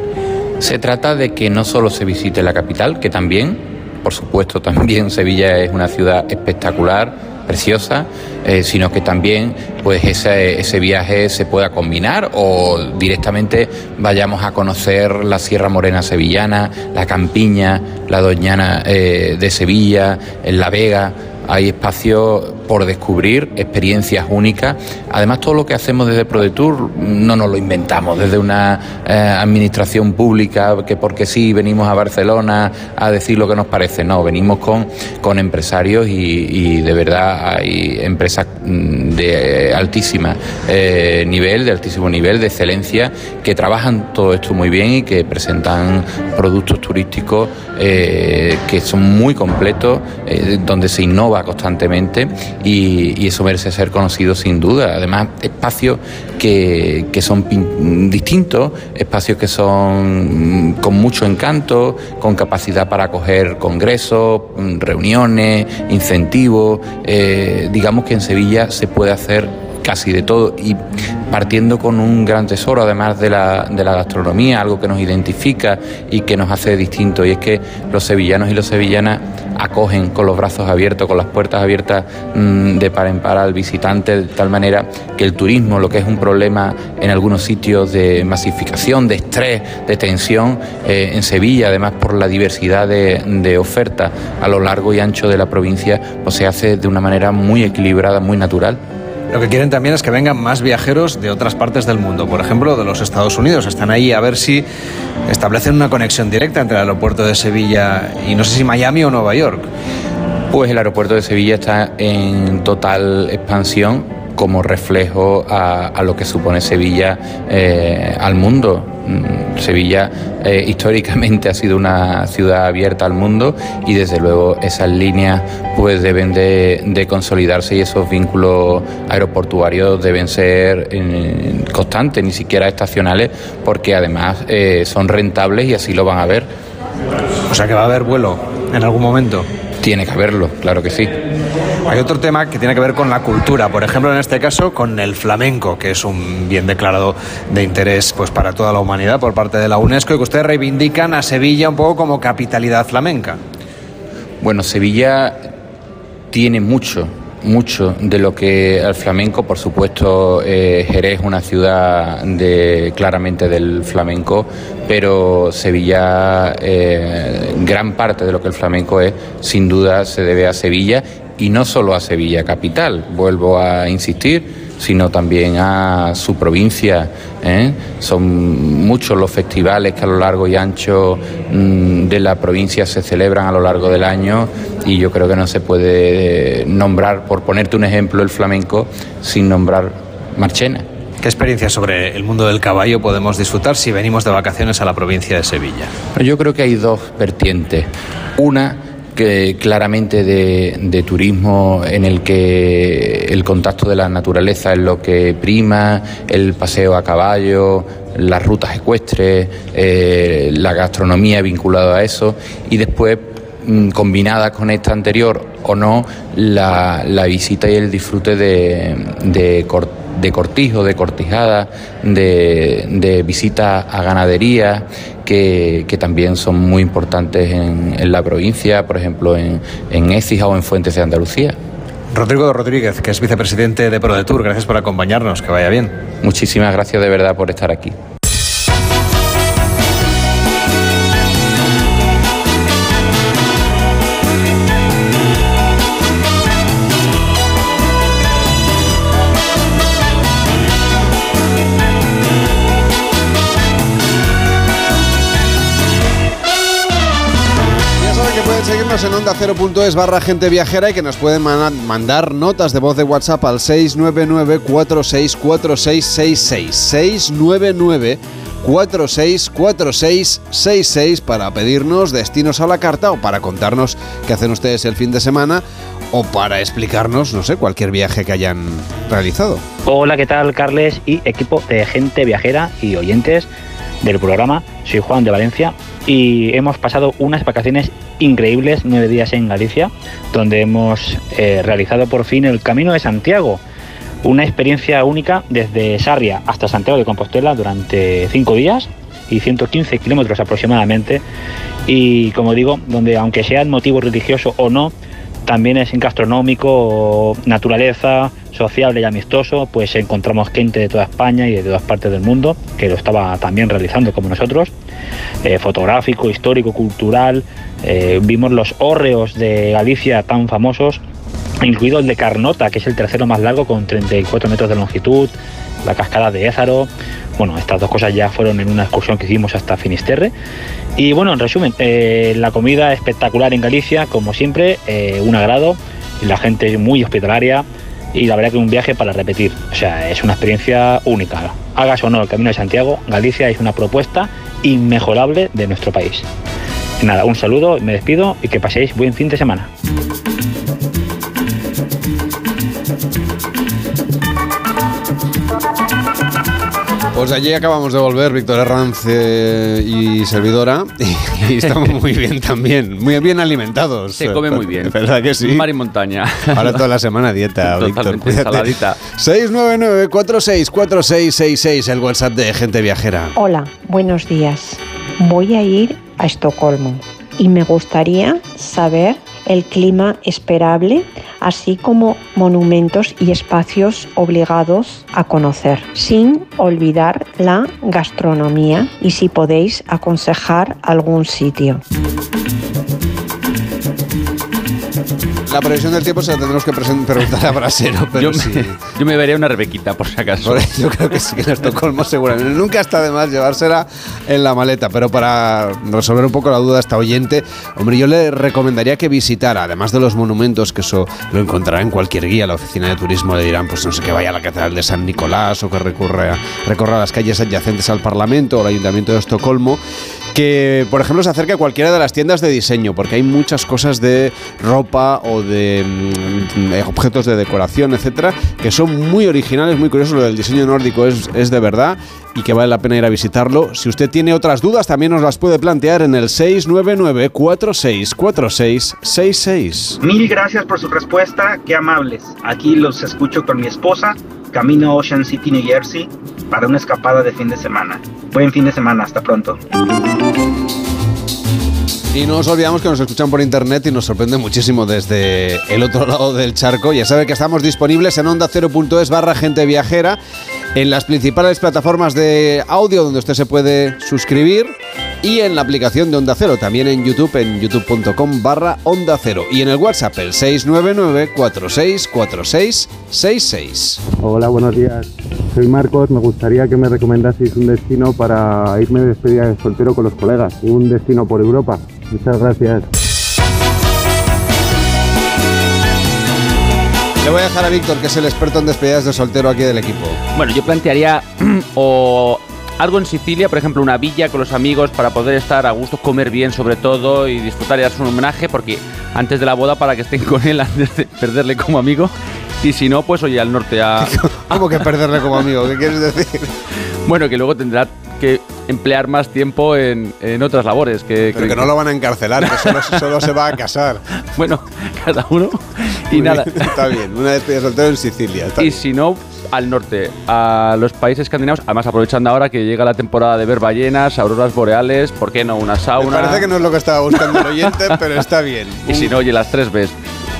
Se trata de que no solo se visite la capital, que también, por supuesto, también Sevilla es una ciudad espectacular, preciosa, eh, sino que también pues ese, ese, viaje se pueda combinar o directamente vayamos a conocer la Sierra Morena sevillana, la Campiña, la Doñana eh, de Sevilla, La Vega. Hay espacios por descubrir, experiencias únicas. Además, todo lo que hacemos desde ProDetour no nos lo inventamos, desde una eh, administración pública que porque sí venimos a Barcelona a decir lo que nos parece. No, venimos con, con empresarios y, de verdad hay empresas mm, de altísima eh, nivel, de altísimo nivel, de excelencia, que trabajan todo esto muy bien y que presentan productos turísticos eh, que son muy completos, donde se innova constantemente y, eso merece ser conocido sin duda. Además, espacios que, son distintos, espacios que son mm, con mucho encanto, con capacidad para acoger congresos, mm, reuniones, incentivos. Eh, digamos que en Sevilla se puede hacer casi de todo y partiendo con un gran tesoro, además de la, de la gastronomía, algo que nos identifica y que nos hace distintos, y es que los sevillanos y las sevillanas acogen con los brazos abiertos, con las puertas abiertas mm, de par en par al visitante, de tal manera que el turismo, lo que es un problema en algunos sitios de masificación, de estrés, de tensión, eh, en Sevilla, además por la diversidad de, de oferta a lo largo y ancho de la provincia, pues se hace de una manera muy equilibrada, muy natural. Lo que quieren también es que vengan más viajeros de otras partes del mundo, por ejemplo, de los Estados Unidos. Están ahí a ver si establecen una conexión directa entre el aeropuerto de Sevilla y no sé si Miami o Nueva York. Pues el aeropuerto de Sevilla está en total expansión como reflejo a, lo que supone Sevilla eh, al mundo. Mm, Sevilla eh, históricamente ha sido una ciudad abierta al mundo y desde luego esas líneas pues deben de, consolidarse y esos vínculos aeroportuarios deben ser eh, constantes, ni siquiera estacionales, porque además son rentables y así lo van a ver. O sea que va a haber vuelo en algún momento. Tiene que haberlo, claro que sí. Hay otro tema que tiene que ver con la cultura, por ejemplo, en este caso con el flamenco, que es un bien declarado de interés pues para toda la humanidad por parte de la UNESCO y que ustedes reivindican a Sevilla un poco como capitalidad flamenca. Bueno, Sevilla tiene mucho, mucho de lo que el flamenco, por supuesto, eh, Jerez es una ciudad de, claramente del flamenco, pero Sevilla, eh, gran parte de lo que el flamenco es, sin duda se debe a Sevilla y no solo a Sevilla capital, vuelvo a insistir, sino también a su provincia. ¿eh? Son muchos los festivales que a lo largo y ancho mm, de la provincia se celebran a lo largo del año y yo creo que no se puede nombrar, por ponerte un ejemplo, el flamenco sin nombrar Marchena. ¿Qué experiencia sobre el mundo del caballo podemos disfrutar si venimos de vacaciones a la provincia de Sevilla? Yo creo que hay dos vertientes. Una que claramente de, turismo en el que el contacto de la naturaleza es lo que prima, el paseo a caballo, las rutas ecuestres, eh, la gastronomía vinculada a eso y después mm, combinada con esta anterior o no, la, visita y el disfrute de, de, de cortijo, de cortijada, de, de visita a ganadería, que, también son muy importantes en, la provincia, por ejemplo en, en Écija o en Fuentes de Andalucía. Rodrigo Rodríguez, que es vicepresidente de ProDetour, gracias por acompañarnos, que vaya bien. Muchísimas gracias de verdad por estar aquí. En onda 0.es barra gente viajera y que nos pueden mandar notas de voz de WhatsApp al 699 464666 699 464666 para pedirnos destinos a la carta o para contarnos qué hacen ustedes el fin de semana o para explicarnos, no sé, cualquier viaje que hayan realizado. Hola, ¿qué tal, Carles y equipo de gente viajera y oyentes? Del programa. Soy Juan de Valencia y hemos pasado unas vacaciones increíbles, nueve días en Galicia, donde hemos eh, realizado por fin el Camino de Santiago. Una experiencia única desde Sarria hasta Santiago de Compostela durante cinco días y 115 kilómetros aproximadamente. Y como digo, donde aunque sea el motivo religioso o no, también es gastronómico, naturaleza, sociable y amistoso, pues encontramos gente de toda España y de todas partes del mundo que lo estaba también realizando como nosotros, eh, fotográfico, histórico, cultural, eh, vimos los hórreos de Galicia tan famosos, incluido el de Carnota, que es el tercero más largo con 34 metros de longitud, la cascada de Ézaro, bueno, estas dos cosas ya fueron en una excursión que hicimos hasta Finisterre. Y bueno, en resumen, eh, la comida espectacular en Galicia, como siempre, eh, un agrado, la gente muy hospitalaria y la verdad que un viaje para repetir. O sea, es una experiencia única. Hagas o no el Camino de Santiago, Galicia es una propuesta inmejorable de nuestro país. Nada, un saludo, me despido y que paséis buen fin de semana. Pues allí acabamos de volver, Víctor Herranz eh, y servidora, [LAUGHS] y, estamos muy bien también, muy bien alimentados. Se come muy bien. [LAUGHS] ¿Verdad que sí? Mar y montaña. Ahora toda la semana dieta, [LAUGHS] Víctor. Totalmente, ensaladita. 699-4666, el WhatsApp de Gente Viajera. Hola, buenos días. Voy a ir a Estocolmo y me gustaría saber el clima esperable, así como monumentos y espacios obligados a conocer, sin olvidar la gastronomía y si podéis aconsejar algún sitio. La previsión del tiempo se la tendremos que preguntar a Brasero, pero Yo sí. me, yo me veré una rebequita, por si acaso. Por- Yo creo que sí, que en Estocolmo seguramente. Nunca está de más llevársela en la maleta, pero para resolver un poco la duda a esta oyente, hombre, yo le recomendaría que visitara, además de los monumentos, que eso lo encontrará en cualquier guía, la oficina de turismo le dirán, pues no sé, que vaya a la Catedral de San Nicolás o que recurra, recorra las calles adyacentes al Parlamento o al Ayuntamiento de Estocolmo, que por ejemplo se acerque a cualquiera de las tiendas de diseño, porque hay muchas cosas de ropa o de mm, eh, objetos de decoración, etcétera, que son muy originales, muy curiosos. Lo del diseño nórdico es, es de verdad y que vale la pena ir a visitarlo. Si usted tiene otras dudas, también nos las puede plantear en el 699 464666 Mil gracias por su respuesta, qué amables. Aquí los escucho con mi esposa, camino Ocean City, New Jersey, para una escapada de fin de semana. Buen fin de semana, hasta pronto. Y no os olvidamos que nos escuchan por internet y nos sorprende muchísimo desde el otro lado del charco. Ya sabe que estamos disponibles en onda 0.es barra gente viajera, en las principales plataformas de audio donde usted se puede suscribir y en la aplicación de Onda Cero, también en YouTube, en youtube.com barra Onda Cero. Y en el WhatsApp, el 699 464666 Hola, buenos días. Soy Marcos. Me gustaría que me recomendaseis un destino para irme de despedida de soltero con los colegas. Un destino por Europa. Muchas gracias. Le voy a dejar a Víctor, que es el experto en despedidas de soltero aquí del equipo. Bueno, yo plantearía [CLEARS THROAT] o algo en Sicilia, por ejemplo, una villa con los amigos para poder estar a gusto, comer bien sobre todo y disfrutar y darse un homenaje, porque antes de la boda para que estén con él, [LAUGHS] antes de perderle como amigo. Y si no, pues oye, al norte a... [LAUGHS] ¿Cómo que perderle como amigo? ¿Qué quieres decir? [LAUGHS] Bueno, que luego tendrá que emplear más tiempo en, en otras labores. Que, Pero que no lo van a encarcelar, que solo, solo se va a casar. Bueno, cada uno. Y Muy nada. bien, está bien, una despedida de soltero en Sicilia. está Y bien. si no, al norte, a los países escandinavos, además aprovechando ahora que llega la temporada de ver ballenas, auroras boreales, ¿por qué no? Una Me sauna. parece que no es lo que estaba buscando el oyente, [LAUGHS] pero está bien. Y si no, oye, las tres ves.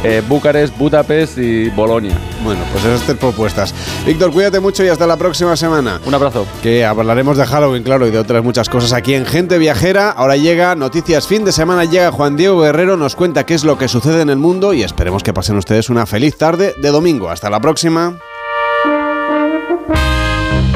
Eh, Bucarest, Budapest y Bolonia. Bueno, pues esas tres propuestas. Víctor, cuídate mucho y hasta la próxima semana. Un abrazo. Que hablaremos de Halloween, claro, y de otras muchas cosas aquí en Gente Viajera. Ahora llega Noticias Fin de Semana, llega Juan Diego Guerrero, nos cuenta qué es lo que sucede en el mundo y esperemos que pasen ustedes una feliz tarde de domingo. Hasta la próxima.